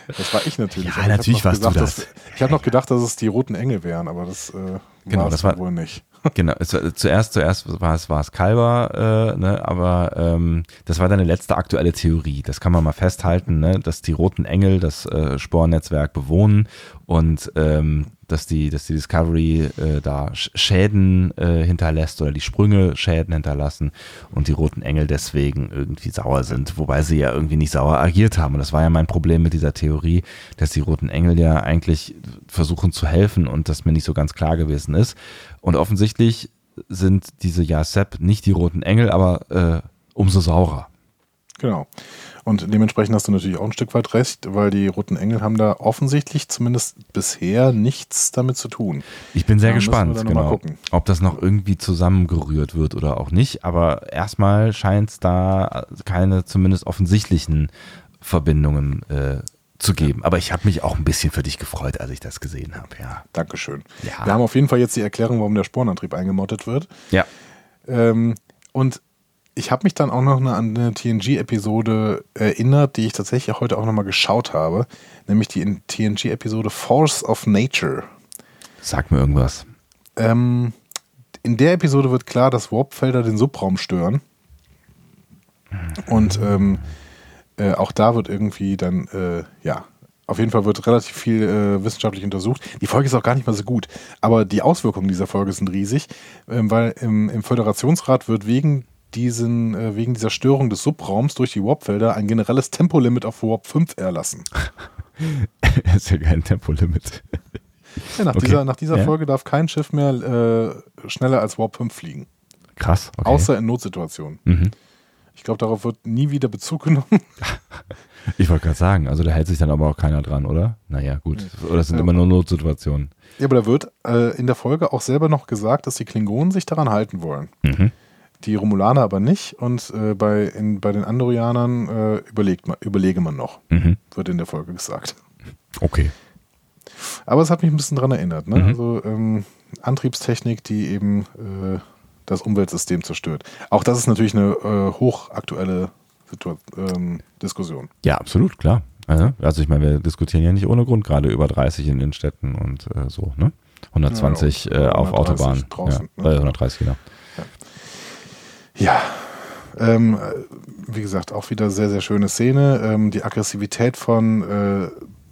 Das war ich natürlich. Ja, ich natürlich warst du gedacht, das. dass- Ich habe noch gedacht, dass es die roten Engel wären, aber das äh, Genau, es war- wohl nicht. Genau, es, zuerst, zuerst war es, war es Kalber, äh, ne, aber ähm, das war deine letzte aktuelle Theorie. Das kann man mal festhalten, ne, dass die roten Engel das äh, Spornetzwerk bewohnen und ähm, dass die, dass die Discovery äh, da Sch- Schäden äh, hinterlässt oder die Sprünge Schäden hinterlassen und die roten Engel deswegen irgendwie sauer sind, wobei sie ja irgendwie nicht sauer agiert haben. Und das war ja mein Problem mit dieser Theorie, dass die roten Engel ja eigentlich versuchen zu helfen und das mir nicht so ganz klar gewesen ist. Und offensichtlich sind diese Yasep nicht die roten Engel, aber äh, umso saurer. Genau. Und dementsprechend hast du natürlich auch ein Stück weit recht, weil die roten Engel haben da offensichtlich zumindest bisher nichts damit zu tun. Ich bin sehr Da gespannt, genau, ob das noch irgendwie zusammengerührt wird oder auch nicht. Aber erstmal scheint es da keine zumindest offensichtlichen Verbindungen äh, zu geben. Aber ich habe mich auch ein bisschen für dich gefreut, als ich das gesehen habe. Ja. Dankeschön. Ja. Wir haben auf jeden Fall jetzt die Erklärung, warum der Sporenantrieb eingemottet wird. Ja. Ähm, und ich habe mich dann auch noch eine, an eine TNG-Episode erinnert, die ich tatsächlich heute auch nochmal geschaut habe, nämlich die TNG-Episode Force of Nature. Sag mir irgendwas. Ähm, in der Episode wird klar, dass Warpfelder den Subraum stören. Und ähm, äh, auch da wird irgendwie dann, äh, ja, auf jeden Fall wird relativ viel äh, wissenschaftlich untersucht. Die Folge ist auch gar nicht mal so gut, aber die Auswirkungen dieser Folge sind riesig, ähm, weil im, im Föderationsrat wird wegen diesen, äh, wegen dieser Störung des Subraums durch die Warpfelder ein generelles Tempolimit auf Warp 5 erlassen. [laughs] ist ja kein Tempolimit. Ja, nach Okay. dieser, nach dieser Ja. Folge darf kein Schiff mehr äh, schneller als Warp 5 fliegen. Krass. Okay. Außer in Notsituationen. mhm. Ich glaube, darauf wird nie wieder Bezug genommen. [laughs] Ich wollte gerade sagen, also da hält sich dann aber auch keiner dran, oder? Naja, gut. Oder es sind Ja. immer nur Notsituationen. ja, aber da wird äh, in der Folge auch selber noch gesagt, dass die Klingonen sich daran halten wollen. Mhm. die Romulaner aber nicht und äh, bei, in, bei den Andorianern äh, überlegt man, überlege man noch, Mhm. wird in der Folge gesagt. Okay. Aber es hat mich ein bisschen daran erinnert. Ne? Mhm. Also ähm, Antriebstechnik, die eben äh, das Umweltsystem zerstört. Auch das ist natürlich eine äh, hochaktuelle Situa ähm, Diskussion. Ja, absolut, klar. Ja, Also ich meine, wir diskutieren ja nicht ohne Grund gerade über 30 in den Städten und äh, so, ne? 120 Ja, äh, auf 130 Autobahn. draußen, ja, ne? äh, 130, genau. Ja. Ähm, äh, wie gesagt, auch wieder sehr, sehr schöne Szene. Ähm, die Aggressivität von äh,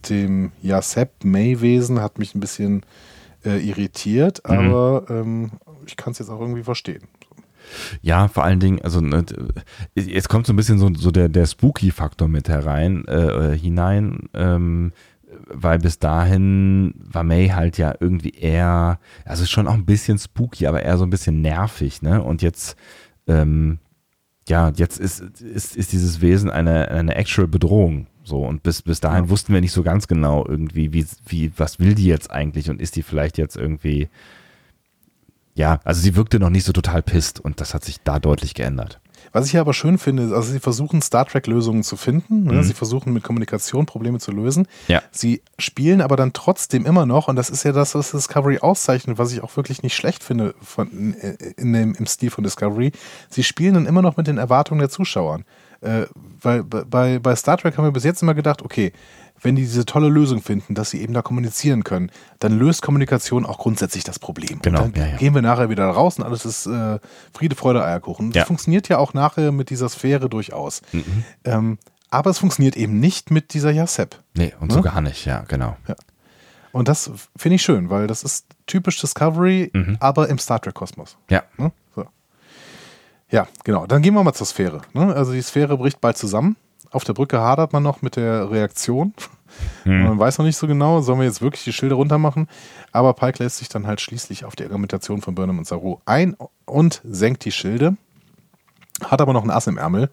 dem Yasep May-Wesen hat mich ein bisschen äh, irritiert, Mhm. aber ähm, ich kann es jetzt auch irgendwie verstehen. Ja, vor allen Dingen, also ne, jetzt kommt so ein bisschen so, so der, der Spooky-Faktor mit herein, äh, äh, hinein, ähm, weil bis dahin war May halt ja irgendwie eher, also schon auch ein bisschen spooky, aber eher so ein bisschen nervig, ne? Und jetzt, ähm, ja, jetzt ist, ist, ist dieses Wesen eine, eine actual Bedrohung. So, und bis, bis dahin Ja. wussten wir nicht so ganz genau irgendwie, wie, wie, was will die jetzt eigentlich und ist die vielleicht jetzt irgendwie, ja, also sie wirkte noch nicht so total pisst und das hat sich da deutlich geändert. Was ich hier aber schön finde, ist, also sie versuchen Star Trek-Lösungen zu finden. Ne? Mhm. Sie versuchen mit Kommunikation Probleme zu lösen. Ja. Sie spielen aber dann trotzdem immer noch, und das ist ja das, was Discovery auszeichnet, was ich auch wirklich nicht schlecht finde von, in, in dem, im Stil von Discovery. Sie spielen dann immer noch mit den Erwartungen der Zuschauer. Äh, weil bei, bei Star Trek haben wir bis jetzt immer gedacht, okay, wenn die diese tolle Lösung finden, dass sie eben da kommunizieren können, dann löst Kommunikation auch grundsätzlich das Problem. Genau, Und dann ja, ja. gehen wir nachher wieder raus und alles ist äh, Friede, Freude, Eierkuchen. Das Ja. funktioniert ja auch nachher mit dieser Sphäre durchaus. Mhm. Ähm, aber es funktioniert eben nicht mit dieser Yasep. Nee, und Ne? so gar nicht, ja, genau. Und das finde ich schön, weil das ist typisch Discovery, Mhm. aber im Star Trek-Kosmos. Ja, Ne? Ja, genau. Dann gehen wir mal zur Sphäre. Ne? Also die Sphäre bricht bald zusammen. Auf der Brücke hadert man noch mit der Reaktion. Hm. [laughs] Man weiß noch nicht so genau, sollen wir jetzt wirklich die Schilde runter machen. Aber Pike lässt sich dann halt schließlich auf die Argumentation von Burnham und Saru ein und senkt die Schilde. Hat aber noch ein Ass im Ärmel.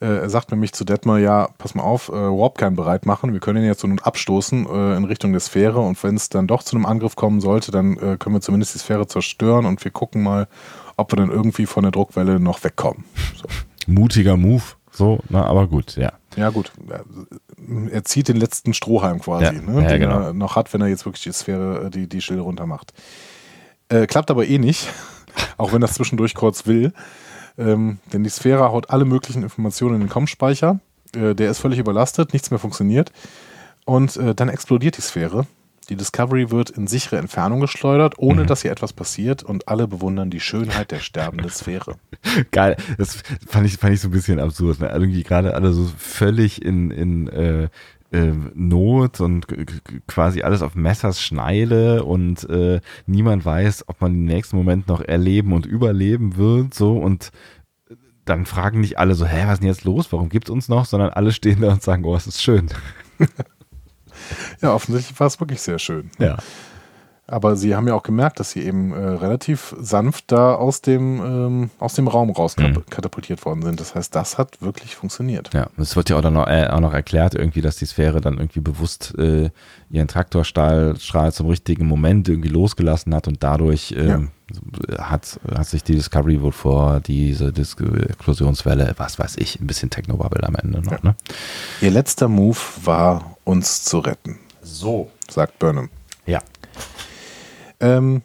Äh, er sagt nämlich zu Detmer, ja, pass mal auf, äh, Warpkern bereit machen. Wir können ihn jetzt so nun abstoßen äh, in Richtung der Sphäre. Und wenn es dann doch zu einem Angriff kommen sollte, dann äh, können wir zumindest die Sphäre zerstören und wir gucken mal, ob wir dann irgendwie von der Druckwelle noch wegkommen. So. mutiger Move, so, na, aber gut, ja. Ja, gut. Er zieht den letzten Strohhalm quasi, Ja, ne, ja, den genau. er noch hat, wenn er jetzt wirklich die Sphäre, äh, die, die Schilde runter macht. Äh, klappt aber eh nicht, [laughs] auch wenn das zwischendurch kurz will. Ähm, denn die Sphäre haut alle möglichen Informationen in den COM-Speicher. Äh, der ist völlig überlastet, nichts mehr funktioniert. Und äh, dann explodiert die Sphäre. Die Discovery wird in sichere Entfernung geschleudert, ohne dass hier etwas passiert. Und alle bewundern die Schönheit der sterbenden Sphäre. [laughs] Geil, das fand ich, fand ich so ein bisschen absurd. Ne? Irgendwie gerade alle so völlig in, in äh, äh, Not und quasi alles auf Messers Schneide und äh, niemand weiß, ob man den nächsten Moment noch erleben und überleben wird. So und dann fragen nicht alle so, hä, was ist denn jetzt los? Warum gibt's uns noch? Sondern alle stehen da und sagen, oh, es ist schön. [laughs] Ja, offensichtlich war es wirklich sehr schön. Ja. Aber sie haben ja auch gemerkt, dass sie eben äh, relativ sanft da aus dem, ähm, aus dem Raum raus Mhm. katapultiert worden sind. Das heißt, das hat wirklich funktioniert. Ja, es wird ja auch, noch, äh, auch noch erklärt, irgendwie, dass die Sphäre dann irgendwie bewusst äh, ihren Traktorstrahl Strahl zum richtigen Moment irgendwie losgelassen hat und dadurch ähm, hat, hat sich die Discovery wohl vor diese Dis Explosionswelle, was weiß ich, ein bisschen Technobubble am Ende noch, Ja. ne? Ihr letzter Move war, uns zu retten, So. sagt Burnham. Ja. Ähm,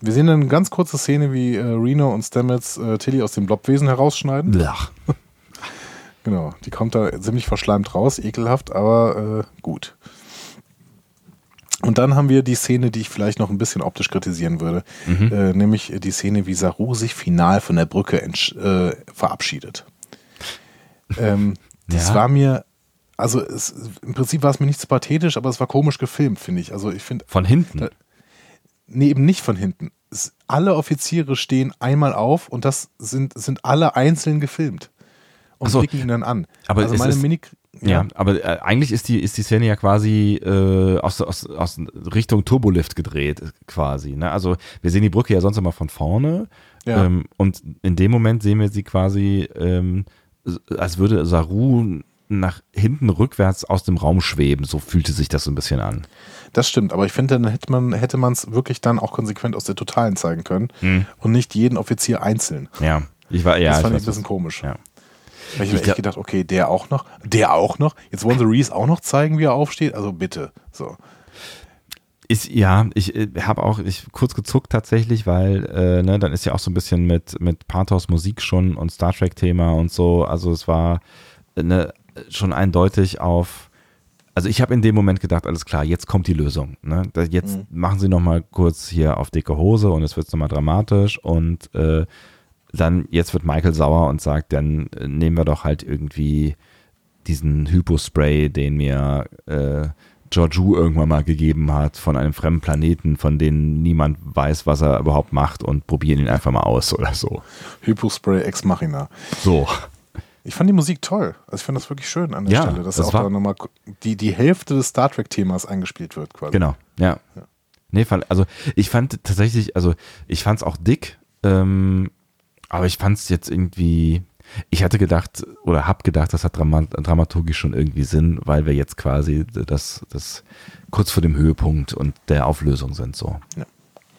wir sehen eine ganz kurze Szene, wie äh, Reno und Stamets äh, Tilly aus dem Blobwesen herausschneiden. Blach. [laughs] Genau, die kommt da ziemlich verschleimt raus, ekelhaft, aber äh, gut. Und dann haben wir die Szene, die ich vielleicht noch ein bisschen optisch kritisieren würde, Mhm. äh, nämlich die Szene, wie Saru sich final von der Brücke äh, verabschiedet. Ähm, [laughs] das Ja. war mir, also es, im Prinzip war es mir nicht so pathetisch, aber es war komisch gefilmt, finde ich. Also ich finde, Von hinten. Da- nee, eben nicht von hinten. Es, alle Offiziere stehen einmal auf und das sind, sind alle einzeln gefilmt und so. blicken ihn dann an. Aber also meine ist- Mini Ja, aber äh, eigentlich ist die, ist die Szene ja quasi äh, aus, aus, aus Richtung Turbolift gedreht, quasi. Ne? Also wir sehen die Brücke ja sonst immer von vorne Ja. ähm, und in dem Moment sehen wir sie quasi, ähm, als würde Saru nach hinten rückwärts aus dem Raum schweben. So fühlte sich das so ein bisschen an. Das stimmt, aber ich finde, dann hätte man hätte man es wirklich dann auch konsequent aus der Totalen zeigen können Mhm. und nicht jeden Offizier einzeln. Ja. Ich war, ja, das fand ich ich ein bisschen komisch. Ja. Ich habe echt gedacht, okay, der auch noch, der auch noch. Jetzt wollen sie Reese auch noch zeigen, wie er aufsteht. Also bitte. So. Ist, ja, ich äh, habe auch ich, kurz gezuckt tatsächlich, weil äh, ne, dann ist ja auch so ein bisschen mit, mit Pathos Musik schon und Star Trek-Thema und so. Also es war ne, schon eindeutig auf. Also ich habe in dem Moment gedacht, alles klar, jetzt kommt die Lösung. Ne? Jetzt mhm. machen sie nochmal kurz hier auf dicke Hose und es wird nochmal dramatisch und äh, dann jetzt wird Michael sauer und sagt, dann äh, nehmen wir doch halt irgendwie diesen Hypospray, den mir äh, Georgiou irgendwann mal gegeben hat von einem fremden Planeten, von dem niemand weiß, was er überhaupt macht und probieren ihn einfach mal aus oder so. Hypospray Ex Machina. So. Ich fand die Musik toll. Also ich fand das wirklich schön an der Ja, Stelle, dass das auch da nochmal die, die Hälfte des Star Trek-Themas eingespielt wird quasi. Genau, ja. Ja. Nee, also ich fand tatsächlich, also ich fand es auch dick, ähm, aber ich fand es jetzt irgendwie, ich hatte gedacht oder hab gedacht, das hat Drama, dramaturgisch schon irgendwie Sinn, weil wir jetzt quasi das, das kurz vor dem Höhepunkt und der Auflösung sind so. Ja.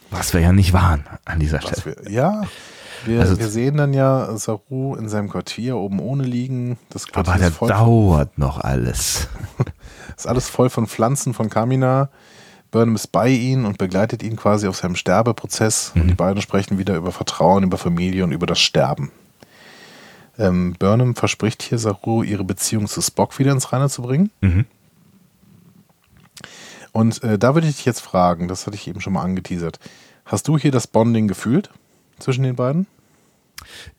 Was wir ja nicht waren an dieser Was Stelle. wir, ja, wir, Also- wir sehen dann ja Saru in seinem Quartier oben ohne liegen. Das Quartier Aber der ist, voll, dauert noch alles. [laughs] ist alles voll von Pflanzen von Kamina. Burnham ist bei ihnen und begleitet ihn quasi auf seinem Sterbeprozess. Und die beiden sprechen wieder über Vertrauen, über Familie und über das Sterben. Ähm, Burnham verspricht hier Saru, ihre Beziehung zu Spock wieder ins Reine zu bringen. Mhm. Und äh, da würde ich dich jetzt fragen, das hatte ich eben schon mal angeteasert. Hast du hier das Bonding gefühlt zwischen den beiden?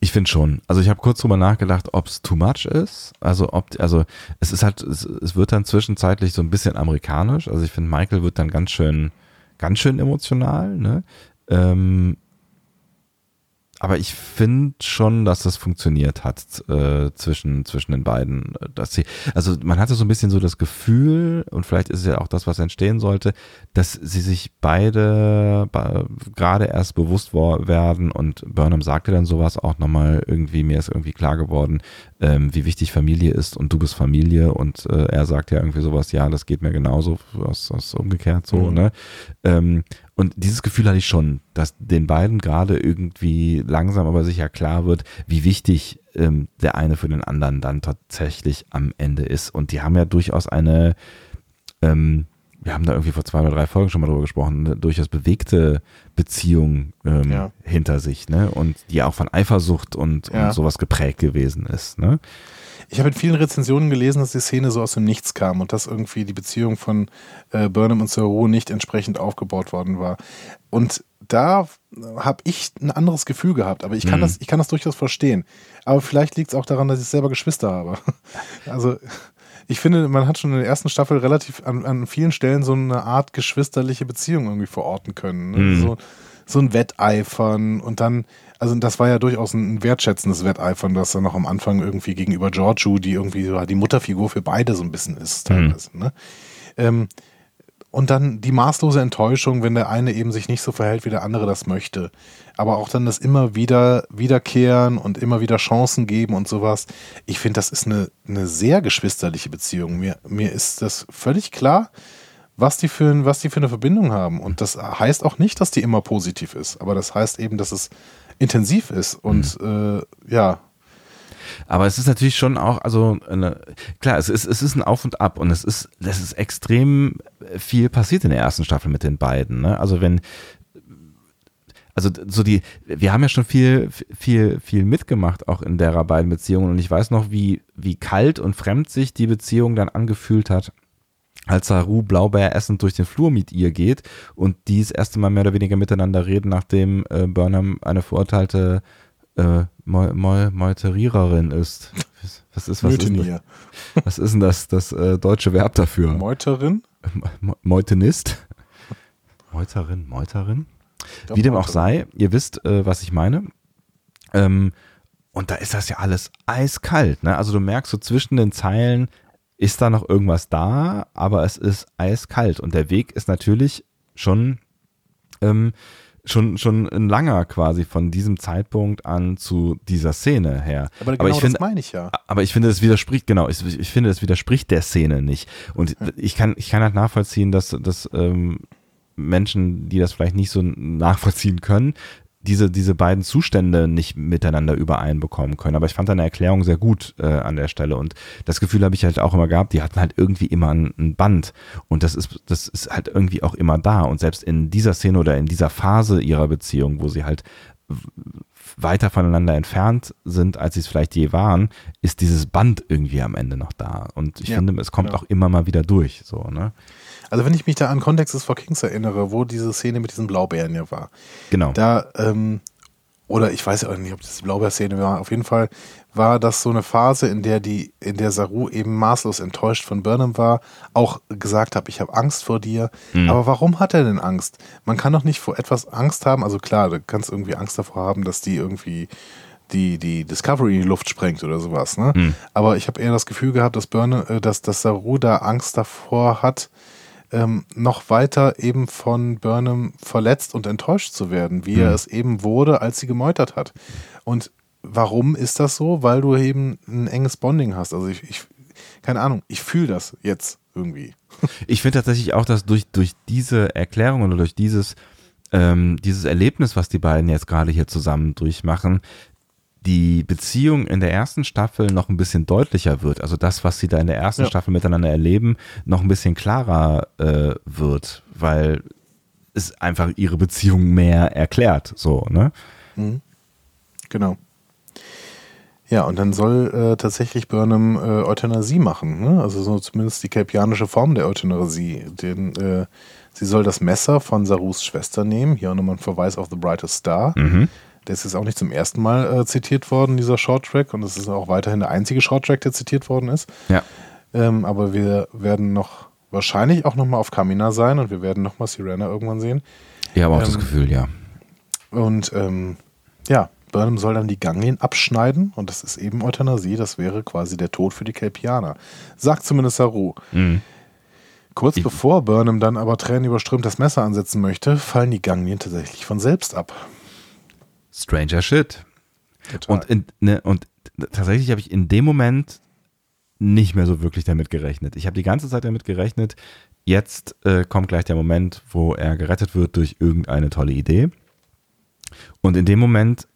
Ich finde schon. Also ich habe kurz drüber nachgedacht, ob es too much ist. Also ob, also es ist halt, es, es wird dann zwischenzeitlich so ein bisschen amerikanisch. Also ich finde, Michael wird dann ganz schön, ganz schön emotional. Ne? Ähm, aber ich finde schon, dass das funktioniert hat äh, zwischen, zwischen den beiden. Dass sie, also man hatte so ein bisschen so das Gefühl, und vielleicht ist es ja auch das, was entstehen sollte, dass sie sich beide gerade erst bewusst werden und Burnham sagte dann sowas auch nochmal irgendwie, mir ist irgendwie klar geworden, ähm, wie wichtig Familie ist und du bist Familie und äh, er sagt ja irgendwie sowas, ja, das geht mir genauso, was, was umgekehrt so, Mhm. ne? Ähm, und dieses Gefühl hatte ich schon, dass den beiden gerade irgendwie langsam aber sicher klar wird, wie wichtig ähm, der eine für den anderen dann tatsächlich am Ende ist. Und die haben ja durchaus eine, ähm, wir haben da irgendwie vor zwei oder drei Folgen schon mal drüber gesprochen, eine durchaus bewegte Beziehung ähm, Ja. hinter sich, ne? Und die auch von Eifersucht und, Ja. und sowas geprägt gewesen ist, ne? Ich habe in vielen Rezensionen gelesen, dass die Szene so aus dem Nichts kam und dass irgendwie die Beziehung von äh, Burnham und Saru nicht entsprechend aufgebaut worden war. Und da habe ich ein anderes Gefühl gehabt, aber ich kann, Mhm. das, ich kann das durchaus verstehen. Aber vielleicht liegt es auch daran, dass ich selber Geschwister habe. [laughs] Also ich finde, man hat schon in der ersten Staffel relativ an, an vielen Stellen so eine Art geschwisterliche Beziehung irgendwie verorten können. Ne? Mhm. So, so ein Wetteifern und dann, also das war ja durchaus ein wertschätzendes Wetteifern, das dann noch am Anfang irgendwie gegenüber Giorgio, die irgendwie so die Mutterfigur für beide so ein bisschen ist, teilweise. Ne? Ähm, und dann die maßlose Enttäuschung, wenn der eine eben sich nicht so verhält, wie der andere das möchte. Aber auch dann das immer wieder wiederkehren und immer wieder Chancen geben und sowas. Ich finde, das ist eine, eine sehr geschwisterliche Beziehung. Mir, mir ist das völlig klar, was die, für, ein- was die für eine Verbindung haben. Und das heißt auch nicht, dass die immer positiv ist. Aber das heißt eben, dass es intensiv ist. Und äh, ja, Aber es ist natürlich schon auch, also eine, klar, es ist, es ist ein Auf und Ab und es ist, es ist extrem viel passiert in der ersten Staffel mit den beiden. Ne? Also wenn, also so die, wir haben ja schon viel, viel, viel mitgemacht auch in derer beiden Beziehungen und ich weiß noch, wie, wie kalt und fremd sich die Beziehung dann angefühlt hat, als Saru Blaubeer essend durch den Flur mit ihr geht und die das erste Mal mehr oder weniger miteinander reden, nachdem äh, Burnham eine verurteilte äh, Meu Meu Meuteriererin ist. Was ist, was ist, denn, Mutinier. was ist denn das, das äh, deutsche Verb dafür? Meuterin? Me- Meutenist? Meuterin, Meuterin? Ja, Wie dem auch sei, ihr wisst, äh, was ich meine. Ähm, und da ist das ja alles eiskalt. Ne? Also du merkst so zwischen den Zeilen, ist da noch irgendwas da, aber es ist eiskalt. Und der Weg ist natürlich schon, ähm, schon, schon ein langer quasi von diesem Zeitpunkt an zu dieser Szene her. Aber genau ich das finde, meine ich ja. aber ich finde, es widerspricht, genau, ich, ich finde, es widerspricht der Szene nicht. Und ich kann, ich kann halt nachvollziehen, dass, dass ähm, Menschen, die das vielleicht nicht so nachvollziehen können, diese, diese beiden Zustände nicht miteinander übereinbekommen können. Aber ich fand deine Erklärung sehr gut äh, an der Stelle. Und das Gefühl habe ich halt auch immer gehabt, die hatten halt irgendwie immer ein, ein, Band. Und das ist, das ist halt irgendwie auch immer da. Und selbst in dieser Szene oder in dieser Phase ihrer Beziehung, wo sie halt weiter voneinander entfernt sind, als sie es vielleicht je waren, ist dieses Band irgendwie am Ende noch da. Und ich ja, finde, es kommt genau. auch immer mal wieder durch. So, ne? Also wenn ich mich da an Context is for Kings erinnere, wo diese Szene mit diesen Blaubeeren ja war. Genau. Da, ähm, oder ich weiß auch nicht, ob das die Blaubeerszene war. Auf jeden Fall war das so eine Phase, in der die, in der Saru eben maßlos enttäuscht von Burnham war, auch gesagt hat, ich habe Angst vor dir. Mhm. Aber warum hat er denn Angst? Man kann doch nicht vor etwas Angst haben. Also klar, du kannst irgendwie Angst davor haben, dass die irgendwie die, die Discovery in die Luft sprengt oder sowas. Ne? Mhm. Aber ich habe eher das Gefühl gehabt, dass Burnham, äh, dass, dass Saru da Angst davor hat, ähm, noch weiter eben von Burnham verletzt und enttäuscht zu werden, wie mhm. er es eben wurde, als sie gemeutert hat. Und warum ist das so? Weil du eben ein enges Bonding hast. Also ich, ich keine Ahnung, ich fühle das jetzt irgendwie. [laughs] Ich finde tatsächlich auch, dass durch, durch diese Erklärung oder durch dieses, ähm, dieses Erlebnis, was die beiden jetzt gerade hier zusammen durchmachen, die Beziehung in der ersten Staffel noch ein bisschen deutlicher wird. Also das, was sie da in der ersten ja. Staffel miteinander erleben, noch ein bisschen klarer äh, wird, weil es einfach ihre Beziehung mehr erklärt. So, ne? Mhm. Genau. Ja, und dann soll äh, tatsächlich Burnham äh, Euthanasie machen, ne? also so zumindest die kelpianische Form der Euthanasie. Den, äh, sie soll das Messer von Sarus Schwester nehmen, hier auch nochmal ein Verweis auf The Brightest Star. Mhm. Der ist auch nicht zum ersten Mal äh, zitiert worden, dieser Shorttrack. Und es ist auch weiterhin der einzige Shorttrack, der zitiert worden ist. Ja. Ähm, aber wir werden noch wahrscheinlich auch nochmal auf Kamina sein und wir werden nochmal Sirena irgendwann sehen. Ja, aber auch ähm, das Gefühl, ja. Und ähm, ja, Burnham soll dann die Ganglien abschneiden und das ist eben Euthanasie. Das wäre quasi der Tod für die Kelpianer. Sagt zumindest Saru. Mhm. Kurz ich bevor Burnham dann aber tränenüberströmt das Messer ansetzen möchte, fallen die Ganglien tatsächlich von selbst ab. Stranger Shit. Total. Und, in, ne, und tatsächlich habe ich in dem Moment nicht mehr so wirklich damit gerechnet. Ich habe die ganze Zeit damit gerechnet, jetzt äh, kommt gleich der Moment, wo er gerettet wird durch irgendeine tolle Idee. Und in dem Moment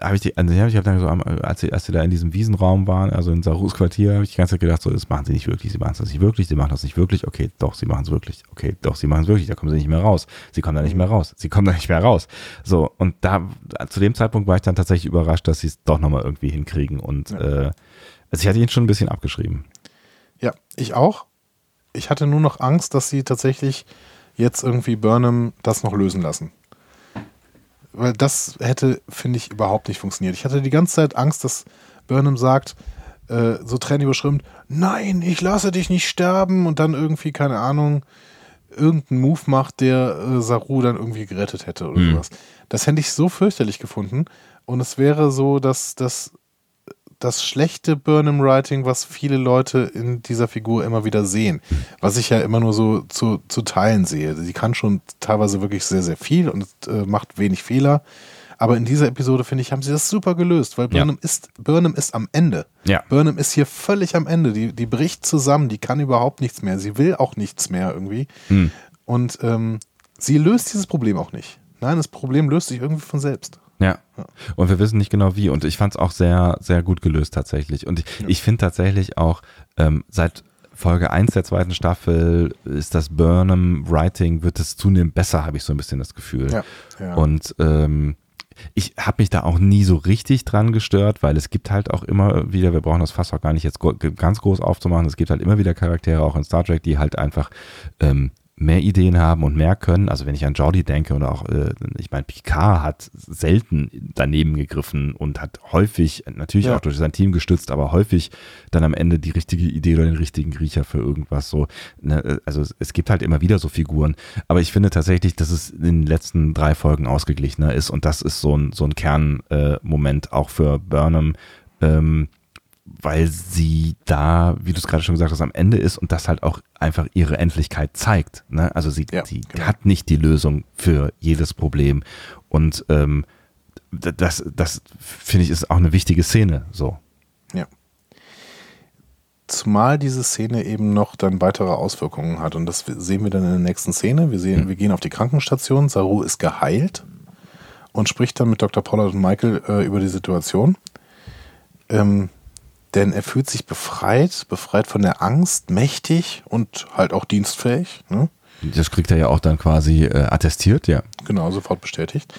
habe ich die, also ich habe dann so, als sie, als sie da in diesem Wiesenraum waren, also in Sarus Quartier, habe ich die ganze Zeit gedacht, so, das machen sie nicht wirklich, sie machen es nicht wirklich, sie machen das nicht wirklich, okay, doch, sie machen es wirklich, okay, doch, sie machen es wirklich, da kommen sie nicht mehr raus, sie kommen da nicht mehr raus, sie kommen da nicht mehr raus. So, und da, zu dem Zeitpunkt war ich dann tatsächlich überrascht, dass sie es doch nochmal irgendwie hinkriegen und, ja. äh, also ich hatte ihn schon ein bisschen abgeschrieben. Ja, ich auch. Ich hatte nur noch Angst, dass sie tatsächlich jetzt irgendwie Burnham das noch lösen lassen weil das hätte, finde ich, überhaupt nicht funktioniert. Ich hatte die ganze Zeit Angst, dass Burnham sagt, äh, so Tränen überschrimmt, nein, ich lasse dich nicht sterben und dann irgendwie, keine Ahnung, irgendeinen Move macht, der äh, Saru dann irgendwie gerettet hätte oder mhm. sowas. Das hätte ich so fürchterlich gefunden. Und es wäre so, dass, dass das schlechte Burnham-Writing, was viele Leute in dieser Figur immer wieder sehen. Was ich ja immer nur so zu, zu Teilen sehe. Sie kann schon teilweise wirklich sehr, sehr viel und äh, macht wenig Fehler. Aber in dieser Episode, finde ich, haben sie das super gelöst, weil Burnham, ja. ist, Burnham ist am Ende. Ja. Burnham ist hier völlig am Ende. Die, die bricht zusammen, die kann überhaupt nichts mehr. Sie will auch nichts mehr irgendwie. Hm. Und ähm, sie löst dieses Problem auch nicht. Nein, das Problem löst sich irgendwie von selbst. Ja. Und wir wissen nicht genau wie. Und ich fand es auch sehr, sehr gut gelöst tatsächlich. Und ich, ja. ich finde tatsächlich auch, ähm, seit Folge 1 der zweiten Staffel ist das Burnham Writing, wird es zunehmend besser, habe ich so ein bisschen das Gefühl. Ja. ja. Und ähm, ich habe mich da auch nie so richtig dran gestört, weil es gibt halt auch immer wieder, wir brauchen das fast auch gar nicht jetzt ganz groß aufzumachen, es gibt halt immer wieder Charaktere auch in Star Trek, die halt einfach ähm, mehr Ideen haben und mehr können. Also wenn ich an Jordi denke oder auch, äh, ich meine, Picard hat selten daneben gegriffen und hat häufig, natürlich ja. auch durch sein Team gestützt, aber häufig dann am Ende die richtige Idee oder den richtigen Griecher für irgendwas so. Ne? Also es gibt halt immer wieder so Figuren. Aber ich finde tatsächlich, dass es in den letzten drei Folgen ausgeglichener ist und das ist so ein, so ein Kernmoment äh, auch für Burnham. Ähm, weil sie da, wie du es gerade schon gesagt hast, am Ende ist und das halt auch einfach ihre Endlichkeit zeigt. Ne? Also sie, ja, sie genau. hat nicht die Lösung für jedes Problem. Und ähm, das, das finde ich, ist auch eine wichtige Szene. So. Ja. Zumal diese Szene eben noch dann weitere Auswirkungen hat. Und das sehen wir dann in der nächsten Szene. Wir sehen, mhm. wir gehen auf die Krankenstation. Saru ist geheilt und spricht dann mit Dr. Pollard und Michael äh, über die Situation. Ähm, denn er fühlt sich befreit, befreit von der Angst, mächtig und halt auch dienstfähig. Ne? Das kriegt er ja auch dann quasi äh, attestiert, ja. Genau, sofort bestätigt.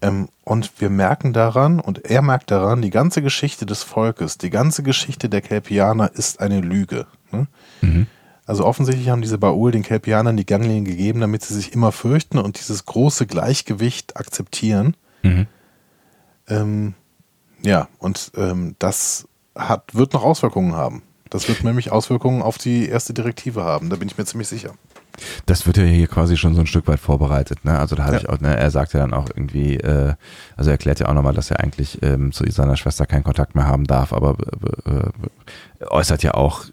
Ähm, und wir merken daran, und er merkt daran, die ganze Geschichte des Volkes, die ganze Geschichte der Kelpianer ist eine Lüge. Ne? Mhm. Also offensichtlich haben diese Baul den Kelpianern die Ganglien gegeben, damit sie sich immer fürchten und dieses große Gleichgewicht akzeptieren. Mhm. Ähm, ja, und ähm, das hat, wird noch Auswirkungen haben. Das wird nämlich Auswirkungen auf die erste Direktive haben, da bin ich mir ziemlich sicher. Das wird ja hier quasi schon so ein Stück weit vorbereitet. Ne? Also da habe ja. ich auch, ne, er sagt ja dann auch irgendwie, äh, also er erklärt ja auch nochmal, dass er eigentlich ähm, zu seiner Schwester keinen Kontakt mehr haben darf, aber äh, äh, äußert ja auch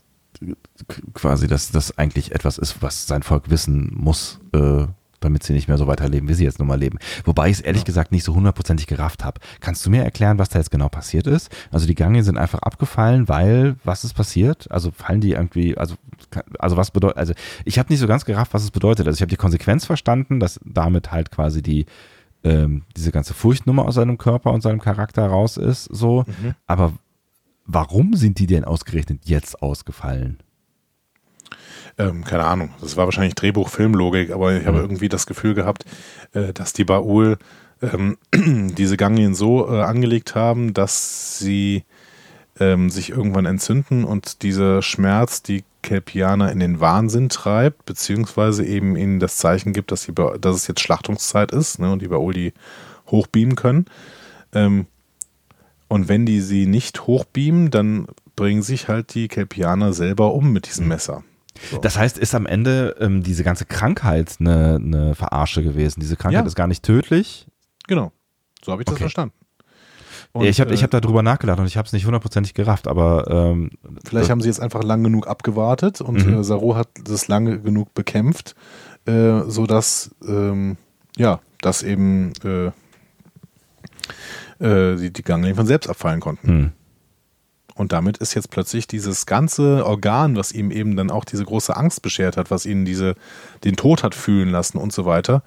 quasi, dass das eigentlich etwas ist, was sein Volk wissen muss, äh, damit sie nicht mehr so weiterleben, wie sie jetzt nun mal leben. Wobei ich es ehrlich ja. gesagt nicht so hundertprozentig gerafft habe. Kannst du mir erklären, was da jetzt genau passiert ist? Also die Gange sind einfach abgefallen, weil was ist passiert? Also fallen die irgendwie, also also was bedeutet, also ich habe nicht so ganz gerafft, was es bedeutet. Also ich habe die Konsequenz verstanden, dass damit halt quasi die ähm, diese ganze Furchtnummer aus seinem Körper und seinem Charakter raus ist, so. Mhm. Aber warum sind die denn ausgerechnet jetzt ausgefallen? Ähm, keine Ahnung, das war wahrscheinlich Drehbuch-Filmlogik, aber ich habe mhm. irgendwie das Gefühl gehabt, äh, dass die Baul ähm, [clears throat] diese Ganglien so äh, angelegt haben, dass sie ähm, sich irgendwann entzünden und dieser Schmerz die Kelpianer in den Wahnsinn treibt, beziehungsweise eben ihnen das Zeichen gibt, dass, die, dass es jetzt Schlachtungszeit ist ne, und die Baul die hochbeamen können. Ähm, und wenn die sie nicht hochbeamen, dann bringen sich halt die Kelpianer selber um mit diesem mhm. Messer. So. Das heißt, ist am Ende ähm, diese ganze Krankheit eine, eine Verarsche gewesen? Diese Krankheit ja. ist gar nicht tödlich? Genau. So habe ich das okay. verstanden. Und, ich habe äh, hab darüber nachgedacht und ich habe es nicht hundertprozentig gerafft, aber ähm, vielleicht haben sie jetzt einfach lang genug abgewartet und mhm. äh, Saru hat das lange genug bekämpft, äh, sodass ähm, ja, dass eben äh, äh, die, die Ganglien von selbst abfallen konnten. Mhm. Und damit ist jetzt plötzlich dieses ganze Organ, was ihm eben dann auch diese große Angst beschert hat, was ihn diese, den Tod hat fühlen lassen und so weiter,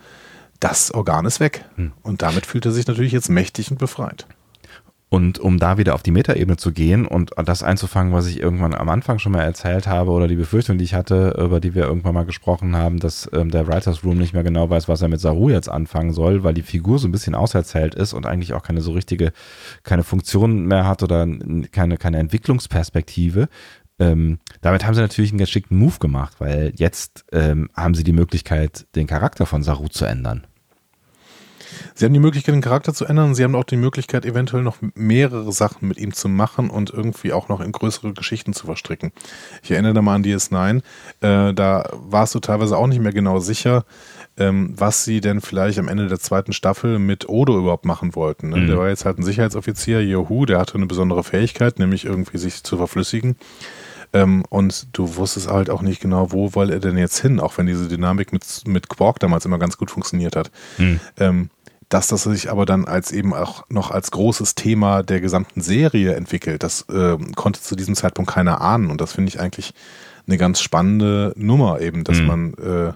das Organ ist weg. Hm. Und damit fühlt er sich natürlich jetzt mächtig und befreit. Und um da wieder auf die Metaebene zu gehen und das einzufangen, was ich irgendwann am Anfang schon mal erzählt habe oder die Befürchtung, die ich hatte, über die wir irgendwann mal gesprochen haben, dass ähm, der Writers Room nicht mehr genau weiß, was er mit Saru jetzt anfangen soll, weil die Figur so ein bisschen auserzählt ist und eigentlich auch keine so richtige, keine Funktion mehr hat oder keine, keine Entwicklungsperspektive. Ähm, damit haben sie natürlich einen geschickten Move gemacht, weil jetzt ähm, haben sie die Möglichkeit, den Charakter von Saru zu ändern. Sie haben die Möglichkeit, den Charakter zu ändern. Sie haben auch die Möglichkeit, eventuell noch mehrere Sachen mit ihm zu machen und irgendwie auch noch in größere Geschichten zu verstricken. Ich erinnere da mal an DS9. Äh, da warst du teilweise auch nicht mehr genau sicher, ähm, was sie denn vielleicht am Ende der zweiten Staffel mit Odo überhaupt machen wollten. Ne? Mhm. Der war jetzt halt ein Sicherheitsoffizier, Juhu, der hatte eine besondere Fähigkeit, nämlich irgendwie sich zu verflüssigen. Ähm, und du wusstest halt auch nicht genau, wo will er denn jetzt hin, auch wenn diese Dynamik mit, mit Quark damals immer ganz gut funktioniert hat. Mhm. Ähm, dass das sich aber dann als eben auch noch als großes Thema der gesamten Serie entwickelt, das äh, konnte zu diesem Zeitpunkt keiner ahnen. Und das finde ich eigentlich eine ganz spannende Nummer eben, dass mhm. man äh,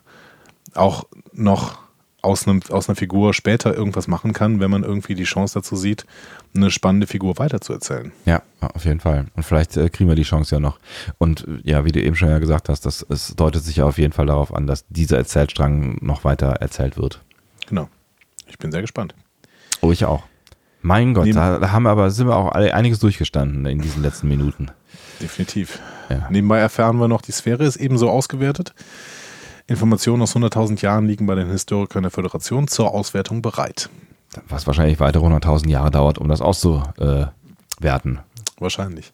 auch noch aus, einem, aus einer Figur später irgendwas machen kann, wenn man irgendwie die Chance dazu sieht, eine spannende Figur weiterzuerzählen. Ja, auf jeden Fall. Und vielleicht äh, kriegen wir die Chance ja noch. Und äh, ja, wie du eben schon ja gesagt hast, das, es deutet sich ja auf jeden Fall darauf an, dass dieser Erzählstrang noch weiter erzählt wird. Genau. Ich bin sehr gespannt. Oh, ich auch. Mein Gott, Neben da, haben wir aber, sind wir auch einiges durchgestanden in diesen letzten Minuten. Definitiv. Ja. Nebenbei erfahren wir noch, die Sphäre ist ebenso ausgewertet. Informationen aus 100.000 Jahren liegen bei den Historikern der Föderation zur Auswertung bereit. Was wahrscheinlich weitere 100.000 Jahre dauert, um das auszuwerten. Wahrscheinlich.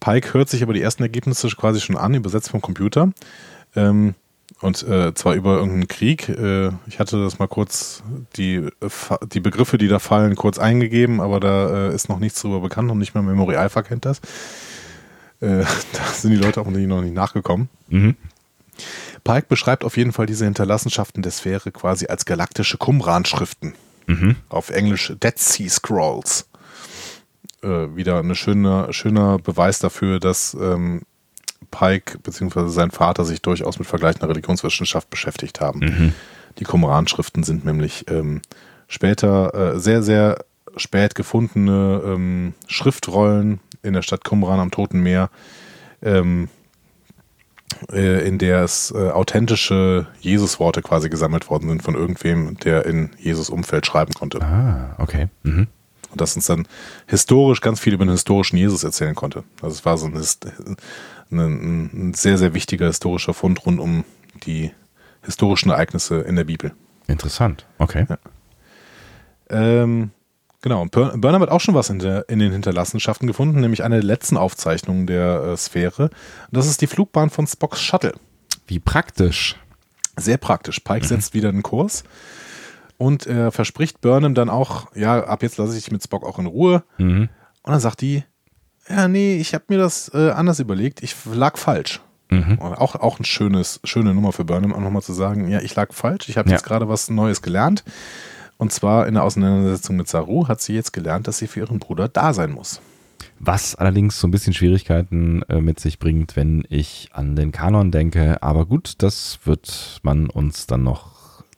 Pike hört sich aber die ersten Ergebnisse quasi schon an, übersetzt vom Computer. Ähm, und äh, zwar über irgendeinen Krieg. Äh, ich hatte das mal kurz, die, die Begriffe, die da fallen, kurz eingegeben, aber da äh, ist noch nichts darüber bekannt und nicht mal Memory Alpha kennt das. Äh, [laughs] da sind die Leute auch noch nicht nachgekommen. Mhm. Pike beschreibt auf jeden Fall diese Hinterlassenschaften der Sphäre quasi als galaktische Qumran-Schriften. Mhm. Auf Englisch Dead Sea Scrolls. Äh, wieder ein schöner, schöner Beweis dafür, dass ähm, Pike bzw. sein Vater sich durchaus mit vergleichender Religionswissenschaft beschäftigt haben. Mhm. Die Qumran-Schriften sind nämlich ähm, später äh, sehr, sehr spät gefundene ähm, Schriftrollen in der Stadt Qumran am Toten Meer, ähm, äh, in der es äh, authentische Jesusworte quasi gesammelt worden sind von irgendwem, der in Jesus Umfeld schreiben konnte. Ah, okay. Mhm. Und das uns dann historisch ganz viel über den historischen Jesus erzählen konnte. Also es war so ein, ein, ein sehr, sehr wichtiger historischer Fund rund um die historischen Ereignisse in der Bibel. Interessant, okay. Ja. Ähm, genau, und Burnham hat auch schon was in, der, in, den Hinterlassenschaften gefunden, nämlich eine der letzten Aufzeichnungen der äh, Sphäre. Und das ist die Flugbahn von Spocks Shuttle. Wie praktisch. Sehr praktisch. Pike mhm. setzt wieder einen Kurs und er verspricht Burnham dann auch, ja, ab jetzt lasse ich dich mit Spock auch in Ruhe. Mhm. Und dann sagt die, ja, nee, ich habe mir das äh, anders überlegt, ich lag falsch. Mhm. Auch, auch ein schönes, schöne Nummer für Burnham, auch nochmal zu sagen, ja, ich lag falsch, ich habe ja. jetzt gerade was Neues gelernt. Und zwar in der Auseinandersetzung mit Saru hat sie jetzt gelernt, dass sie für ihren Bruder da sein muss. Was allerdings so ein bisschen Schwierigkeiten äh, mit sich bringt, wenn ich an den Kanon denke. Aber gut, das wird man uns dann noch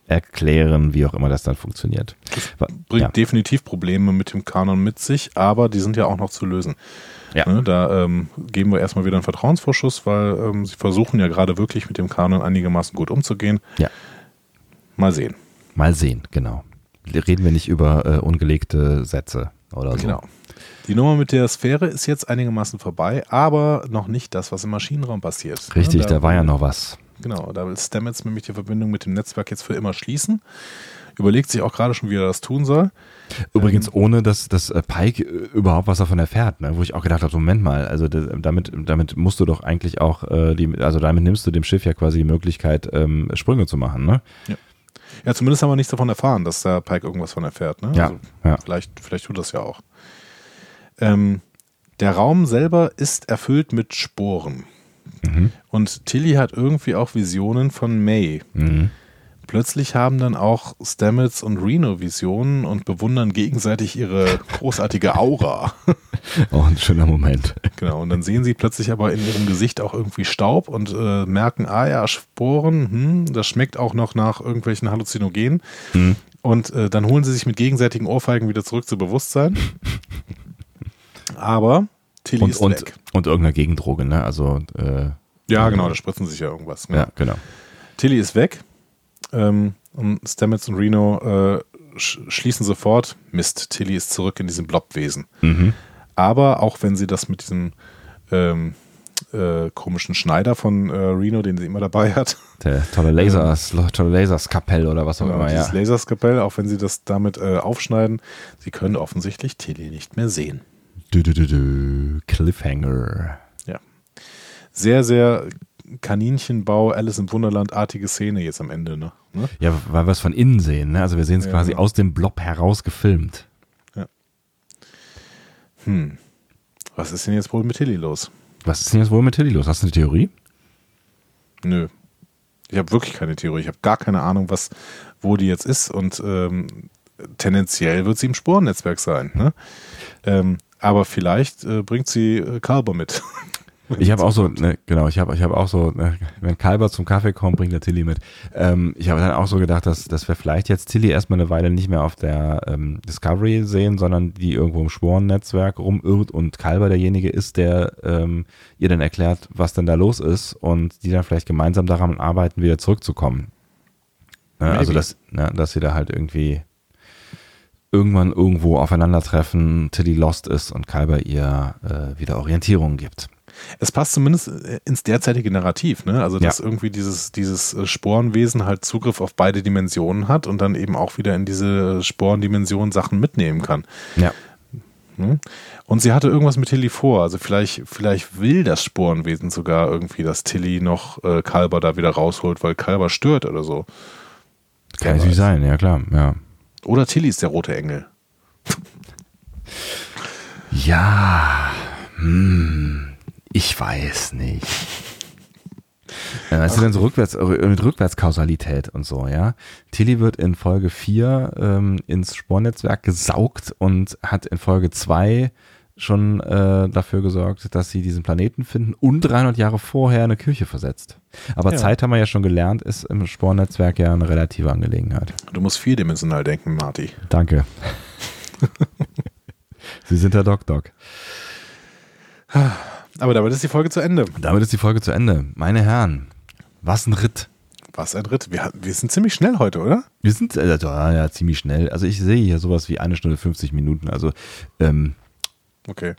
erklären, wie auch immer das dann funktioniert. Das bringt ja. definitiv Probleme mit dem Kanon mit sich, aber die sind ja auch noch zu lösen. Ja. Ne, da ähm, geben wir erstmal wieder einen Vertrauensvorschuss, weil ähm, sie versuchen ja gerade wirklich mit dem Kanon einigermaßen gut umzugehen. Ja. Mal sehen. Mal sehen, genau. Reden wir nicht über äh, ungelegte Sätze oder so. Genau. Die Nummer mit der Sphäre ist jetzt einigermaßen vorbei, aber noch nicht das, was im Maschinenraum passiert. Richtig, ne? da, da war ja noch was. Genau, da will Stamets nämlich die Verbindung mit dem Netzwerk jetzt für immer schließen. Überlegt sich auch gerade schon, wie er das tun soll. Übrigens, ähm, ohne dass, dass äh, Pike äh, überhaupt was davon erfährt, ne? wo ich auch gedacht habe: Moment mal, also damit, damit musst du doch eigentlich auch, äh, die, also damit nimmst du dem Schiff ja quasi die Möglichkeit, ähm, Sprünge zu machen, ne? Ja. Ja, zumindest haben wir nichts davon erfahren, dass da Pike irgendwas von erfährt. Ne? Ja, also ja. Vielleicht, vielleicht tut das ja auch. Ähm, der Raum selber ist erfüllt mit Sporen. Mhm. Und Tilly hat irgendwie auch Visionen von May. Mhm. Plötzlich haben dann auch Stamets und Reno Visionen und bewundern gegenseitig ihre großartige Aura. [laughs] Auch ein schöner Moment. Genau, und dann sehen sie plötzlich aber in ihrem Gesicht auch irgendwie Staub und äh, merken, ah ja, Sporen, hm, das schmeckt auch noch nach irgendwelchen Halluzinogenen. Mhm. Und äh, dann holen sie sich mit gegenseitigen Ohrfeigen wieder zurück zu Bewusstsein. [laughs] Aber Tilly und, ist und, weg. Und irgendeiner Gegendroge, ne? Also äh, ja, genau, da spritzen sich ja irgendwas. Ne? Ja, genau. Tilly ist weg. Ähm, und Stamets und Reno äh, sch schließen sofort, Mist, Tilly ist zurück in diesem Blobwesen. Mhm. Aber auch wenn sie das mit diesem ähm, äh, komischen Schneider von äh, Reno, den sie immer dabei hat. [laughs] Der tolle Lasers, ähm, tolle Laserskapell oder was auch immer, ja. Laserskapell, auch wenn sie das damit äh, aufschneiden, sie können offensichtlich Tilly nicht mehr sehen. Du, du, du, du. Cliffhanger. Ja. Sehr, sehr Kaninchenbau, Alice im Wunderland-artige Szene jetzt am Ende. Ne? ne? Ja, weil wir es von innen sehen. Ne? Also wir sehen es ja, quasi genau. aus dem Blob heraus gefilmt. Ja. Hm. Was ist denn jetzt wohl mit Tilly los? Was ist denn jetzt wohl mit Tilly los? Hast du eine Theorie? Nö. Ich habe wirklich keine Theorie. Ich habe gar keine Ahnung, was, wo die jetzt ist. Und ähm, tendenziell wird sie im Sporennetzwerk sein. Ne? Ähm, aber vielleicht äh, bringt sie äh, Kalber mit. [laughs] Ich habe auch so, ne, genau, ich habe ich hab auch so, ne, wenn Kalber zum Kaffee kommt, bringt er Tilly mit. Ähm, ich habe dann auch so gedacht, dass, dass wir vielleicht jetzt Tilly erstmal eine Weile nicht mehr auf der ähm, Discovery sehen, sondern die irgendwo im Sporennetzwerk rumirrt und Kalber derjenige ist, der ähm, ihr dann erklärt, was denn da los ist und die dann vielleicht gemeinsam daran arbeiten, wieder zurückzukommen. Ne, also, dass, ne, dass sie da halt irgendwie irgendwann irgendwo aufeinandertreffen, Tilly lost ist und Kalber ihr äh, wieder Orientierung gibt. Es passt zumindest äh, ins derzeitige Narrativ, ne? Also dass ja. irgendwie dieses, dieses äh, Sporenwesen halt Zugriff auf beide Dimensionen hat und dann eben auch wieder in diese Sporendimension Sachen mitnehmen kann. Ja. Ne? Und sie hatte irgendwas mit Tilly vor. Also vielleicht, vielleicht will das Sporenwesen sogar irgendwie, dass Tilly noch äh, Kalber da wieder rausholt, weil Kalber stört oder so. Kann natürlich sein, ja klar, ja. Oder Tilly ist der rote Engel. [laughs] ja, hm. Ich weiß nicht. Ja, was ist denn so rückwärts, mit Rückwärtskausalität und so, ja? Tilly wird in Folge 4 ähm, ins Spornetzwerk gesaugt und hat in Folge 2 schon äh, dafür gesorgt, dass sie diesen Planeten finden und 300 Jahre vorher eine Kirche versetzt. Aber Ja. Zeit haben wir ja schon gelernt, ist im Spornetzwerk ja eine relative Angelegenheit. Du musst vierdimensional denken, Marty. Danke. [laughs] Sie sind der Doc Doc. Aber damit ist die Folge zu Ende. Damit ist die Folge zu Ende. Meine Herren, was ein Ritt. Was ein Ritt. Wir, wir sind ziemlich schnell heute, oder? Wir sind äh, ja, ziemlich schnell. Also ich sehe hier sowas wie eine Stunde 50 Minuten. Also ähm, Okay.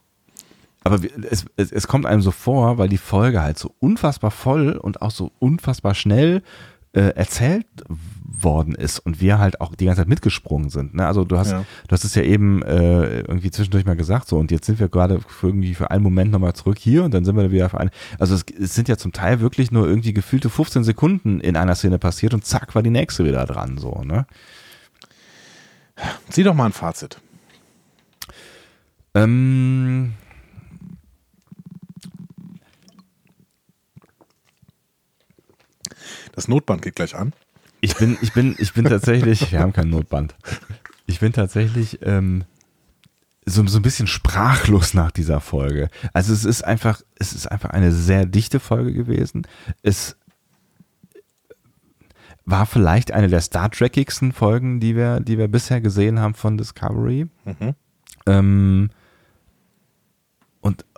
Aber es, es, es kommt einem so vor, weil die Folge halt so unfassbar voll und auch so unfassbar schnell äh, erzählt worden ist und wir halt auch die ganze Zeit mitgesprungen sind. Ne? Also du hast, Ja. du hast es ja eben äh, irgendwie zwischendurch mal gesagt so und jetzt sind wir gerade für irgendwie für einen Moment nochmal zurück hier und dann sind wir wieder für einen. Also es, es sind ja zum Teil wirklich nur irgendwie gefühlte 15 Sekunden in einer Szene passiert und zack war die nächste wieder dran so. Ne? Zieh doch mal ein Fazit. Ähm, Das Notband geht gleich an. Ich bin, ich bin, ich bin tatsächlich, wir haben kein Notband. Ich bin tatsächlich ähm, so, so ein bisschen sprachlos nach dieser Folge. Also es ist einfach, es ist einfach eine sehr dichte Folge gewesen. Es war vielleicht eine der Star Trekigsten Folgen, die wir, die wir bisher gesehen haben von Discovery. Mhm. Ähm,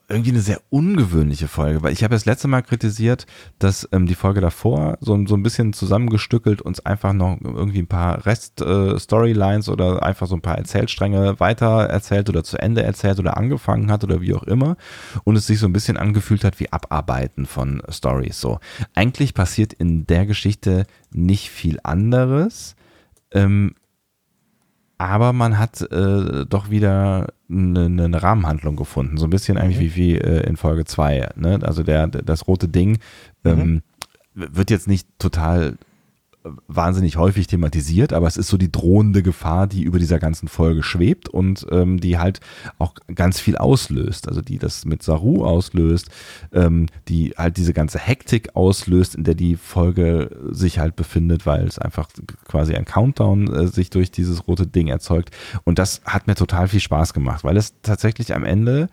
irgendwie eine sehr ungewöhnliche Folge, weil ich habe das letzte Mal kritisiert, dass ähm, die Folge davor so, so ein bisschen zusammengestückelt uns einfach noch irgendwie ein paar Rest-Storylines oder einfach so ein paar Erzählstränge weiter erzählt oder zu Ende erzählt oder angefangen hat oder wie auch immer und es sich so ein bisschen angefühlt hat wie Abarbeiten von Stories. So, eigentlich passiert in der Geschichte nicht viel anderes. Ähm, aber man hat äh, doch wieder eine, eine Rahmenhandlung gefunden. So ein bisschen eigentlich wie, wie äh, in Folge 2. Ne? Also der, das rote Ding ähm, wird jetzt nicht total wahnsinnig häufig thematisiert, aber es ist so die drohende Gefahr, die über dieser ganzen Folge schwebt und ähm, die halt auch ganz viel auslöst. Also die das mit Saru auslöst, ähm, die halt diese ganze Hektik auslöst, in der die Folge sich halt befindet, weil es einfach quasi ein Countdown äh, sich durch dieses rote Ding erzeugt. Und das hat mir total viel Spaß gemacht, weil es tatsächlich am Ende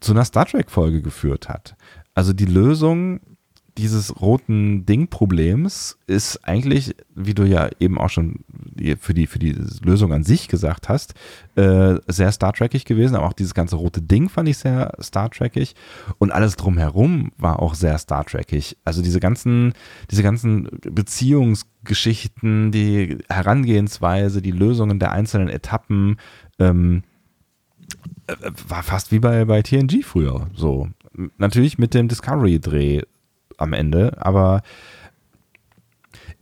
zu einer Star Trek-Folge geführt hat. Also die Lösung dieses roten Ding-Problems ist eigentlich, wie du ja eben auch schon für die, für die Lösung an sich gesagt hast, äh, sehr Star Trekig gewesen. Aber auch dieses ganze rote Ding fand ich sehr Star Trekig. Und alles drumherum war auch sehr Star Trekig. Also diese ganzen, diese ganzen Beziehungsgeschichten, die Herangehensweise, die Lösungen der einzelnen Etappen, ähm, äh, war fast wie bei, bei TNG früher. So. Natürlich mit dem Discovery-Dreh am Ende, aber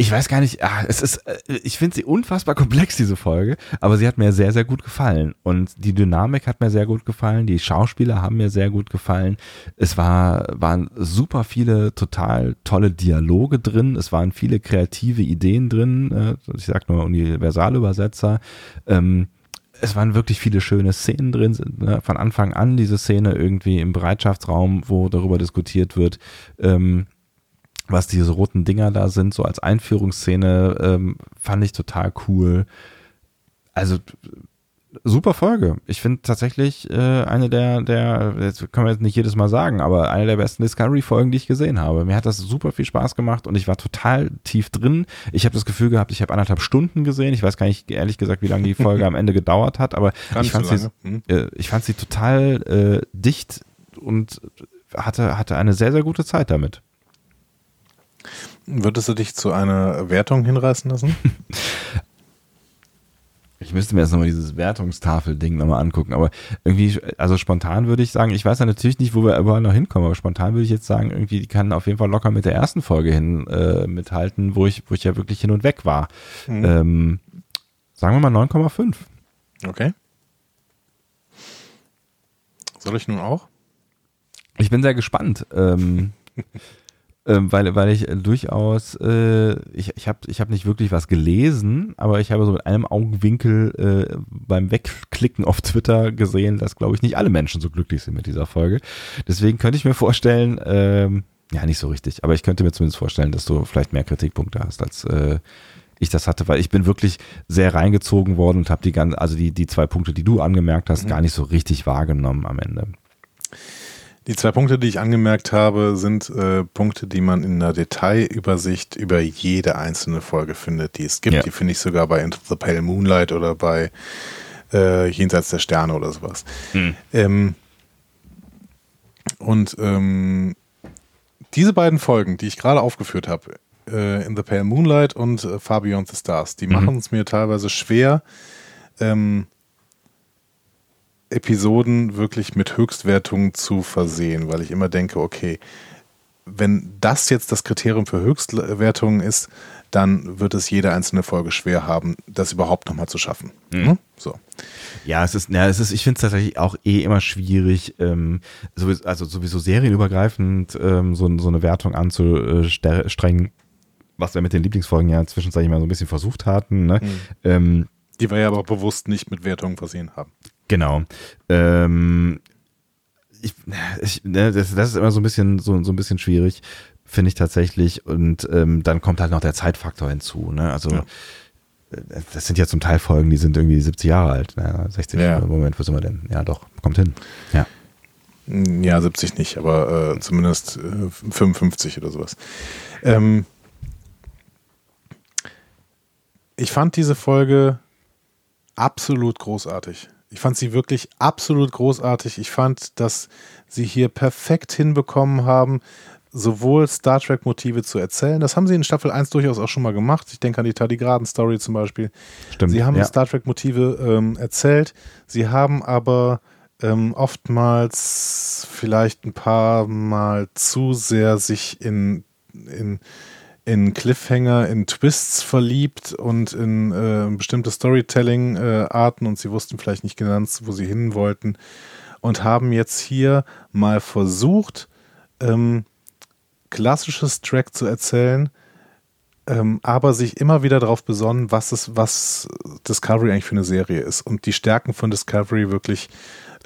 ich weiß gar nicht, ah, es ist, äh, ich finde sie unfassbar komplex, diese Folge, aber sie hat mir sehr, sehr gut gefallen. Und die Dynamik hat mir sehr gut gefallen, die Schauspieler haben mir sehr gut gefallen. Es war, waren super viele total tolle Dialoge drin, es waren viele kreative Ideen drin, äh, ich sag nur Universalübersetzer. Ähm, es waren wirklich viele schöne Szenen drin, ne? von Anfang an diese Szene irgendwie im Bereitschaftsraum, wo darüber diskutiert wird, ähm, was diese roten Dinger da sind, so als Einführungsszene, ähm, fand ich total cool. Also super Folge. Ich finde tatsächlich äh, eine der, der, jetzt können wir jetzt nicht jedes Mal sagen, aber eine der besten Discovery-Folgen, die ich gesehen habe. Mir hat das super viel Spaß gemacht und ich war total tief drin. Ich habe das Gefühl gehabt, ich habe anderthalb Stunden gesehen. Ich weiß gar nicht, ehrlich gesagt, wie lange die Folge am Ende [laughs] gedauert hat, aber ich fand, so sie, lange. Hm. äh, ich fand sie total äh, dicht und hatte, hatte eine sehr, sehr gute Zeit damit. Würdest du dich zu einer Wertung hinreißen lassen? [laughs] Ich müsste mir jetzt nochmal dieses Wertungstafel-Ding nochmal angucken, aber irgendwie, also spontan würde ich sagen, ich weiß ja natürlich nicht, wo wir überall noch hinkommen, aber spontan würde ich jetzt sagen, irgendwie, die kann auf jeden Fall locker mit der ersten Folge hin äh, mithalten, wo ich, wo ich ja wirklich hin und weg war. Mhm. Ähm, sagen wir mal 9,5. Okay. Soll ich nun auch? Ich bin sehr gespannt, ähm, [laughs] ähm, weil, weil ich äh, durchaus, äh, ich, ich habe ich hab nicht wirklich was gelesen, aber ich habe so mit einem Augenwinkel äh, beim Wegklicken auf Twitter gesehen, dass, glaube ich, nicht alle Menschen so glücklich sind mit dieser Folge. Deswegen könnte ich mir vorstellen, ähm, ja, nicht so richtig, aber ich könnte mir zumindest vorstellen, dass du vielleicht mehr Kritikpunkte hast als äh, ich das hatte, weil ich bin wirklich sehr reingezogen worden und habe die ganze, also die, die zwei Punkte, die du angemerkt hast, mhm. gar nicht so richtig wahrgenommen am Ende. Die zwei Punkte, die ich angemerkt habe, sind äh, Punkte, die man in einer Detailübersicht über jede einzelne Folge findet, die es gibt. Ja. Die finde ich sogar bei Into the Pale Moonlight oder bei äh, Jenseits der Sterne oder sowas. Hm. Ähm, und ähm, diese beiden Folgen, die ich gerade aufgeführt habe, äh, In the Pale Moonlight und äh, Far Beyond the Stars, die mhm. machen es mir teilweise schwer, ähm, Episoden wirklich mit Höchstwertungen zu versehen, weil ich immer denke, okay, wenn das jetzt das Kriterium für Höchstwertungen ist, dann wird es jede einzelne Folge schwer haben, das überhaupt nochmal zu schaffen. Mhm. Hm? So. Ja, es ist, ja, es ist, ich finde es tatsächlich auch eh immer schwierig, ähm, sowieso, also sowieso serienübergreifend ähm, so, so eine Wertung anzustrengen, was wir mit den Lieblingsfolgen ja zwischenzeitlich mal so ein bisschen versucht hatten. Ne? Mhm. Ähm, Die wir ja aber bewusst nicht mit Wertungen versehen haben. Genau. Ähm, ich, ich, ne, das, das, ist immer so ein bisschen, so, so ein bisschen schwierig, finde ich tatsächlich. Und ähm, dann kommt halt noch der Zeitfaktor hinzu. Ne? Also ja. Äh, das sind ja zum Teil Folgen, die sind irgendwie 70 Jahre alt. Ne? 60 ja. Moment, wo sind wir denn? Ja, doch, kommt hin. Ja. Ja, 70 nicht, aber äh, zumindest äh, 55 oder sowas. Ähm, ich fand diese Folge absolut großartig. Ich fand sie wirklich absolut großartig. Ich fand, dass sie hier perfekt hinbekommen haben, sowohl Star Trek-Motive zu erzählen. Das haben sie in Staffel 1 durchaus auch schon mal gemacht. Ich denke an die Tardigraden-Story zum Beispiel. Stimmt. Sie haben ja. Star Trek-Motive ähm, erzählt. Sie haben aber ähm, oftmals vielleicht ein paar Mal zu sehr sich in, in in Cliffhanger, in Twists verliebt und in äh, bestimmte Storytelling-Arten äh, und sie wussten vielleicht nicht genau, wo sie hin wollten und haben jetzt hier mal versucht, ähm, klassisches Track zu erzählen, ähm, aber sich immer wieder darauf besonnen, was es, was Discovery eigentlich für eine Serie ist und die Stärken von Discovery wirklich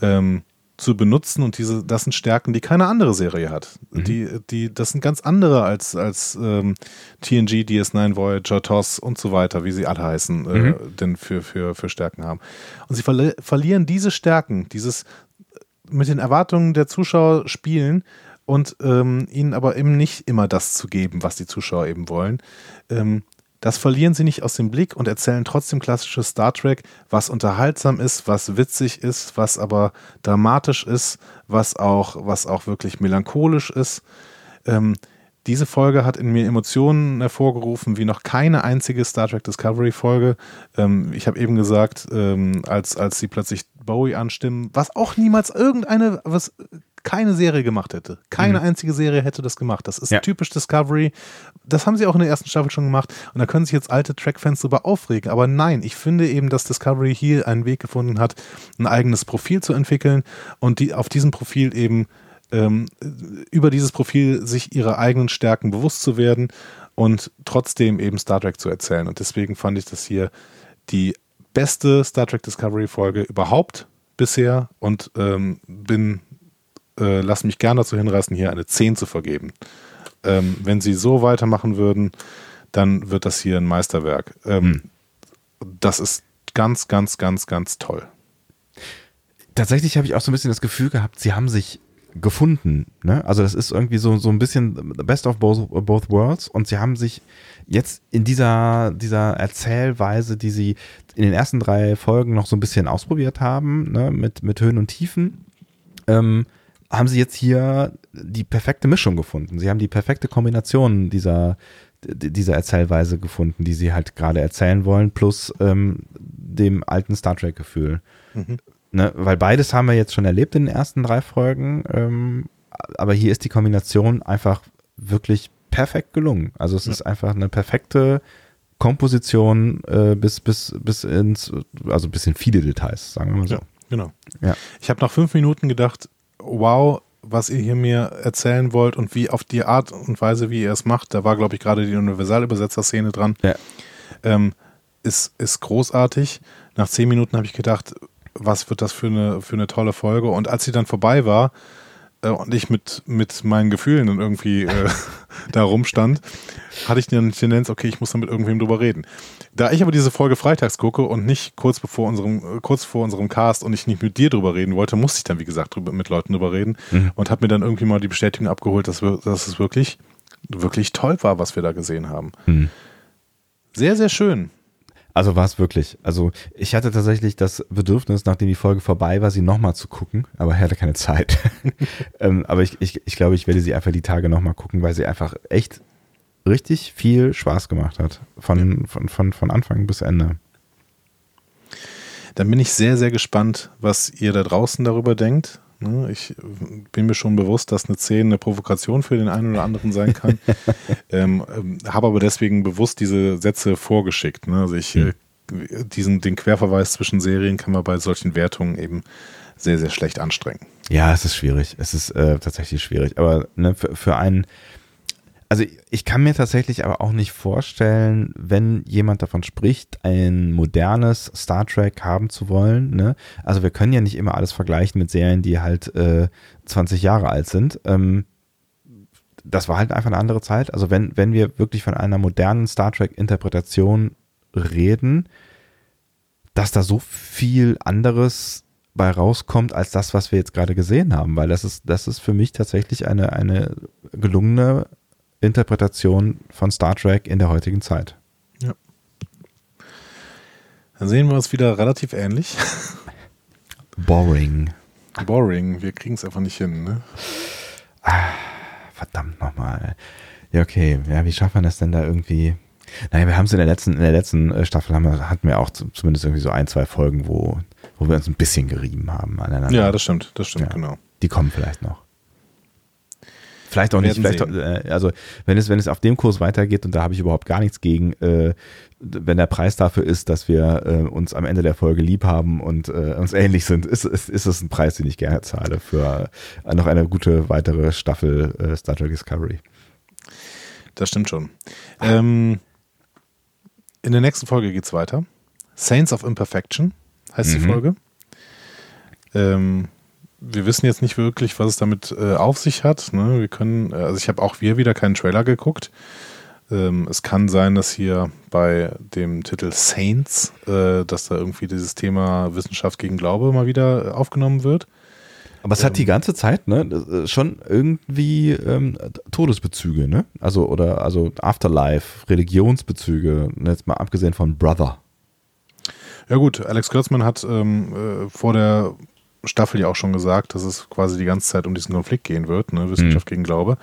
ähm, zu benutzen und diese, das sind Stärken, die keine andere Serie hat. Mhm. Die, die, das sind ganz andere als, als ähm, TNG, DS9, Voyager, TOS und so weiter, wie sie alle heißen, äh, mhm. denn für, für, für Stärken haben. Und sie verli verlieren diese Stärken, dieses äh, mit den Erwartungen der Zuschauer spielen und ähm, ihnen aber eben nicht immer das zu geben, was die Zuschauer eben wollen. Ähm, das verlieren sie nicht aus dem Blick und erzählen trotzdem klassisches Star Trek, was unterhaltsam ist, was witzig ist, was aber dramatisch ist, was auch, was auch wirklich melancholisch ist. Ähm, diese Folge hat in mir Emotionen hervorgerufen, wie noch keine einzige Star Trek Discovery Folge. Ähm, ich habe eben gesagt, ähm, als, als sie plötzlich Bowie anstimmen, was auch niemals irgendeine, was keine Serie gemacht hätte. Keine mhm. einzige Serie hätte das gemacht. Das ist ja. typisch Discovery. Das haben sie auch in der ersten Staffel schon gemacht. Und da können sich jetzt alte Track-Fans darüber aufregen. Aber nein, ich finde eben, dass Discovery hier einen Weg gefunden hat, ein eigenes Profil zu entwickeln und die auf diesem Profil eben ähm, über dieses Profil sich ihrer eigenen Stärken bewusst zu werden und trotzdem eben Star Trek zu erzählen. Und deswegen fand ich das hier die beste Star Trek Discovery Folge überhaupt bisher und ähm, bin äh, lass mich gerne dazu hinreißen, hier eine 10 zu vergeben. Ähm, wenn sie so weitermachen würden, dann wird das hier ein Meisterwerk. Ähm, hm. Das ist ganz, ganz, ganz, ganz toll. Tatsächlich habe ich auch so ein bisschen das Gefühl gehabt, sie haben sich gefunden. Ne? Also das ist irgendwie so, so ein bisschen Best of both, both Worlds und sie haben sich jetzt in dieser, dieser Erzählweise, die sie in den ersten drei Folgen noch so ein bisschen ausprobiert haben, ne? mit, mit Höhen und Tiefen, ähm, haben sie jetzt hier die perfekte Mischung gefunden. Sie haben die perfekte Kombination dieser, dieser Erzählweise gefunden, die sie halt gerade erzählen wollen, plus ähm, dem alten Star Trek-Gefühl. Mhm. Ne, weil beides haben wir jetzt schon erlebt in den ersten drei Folgen, ähm, aber hier ist die Kombination einfach wirklich perfekt gelungen. Also es ja. ist einfach eine perfekte Komposition äh, bis, bis, bis ins, also bis in viele Details, sagen wir mal so. Ja, genau. Ja. Ich habe nach fünf Minuten gedacht, wow, was ihr hier mir erzählen wollt und wie auf die Art und Weise, wie ihr es macht, da war, glaube ich, gerade die Universalübersetzer-Szene dran, ja. ähm, ist, ist großartig. Nach zehn Minuten habe ich gedacht, was wird das für eine, für eine tolle Folge? Und als sie dann vorbei war, äh, und ich mit, mit meinen Gefühlen dann irgendwie äh, [laughs] da rumstand, hatte ich dann die Tendenz, okay, ich muss dann mit irgendwem drüber reden. Da ich aber diese Folge freitags gucke und nicht kurz bevor unserem, kurz vor unserem Cast und ich nicht mit dir drüber reden wollte, musste ich dann, wie gesagt, drüber, mit Leuten drüber reden mhm. und habe mir dann irgendwie mal die Bestätigung abgeholt, dass, wir, dass es wirklich, wirklich toll war, was wir da gesehen haben. Mhm. Sehr, sehr schön. Also war es wirklich. Also ich hatte tatsächlich das Bedürfnis, nachdem die Folge vorbei war, sie nochmal zu gucken, aber ich hatte keine Zeit. [laughs] ähm, aber ich, ich, ich glaube, ich werde sie einfach die Tage nochmal gucken, weil sie einfach echt richtig viel Spaß gemacht hat. Von, von, von, von Anfang bis Ende. Dann bin ich sehr, sehr gespannt, was ihr da draußen darüber denkt. Ne, ich bin mir schon bewusst, dass eine 10 eine Provokation für den einen oder anderen sein kann. [laughs] ähm, ähm, Habe aber deswegen bewusst diese Sätze vorgeschickt. Ne? Also ich, mhm. diesen, den Querverweis zwischen Serien kann man bei solchen Wertungen eben sehr, sehr schlecht anstrengen. Ja, es ist schwierig. Es ist äh, tatsächlich schwierig. Aber ne, für, für einen also ich kann mir tatsächlich aber auch nicht vorstellen, wenn jemand davon spricht, ein modernes Star Trek haben zu wollen. Ne? Also wir können ja nicht immer alles vergleichen mit Serien, die halt äh, 20 Jahre alt sind. Ähm, das war halt einfach eine andere Zeit. Also wenn, wenn wir wirklich von einer modernen Star Trek-Interpretation reden, dass da so viel anderes bei rauskommt als das, was wir jetzt gerade gesehen haben, weil das ist, das ist für mich tatsächlich eine, eine gelungene Interpretation von Star Trek in der heutigen Zeit. Ja. Dann sehen wir uns wieder relativ ähnlich. [laughs] Boring. Boring. Wir kriegen es einfach nicht hin, ne? Ah, verdammt nochmal. Ja, okay. Ja, wie schafft man das denn da irgendwie? Naja, wir haben es in der letzten, in der letzten äh, Staffel haben wir, hatten wir auch zumindest irgendwie so ein, zwei Folgen, wo, wo wir uns ein bisschen gerieben haben aneinander. Ja, das stimmt, das stimmt, ja, genau. Die kommen vielleicht noch. Vielleicht auch nicht. Vielleicht, äh, also wenn es, wenn es auf dem Kurs weitergeht und da habe ich überhaupt gar nichts gegen, äh, wenn der Preis dafür ist, dass wir äh, uns am Ende der Folge lieb haben und äh, uns ähnlich sind, ist, ist, ist es ein Preis, den ich gerne zahle für noch eine gute weitere Staffel äh, Star Trek Discovery. Das stimmt schon. Ähm, in der nächsten Folge geht es weiter. Saints of Imperfection heißt mhm. die Folge. Ähm, wir wissen jetzt nicht wirklich, was es damit äh, auf sich hat. Ne? Wir können, äh, also ich habe auch wir wieder keinen Trailer geguckt. Ähm, es kann sein, dass hier bei dem Titel Saints, äh, dass da irgendwie dieses Thema Wissenschaft gegen Glaube mal wieder aufgenommen wird. Aber es ähm, hat die ganze Zeit, ne, äh, schon irgendwie ähm, Todesbezüge, ne? Also, oder also Afterlife, Religionsbezüge, ne, jetzt mal abgesehen von Brother. Ja gut, Alex Kurtzmann hat ähm, äh, vor der Staffel ja auch schon gesagt, dass es quasi die ganze Zeit um diesen Konflikt gehen wird, ne? Wissenschaft mhm. gegen Glaube.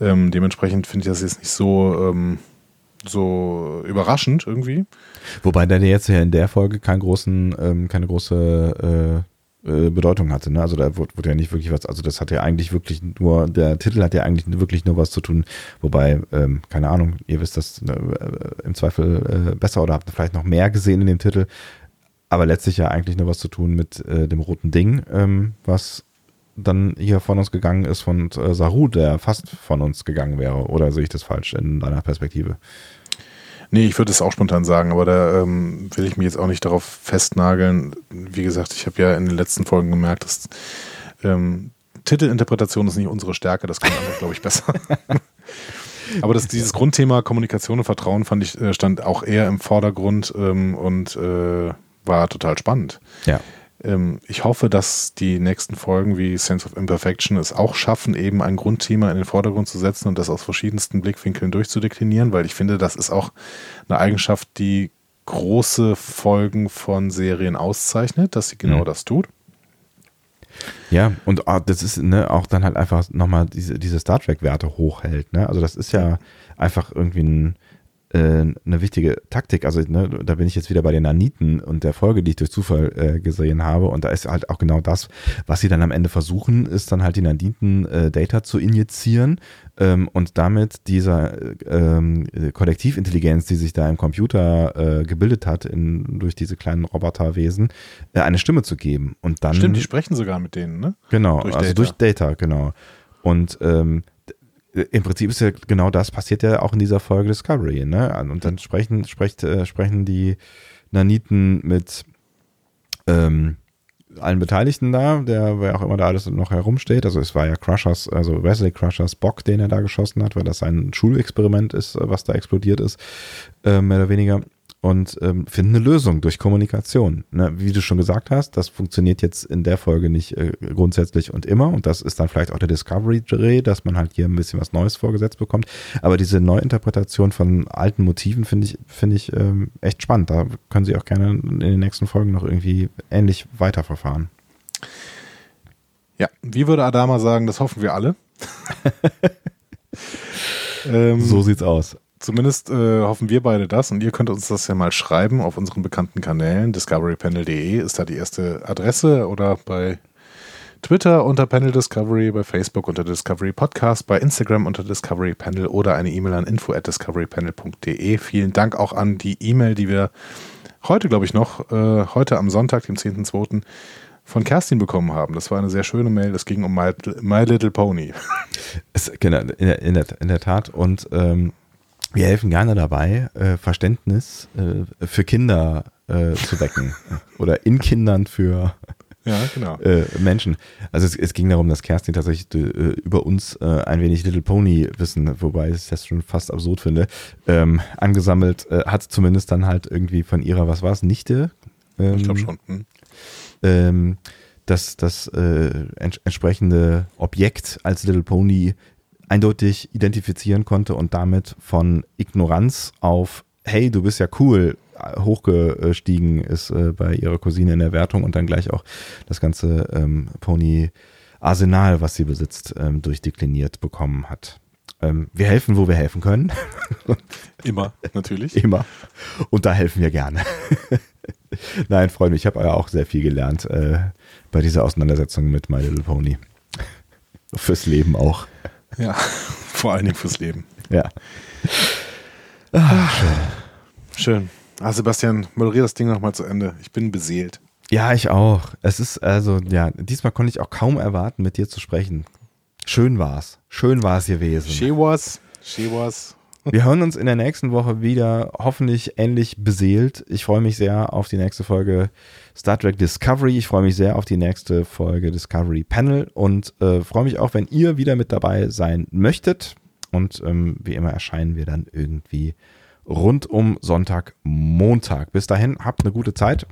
Ähm, dementsprechend finde ich das jetzt nicht so, ähm, so überraschend irgendwie. Wobei der jetzt ja in der Folge keinen großen, ähm, keine große äh, äh, Bedeutung hatte. Ne? Also da wurde, wurde, ja nicht wirklich was, also das hat ja eigentlich wirklich nur, der Titel hat ja eigentlich wirklich nur was zu tun, wobei, ähm, keine Ahnung, ihr wisst das äh, im Zweifel äh, besser oder habt vielleicht noch mehr gesehen in dem Titel aber letztlich ja eigentlich nur was zu tun mit äh, dem roten Ding, ähm, was dann hier von uns gegangen ist von äh, Saru, der fast von uns gegangen wäre. Oder sehe ich das falsch in deiner Perspektive? Nee, ich würde es auch spontan sagen, aber da ähm, will ich mich jetzt auch nicht darauf festnageln. Wie gesagt, ich habe ja in den letzten Folgen gemerkt, dass ähm, Titelinterpretation ist nicht unsere Stärke, das können andere, [laughs] glaube ich, besser. [laughs] aber das, dieses Grundthema Kommunikation und Vertrauen fand ich, äh, stand auch eher im Vordergrund ähm, und äh, war total spannend. Ja. Ähm, ich hoffe, dass die nächsten Folgen wie Sense of Imperfection es auch schaffen, eben ein Grundthema in den Vordergrund zu setzen und das aus verschiedensten Blickwinkeln durchzudeklinieren, weil ich finde, das ist auch eine Eigenschaft, die große Folgen von Serien auszeichnet, dass sie genau mhm. das tut. Ja, und das ist ne, auch dann halt einfach nochmal diese, diese Star Trek-Werte hochhält. Ne? Also das ist ja einfach irgendwie ein, eine wichtige Taktik. Also ne, da bin ich jetzt wieder bei den Naniten und der Folge, die ich durch Zufall äh, gesehen habe. Und da ist halt auch genau das, was sie dann am Ende versuchen, ist dann halt die Naniten äh, Data zu injizieren ähm, und damit dieser ähm, Kollektivintelligenz, die sich da im Computer äh, gebildet hat in, durch diese kleinen Roboterwesen, äh, eine Stimme zu geben. Und dann, Stimmt, die sprechen sogar mit denen, ne? Genau, durch also Data. durch Data, genau. Und ähm, im Prinzip ist ja genau das passiert ja auch in dieser Folge Discovery, ne? Und dann sprechen, sprecht, äh, sprechen die Naniten mit, ähm, allen Beteiligten da, der, wer auch immer da alles noch herumsteht. Also es war ja Crushers, also Wesley Crushers Bock, den er da geschossen hat, weil das ein Schulexperiment ist, was da explodiert ist, äh, mehr oder weniger und ähm, finden eine Lösung durch Kommunikation. Ne? Wie du schon gesagt hast, das funktioniert jetzt in der Folge nicht äh, grundsätzlich und immer und das ist dann vielleicht auch der Discovery-Dreh, dass man halt hier ein bisschen was Neues vorgesetzt bekommt. Aber diese Neuinterpretation von alten Motiven finde ich, finde ich ähm, echt spannend. Da können sie auch gerne in den nächsten Folgen noch irgendwie ähnlich weiterverfahren. Ja, wie würde Adama sagen, das hoffen wir alle. [laughs] ähm, so sieht's aus. Zumindest äh, hoffen wir beide das und ihr könnt uns das ja mal schreiben auf unseren bekannten Kanälen. Discoverypanel.de ist da die erste Adresse oder bei Twitter unter Panel Discovery, bei Facebook unter Discovery Podcast, bei Instagram unter Discovery Panel oder eine E-Mail an info at discoverypanel.de. Vielen Dank auch an die E-Mail, die wir heute, glaube ich, noch, äh, heute am Sonntag, dem 10.2., von Kerstin bekommen haben. Das war eine sehr schöne Mail. Es ging um My, My Little Pony. Genau, in der, in, in der Tat. Und ähm, wir helfen gerne dabei, äh, Verständnis äh, für Kinder äh, zu wecken [laughs] oder in Kindern für ja, genau. Äh, Menschen. Also es, es, ging darum, dass Kerstin tatsächlich äh, über uns äh, ein wenig Little Pony wissen, wobei ich das schon fast absurd finde, ähm, angesammelt hat zumindest dann halt irgendwie von ihrer, was war es, Nichte? Ähm, ich glaube schon. Hm. Ähm, das, das ents entsprechende Objekt als Little Pony eindeutig identifizieren konnte und damit von Ignoranz auf hey, du bist ja cool hochgestiegen ist äh, bei ihrer Cousine in der Wertung und dann gleich auch das ganze ähm, Pony Arsenal, was sie besitzt, ähm, durchdekliniert bekommen hat. Ähm, wir helfen, wo wir helfen können. [laughs] Immer, natürlich. Immer. Und da helfen wir gerne. [laughs] Nein, Freunde, ich habe ja auch sehr viel gelernt äh, bei dieser Auseinandersetzung mit My Little Pony. [laughs] Fürs Leben auch. Ja, [laughs] vor allen Dingen fürs Leben. Ja. Ach, schön. Schön. Ah, Sebastian, moderier das Ding nochmal zu Ende. Ich bin beseelt. Ja, ich auch. Es ist also, ja, diesmal konnte ich auch kaum erwarten, mit dir zu sprechen. Schön war's. Schön war es gewesen. She was. She was. Wir hören uns in der nächsten Woche wieder, hoffentlich ähnlich beseelt. Ich freue mich sehr auf die nächste Folge Star Trek Discovery. Ich freue mich sehr auf die nächste Folge Discovery Panel und äh, freue mich auch, wenn ihr wieder mit dabei sein möchtet. Und ähm, wie immer erscheinen wir dann irgendwie rund um Sonntag, Montag. Bis dahin, habt eine gute Zeit.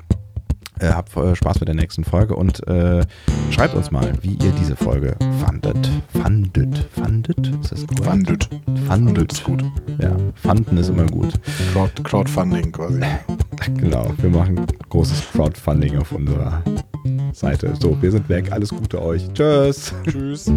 Äh, habt äh, Spaß mit der nächsten Folge und äh, schreibt uns mal, wie ihr diese Folge fandet. Fandet. Fandet? Ist das gut? Fandet. Fandet. ist gut. Ja, fanden ist immer gut. Crowd, Crowdfunding quasi. [laughs] genau, wir machen großes Crowdfunding auf unserer Seite. So, wir sind weg. Alles Gute euch. Tschüss. Tschüss.